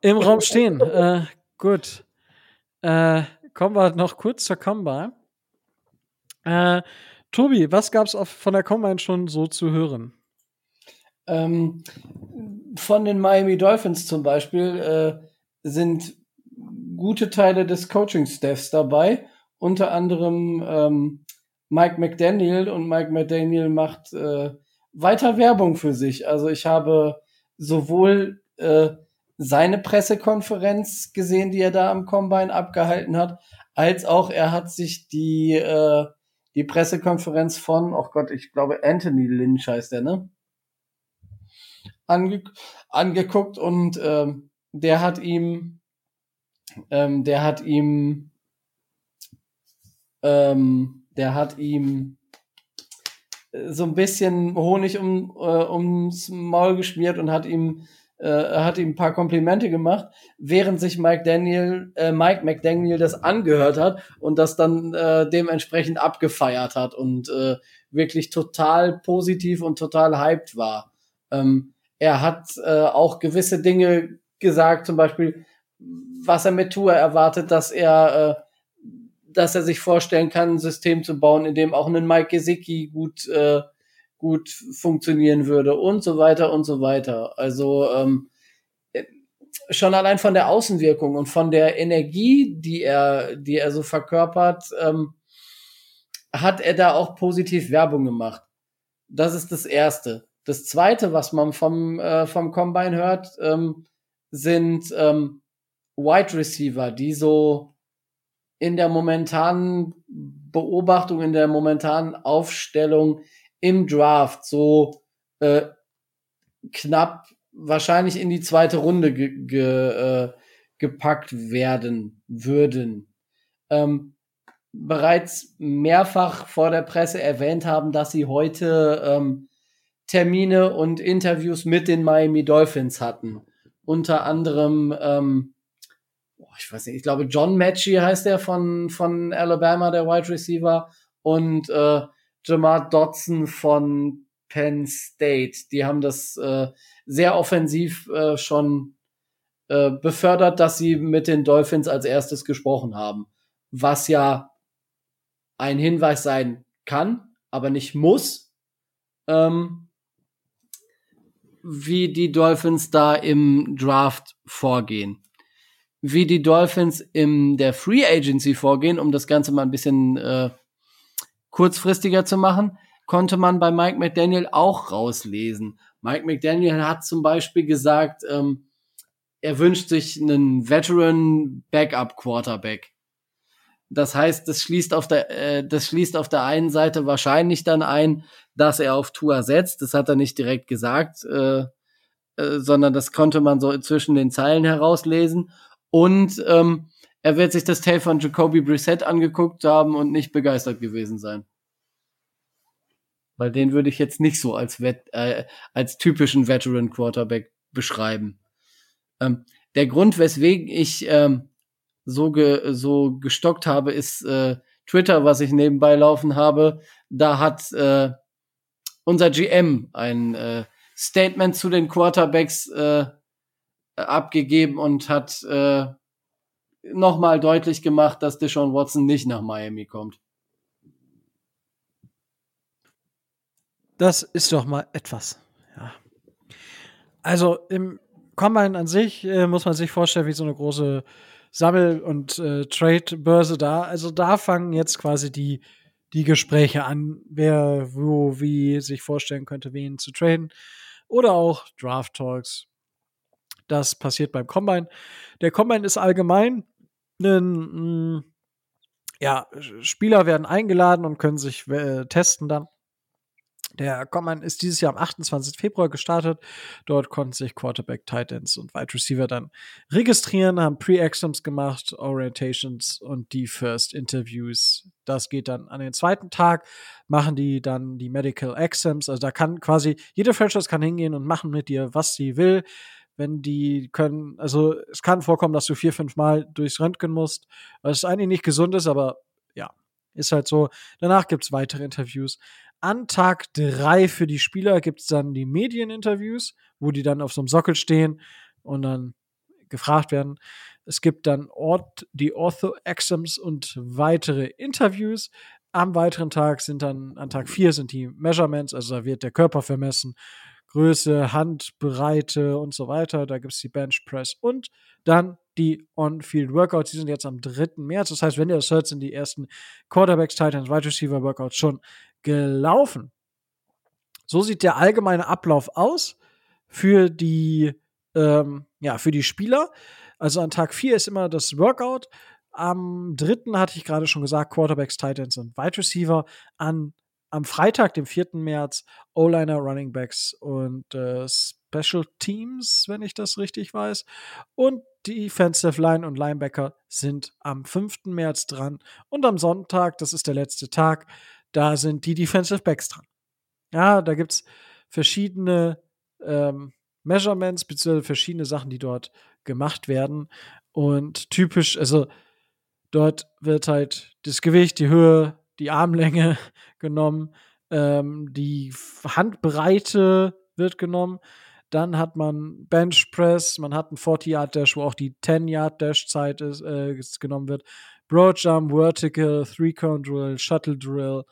im Raum stehen. Äh, gut. Äh, kommen wir noch kurz zur Combine. Äh, Tobi, was gab es von der Combine schon so zu hören? Ähm, von den Miami Dolphins zum Beispiel äh, sind gute Teile des Coaching-Staffs dabei, unter anderem ähm, Mike McDaniel und Mike McDaniel macht äh, weiter Werbung für sich. Also ich habe sowohl äh, seine Pressekonferenz gesehen, die er da am Combine abgehalten hat, als auch er hat sich die, äh, die Pressekonferenz von, oh Gott, ich glaube Anthony Lynch heißt der, ne? Ange angeguckt und ähm, der hat ihm, ähm, der hat ihm, ähm, der hat ihm so ein bisschen Honig um, äh, ums Maul geschmiert und hat ihm äh, hat ihm ein paar Komplimente gemacht, während sich Mike Daniel, äh, Mike McDaniel das angehört hat und das dann äh, dementsprechend abgefeiert hat und äh, wirklich total positiv und total hyped war. Ähm, er hat äh, auch gewisse Dinge gesagt, zum Beispiel, was er mit Tour erwartet, dass er äh, dass er sich vorstellen kann, ein System zu bauen, in dem auch ein Mike Gesicki gut, äh, gut funktionieren würde und so weiter und so weiter. Also ähm, schon allein von der Außenwirkung und von der Energie, die er, die er so verkörpert, ähm, hat er da auch positiv Werbung gemacht. Das ist das Erste. Das Zweite, was man vom, äh, vom Combine hört, ähm, sind ähm, Wide Receiver, die so in der momentanen Beobachtung, in der momentanen Aufstellung im Draft so äh, knapp wahrscheinlich in die zweite Runde ge ge äh, gepackt werden würden. Ähm, bereits mehrfach vor der Presse erwähnt haben, dass sie heute ähm, Termine und Interviews mit den Miami Dolphins hatten. Unter anderem ähm, ich weiß nicht, ich glaube John Matchy heißt der von, von Alabama, der Wide Receiver, und äh, Jamar Dodson von Penn State. Die haben das äh, sehr offensiv äh, schon äh, befördert, dass sie mit den Dolphins als erstes gesprochen haben. Was ja ein Hinweis sein kann, aber nicht muss, ähm, wie die Dolphins da im Draft vorgehen wie die Dolphins in der Free Agency vorgehen, um das Ganze mal ein bisschen äh, kurzfristiger zu machen, konnte man bei Mike McDaniel auch rauslesen. Mike McDaniel hat zum Beispiel gesagt, ähm, er wünscht sich einen Veteran Backup Quarterback. Das heißt, das schließt auf der, äh, das schließt auf der einen Seite wahrscheinlich dann ein, dass er auf Tour setzt. Das hat er nicht direkt gesagt, äh, äh, sondern das konnte man so zwischen den Zeilen herauslesen. Und ähm, er wird sich das Tape von Jacoby Brissett angeguckt haben und nicht begeistert gewesen sein. Weil den würde ich jetzt nicht so als, Vet äh, als typischen Veteran Quarterback beschreiben. Ähm, der Grund, weswegen ich ähm, so, ge so gestockt habe, ist äh, Twitter, was ich nebenbei laufen habe. Da hat äh, unser GM ein äh, Statement zu den Quarterbacks äh, abgegeben und hat äh, nochmal deutlich gemacht, dass Deshaun Watson nicht nach Miami kommt. Das ist doch mal etwas. Ja. Also im Combine an sich äh, muss man sich vorstellen, wie so eine große Sammel- und äh, Trade-Börse da. Also da fangen jetzt quasi die, die Gespräche an, wer wo wie sich vorstellen könnte, wen zu traden. Oder auch Draft Talks, das passiert beim Combine. Der Combine ist allgemein ein, ja, Spieler werden eingeladen und können sich äh, testen dann. Der Combine ist dieses Jahr am 28. Februar gestartet. Dort konnten sich Quarterback, Titans und Wide Receiver dann registrieren, haben Pre-Exams gemacht, Orientations und die First Interviews. Das geht dann an den zweiten Tag, machen die dann die Medical Exams. Also da kann quasi, jede Franchise kann hingehen und machen mit dir, was sie will wenn die können, also es kann vorkommen, dass du vier, fünf Mal durchs Röntgen musst, was eigentlich nicht gesund ist, aber ja, ist halt so. Danach gibt's weitere Interviews. An Tag drei für die Spieler gibt's dann die Medieninterviews, wo die dann auf so einem Sockel stehen und dann gefragt werden. Es gibt dann Ort, die Ortho-Exams und weitere Interviews. Am weiteren Tag sind dann, an Tag 4 sind die Measurements, also da wird der Körper vermessen, Größe, Handbreite und so weiter. Da gibt es die Bench Press und dann die On-Field Workouts. Die sind jetzt am 3. März. Das heißt, wenn ihr das hört, sind die ersten Quarterbacks, Titans, Wide Receiver Workouts schon gelaufen. So sieht der allgemeine Ablauf aus für die, ähm, ja, für die Spieler. Also an Tag 4 ist immer das Workout. Am 3. hatte ich gerade schon gesagt, Quarterbacks, Titans und Wide Receiver. An, am Freitag, dem 4. März, O-Liner, Running Backs und äh, Special Teams, wenn ich das richtig weiß. Und Defensive Line und Linebacker sind am 5. März dran. Und am Sonntag, das ist der letzte Tag, da sind die Defensive Backs dran. Ja, da gibt es verschiedene ähm, Measurements, beziehungsweise verschiedene Sachen, die dort gemacht werden. Und typisch, also dort wird halt das Gewicht, die Höhe, die Armlänge <laughs> genommen, ähm, die Handbreite wird genommen. Dann hat man Bench Press, man hat einen 40-Yard-Dash, wo auch die 10-Yard-Dash-Zeit ist, äh, genommen wird. Broad Jump, Vertical, Three-Count Drill, Shuttle Drill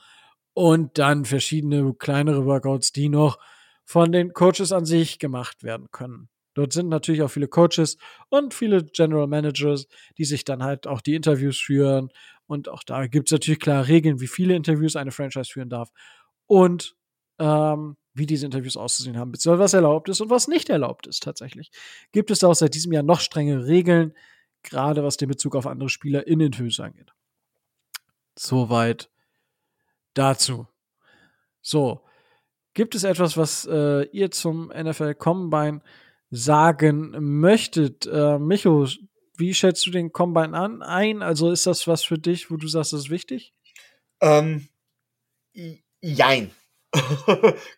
und dann verschiedene kleinere Workouts, die noch von den Coaches an sich gemacht werden können. Dort sind natürlich auch viele Coaches und viele General Managers, die sich dann halt auch die Interviews führen. Und auch da gibt es natürlich klare Regeln, wie viele Interviews eine Franchise führen darf und ähm, wie diese Interviews auszusehen haben, beziehungsweise was erlaubt ist und was nicht erlaubt ist tatsächlich. Gibt es da auch seit diesem Jahr noch strenge Regeln, gerade was den Bezug auf andere Spieler in Interviews angeht. Soweit dazu. So, gibt es etwas, was äh, ihr zum NFL Combine sagen möchtet? Äh, Micho, wie schätzt du den Combine an ein? Also ist das was für dich, wo du sagst, das ist wichtig? Ähm, jein. <laughs>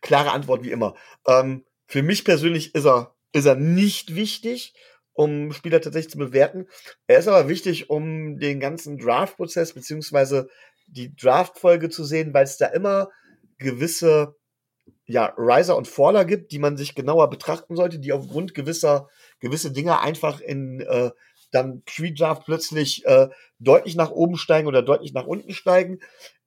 Klare Antwort wie immer. Ähm, für mich persönlich ist er, ist er nicht wichtig, um Spieler tatsächlich zu bewerten. Er ist aber wichtig, um den ganzen Draft-Prozess beziehungsweise die Draft-Folge zu sehen, weil es da immer gewisse ja, Riser und Faller gibt, die man sich genauer betrachten sollte, die aufgrund gewisser gewisse Dinge einfach in äh, dann Pre-Draft plötzlich äh, deutlich nach oben steigen oder deutlich nach unten steigen.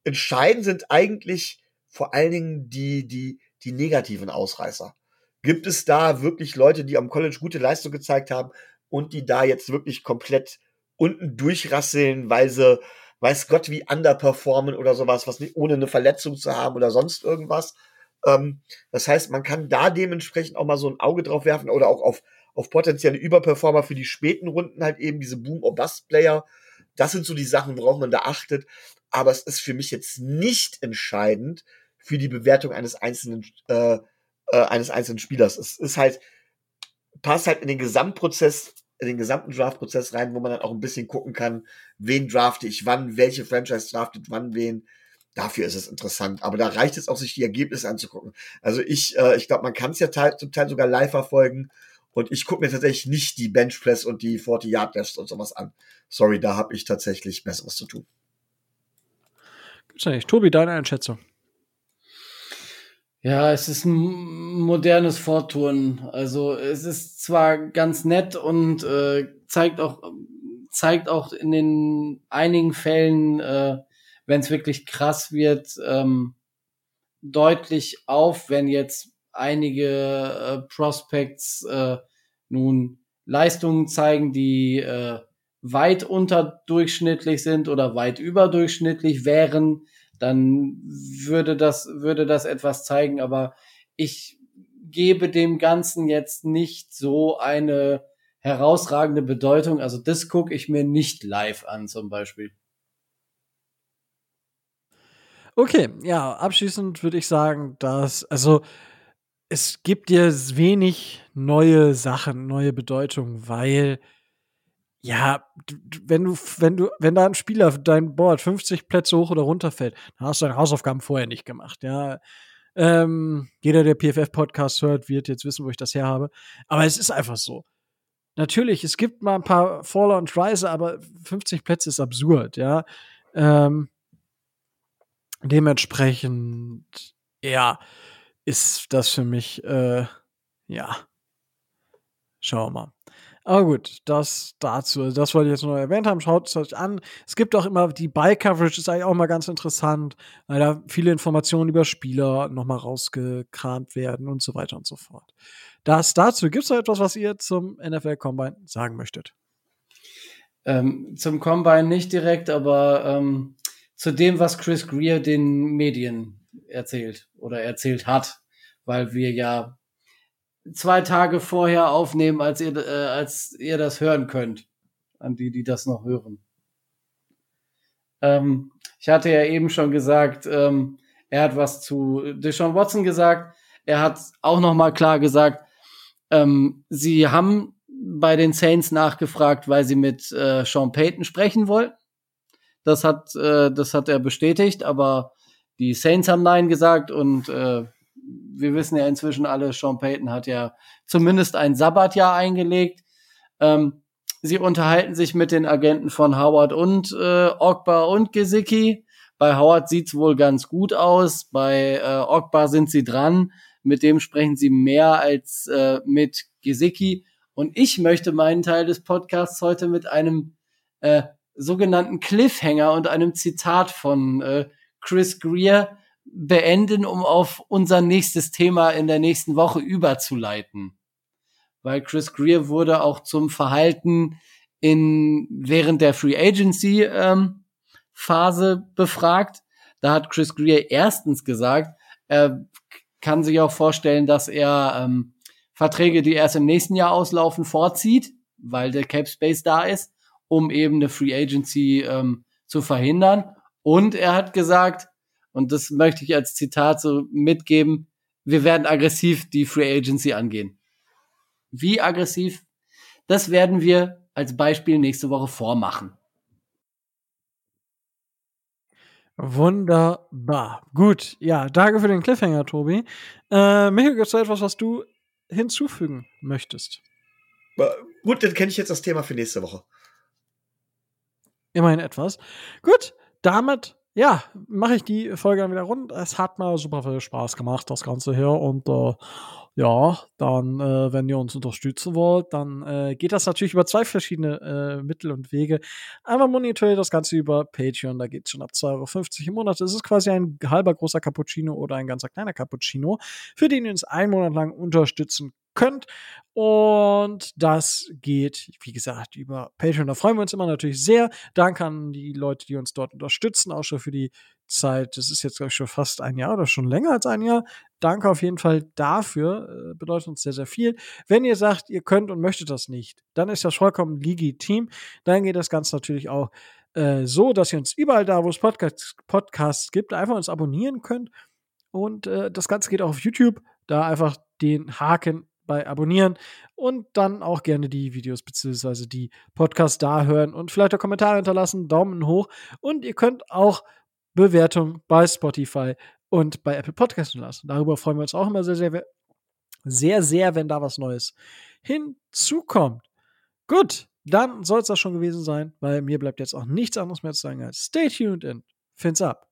Entscheidend sind eigentlich vor allen Dingen die, die, die negativen Ausreißer. Gibt es da wirklich Leute, die am College gute Leistung gezeigt haben und die da jetzt wirklich komplett unten durchrasseln, weil sie, weiß Gott, wie underperformen oder sowas, was nicht, ohne eine Verletzung zu haben oder sonst irgendwas? Ähm, das heißt, man kann da dementsprechend auch mal so ein Auge drauf werfen oder auch auf, auf potenzielle Überperformer für die späten Runden halt eben diese Boom- or Bust-Player. Das sind so die Sachen, worauf man da achtet. Aber es ist für mich jetzt nicht entscheidend für die Bewertung eines einzelnen, äh, äh, eines einzelnen Spielers. Es ist halt, passt halt in den Gesamtprozess, in den gesamten Draftprozess rein, wo man dann auch ein bisschen gucken kann, wen drafte ich wann, welche Franchise draftet wann wen dafür ist es interessant. Aber da reicht es auch, sich die Ergebnisse anzugucken. Also ich, äh, ich glaube, man kann es ja teil, zum Teil sogar live verfolgen. Und ich gucke mir tatsächlich nicht die Benchpress und die 40 Yard Dash und sowas an. Sorry, da habe ich tatsächlich Besseres zu tun. Gibt's Tobi, deine Einschätzung? Ja, es ist ein modernes Fortun. Also es ist zwar ganz nett und äh, zeigt auch zeigt auch in den einigen Fällen äh, wenn es wirklich krass wird, ähm, deutlich auf, wenn jetzt einige äh, Prospects äh, nun Leistungen zeigen, die äh, weit unterdurchschnittlich sind oder weit überdurchschnittlich wären, dann würde das, würde das etwas zeigen. Aber ich gebe dem Ganzen jetzt nicht so eine herausragende Bedeutung. Also das gucke ich mir nicht live an zum Beispiel. Okay, ja, abschließend würde ich sagen, dass, also, es gibt dir wenig neue Sachen, neue Bedeutung, weil, ja, wenn du, wenn du, wenn da ein Spieler dein Board 50 Plätze hoch oder runter fällt, dann hast du deine Hausaufgaben vorher nicht gemacht, ja. Ähm, jeder, der PFF-Podcast hört, wird jetzt wissen, wo ich das her habe. Aber es ist einfach so. Natürlich, es gibt mal ein paar Faller und Riser, aber 50 Plätze ist absurd, ja. Ähm, dementsprechend, ja, ist das für mich, äh, ja. Schauen wir mal. Aber gut, das dazu. Das wollte ich jetzt nur erwähnt haben. Schaut es euch an. Es gibt auch immer die Bike-Coverage, ist eigentlich auch mal ganz interessant, weil da viele Informationen über Spieler nochmal rausgekramt werden und so weiter und so fort. Das dazu. Gibt es noch etwas, was ihr zum NFL Combine sagen möchtet? Ähm, zum Combine nicht direkt, aber ähm, zu dem, was Chris Greer den Medien erzählt oder erzählt hat, weil wir ja zwei Tage vorher aufnehmen, als ihr, äh, als ihr das hören könnt. An die, die das noch hören. Ähm, ich hatte ja eben schon gesagt, ähm, er hat was zu Deshaun Watson gesagt. Er hat auch noch mal klar gesagt, ähm, sie haben bei den Saints nachgefragt, weil sie mit äh, Sean Payton sprechen wollten. Das hat, äh, das hat er bestätigt, aber die Saints haben Nein gesagt und äh, wir wissen ja inzwischen alle, Sean Payton hat ja zumindest ein Sabbatjahr eingelegt. Ähm, sie unterhalten sich mit den Agenten von Howard und äh, Ogba und Gesicki. Bei Howard sieht's wohl ganz gut aus. Bei äh, Ogba sind sie dran. Mit dem sprechen sie mehr als äh, mit Gesicki. Und ich möchte meinen Teil des Podcasts heute mit einem äh, sogenannten Cliffhanger und einem Zitat von äh, Chris Greer beenden, um auf unser nächstes Thema in der nächsten Woche überzuleiten. Weil Chris Greer wurde auch zum Verhalten in während der Free Agency ähm, Phase befragt. Da hat Chris Greer erstens gesagt, er kann sich auch vorstellen, dass er ähm, Verträge, die erst im nächsten Jahr auslaufen, vorzieht, weil der Cap Space da ist, um eben eine Free Agency ähm, zu verhindern. Und er hat gesagt, und das möchte ich als Zitat so mitgeben, wir werden aggressiv die Free Agency angehen. Wie aggressiv? Das werden wir als Beispiel nächste Woche vormachen. Wunderbar. Gut. Ja, danke für den Cliffhanger, Tobi. Äh, Michael, gibt es etwas, was du hinzufügen möchtest? Gut, dann kenne ich jetzt das Thema für nächste Woche. Immerhin etwas. Gut, damit ja, mache ich die Folge dann wieder rund. Es hat mir super viel Spaß gemacht, das Ganze hier. Und äh, ja, dann, äh, wenn ihr uns unterstützen wollt, dann äh, geht das natürlich über zwei verschiedene äh, Mittel und Wege. Einmal monitoriert das Ganze über Patreon, da geht es schon ab 2,50 Euro im Monat. Das ist quasi ein halber großer Cappuccino oder ein ganzer kleiner Cappuccino, für den ihr uns einen Monat lang unterstützen könnt. Und das geht, wie gesagt, über Patreon. Da freuen wir uns immer natürlich sehr. Danke an die Leute, die uns dort unterstützen, auch schon für die Zeit. Das ist jetzt, glaube ich, schon fast ein Jahr oder schon länger als ein Jahr. Danke auf jeden Fall dafür. Äh, bedeutet uns sehr, sehr viel. Wenn ihr sagt, ihr könnt und möchtet das nicht, dann ist das vollkommen legitim. Dann geht das Ganze natürlich auch äh, so, dass ihr uns überall da, wo es Podcast, Podcasts gibt, einfach uns abonnieren könnt. Und äh, das Ganze geht auch auf YouTube. Da einfach den Haken bei Abonnieren und dann auch gerne die Videos bzw. die Podcasts da hören und vielleicht auch Kommentare hinterlassen, Daumen hoch und ihr könnt auch Bewertungen bei Spotify und bei Apple Podcasts lassen. Darüber freuen wir uns auch immer sehr, sehr, sehr, sehr, wenn da was Neues hinzukommt. Gut, dann soll es das schon gewesen sein, weil mir bleibt jetzt auch nichts anderes mehr zu sagen als stay tuned and fins up.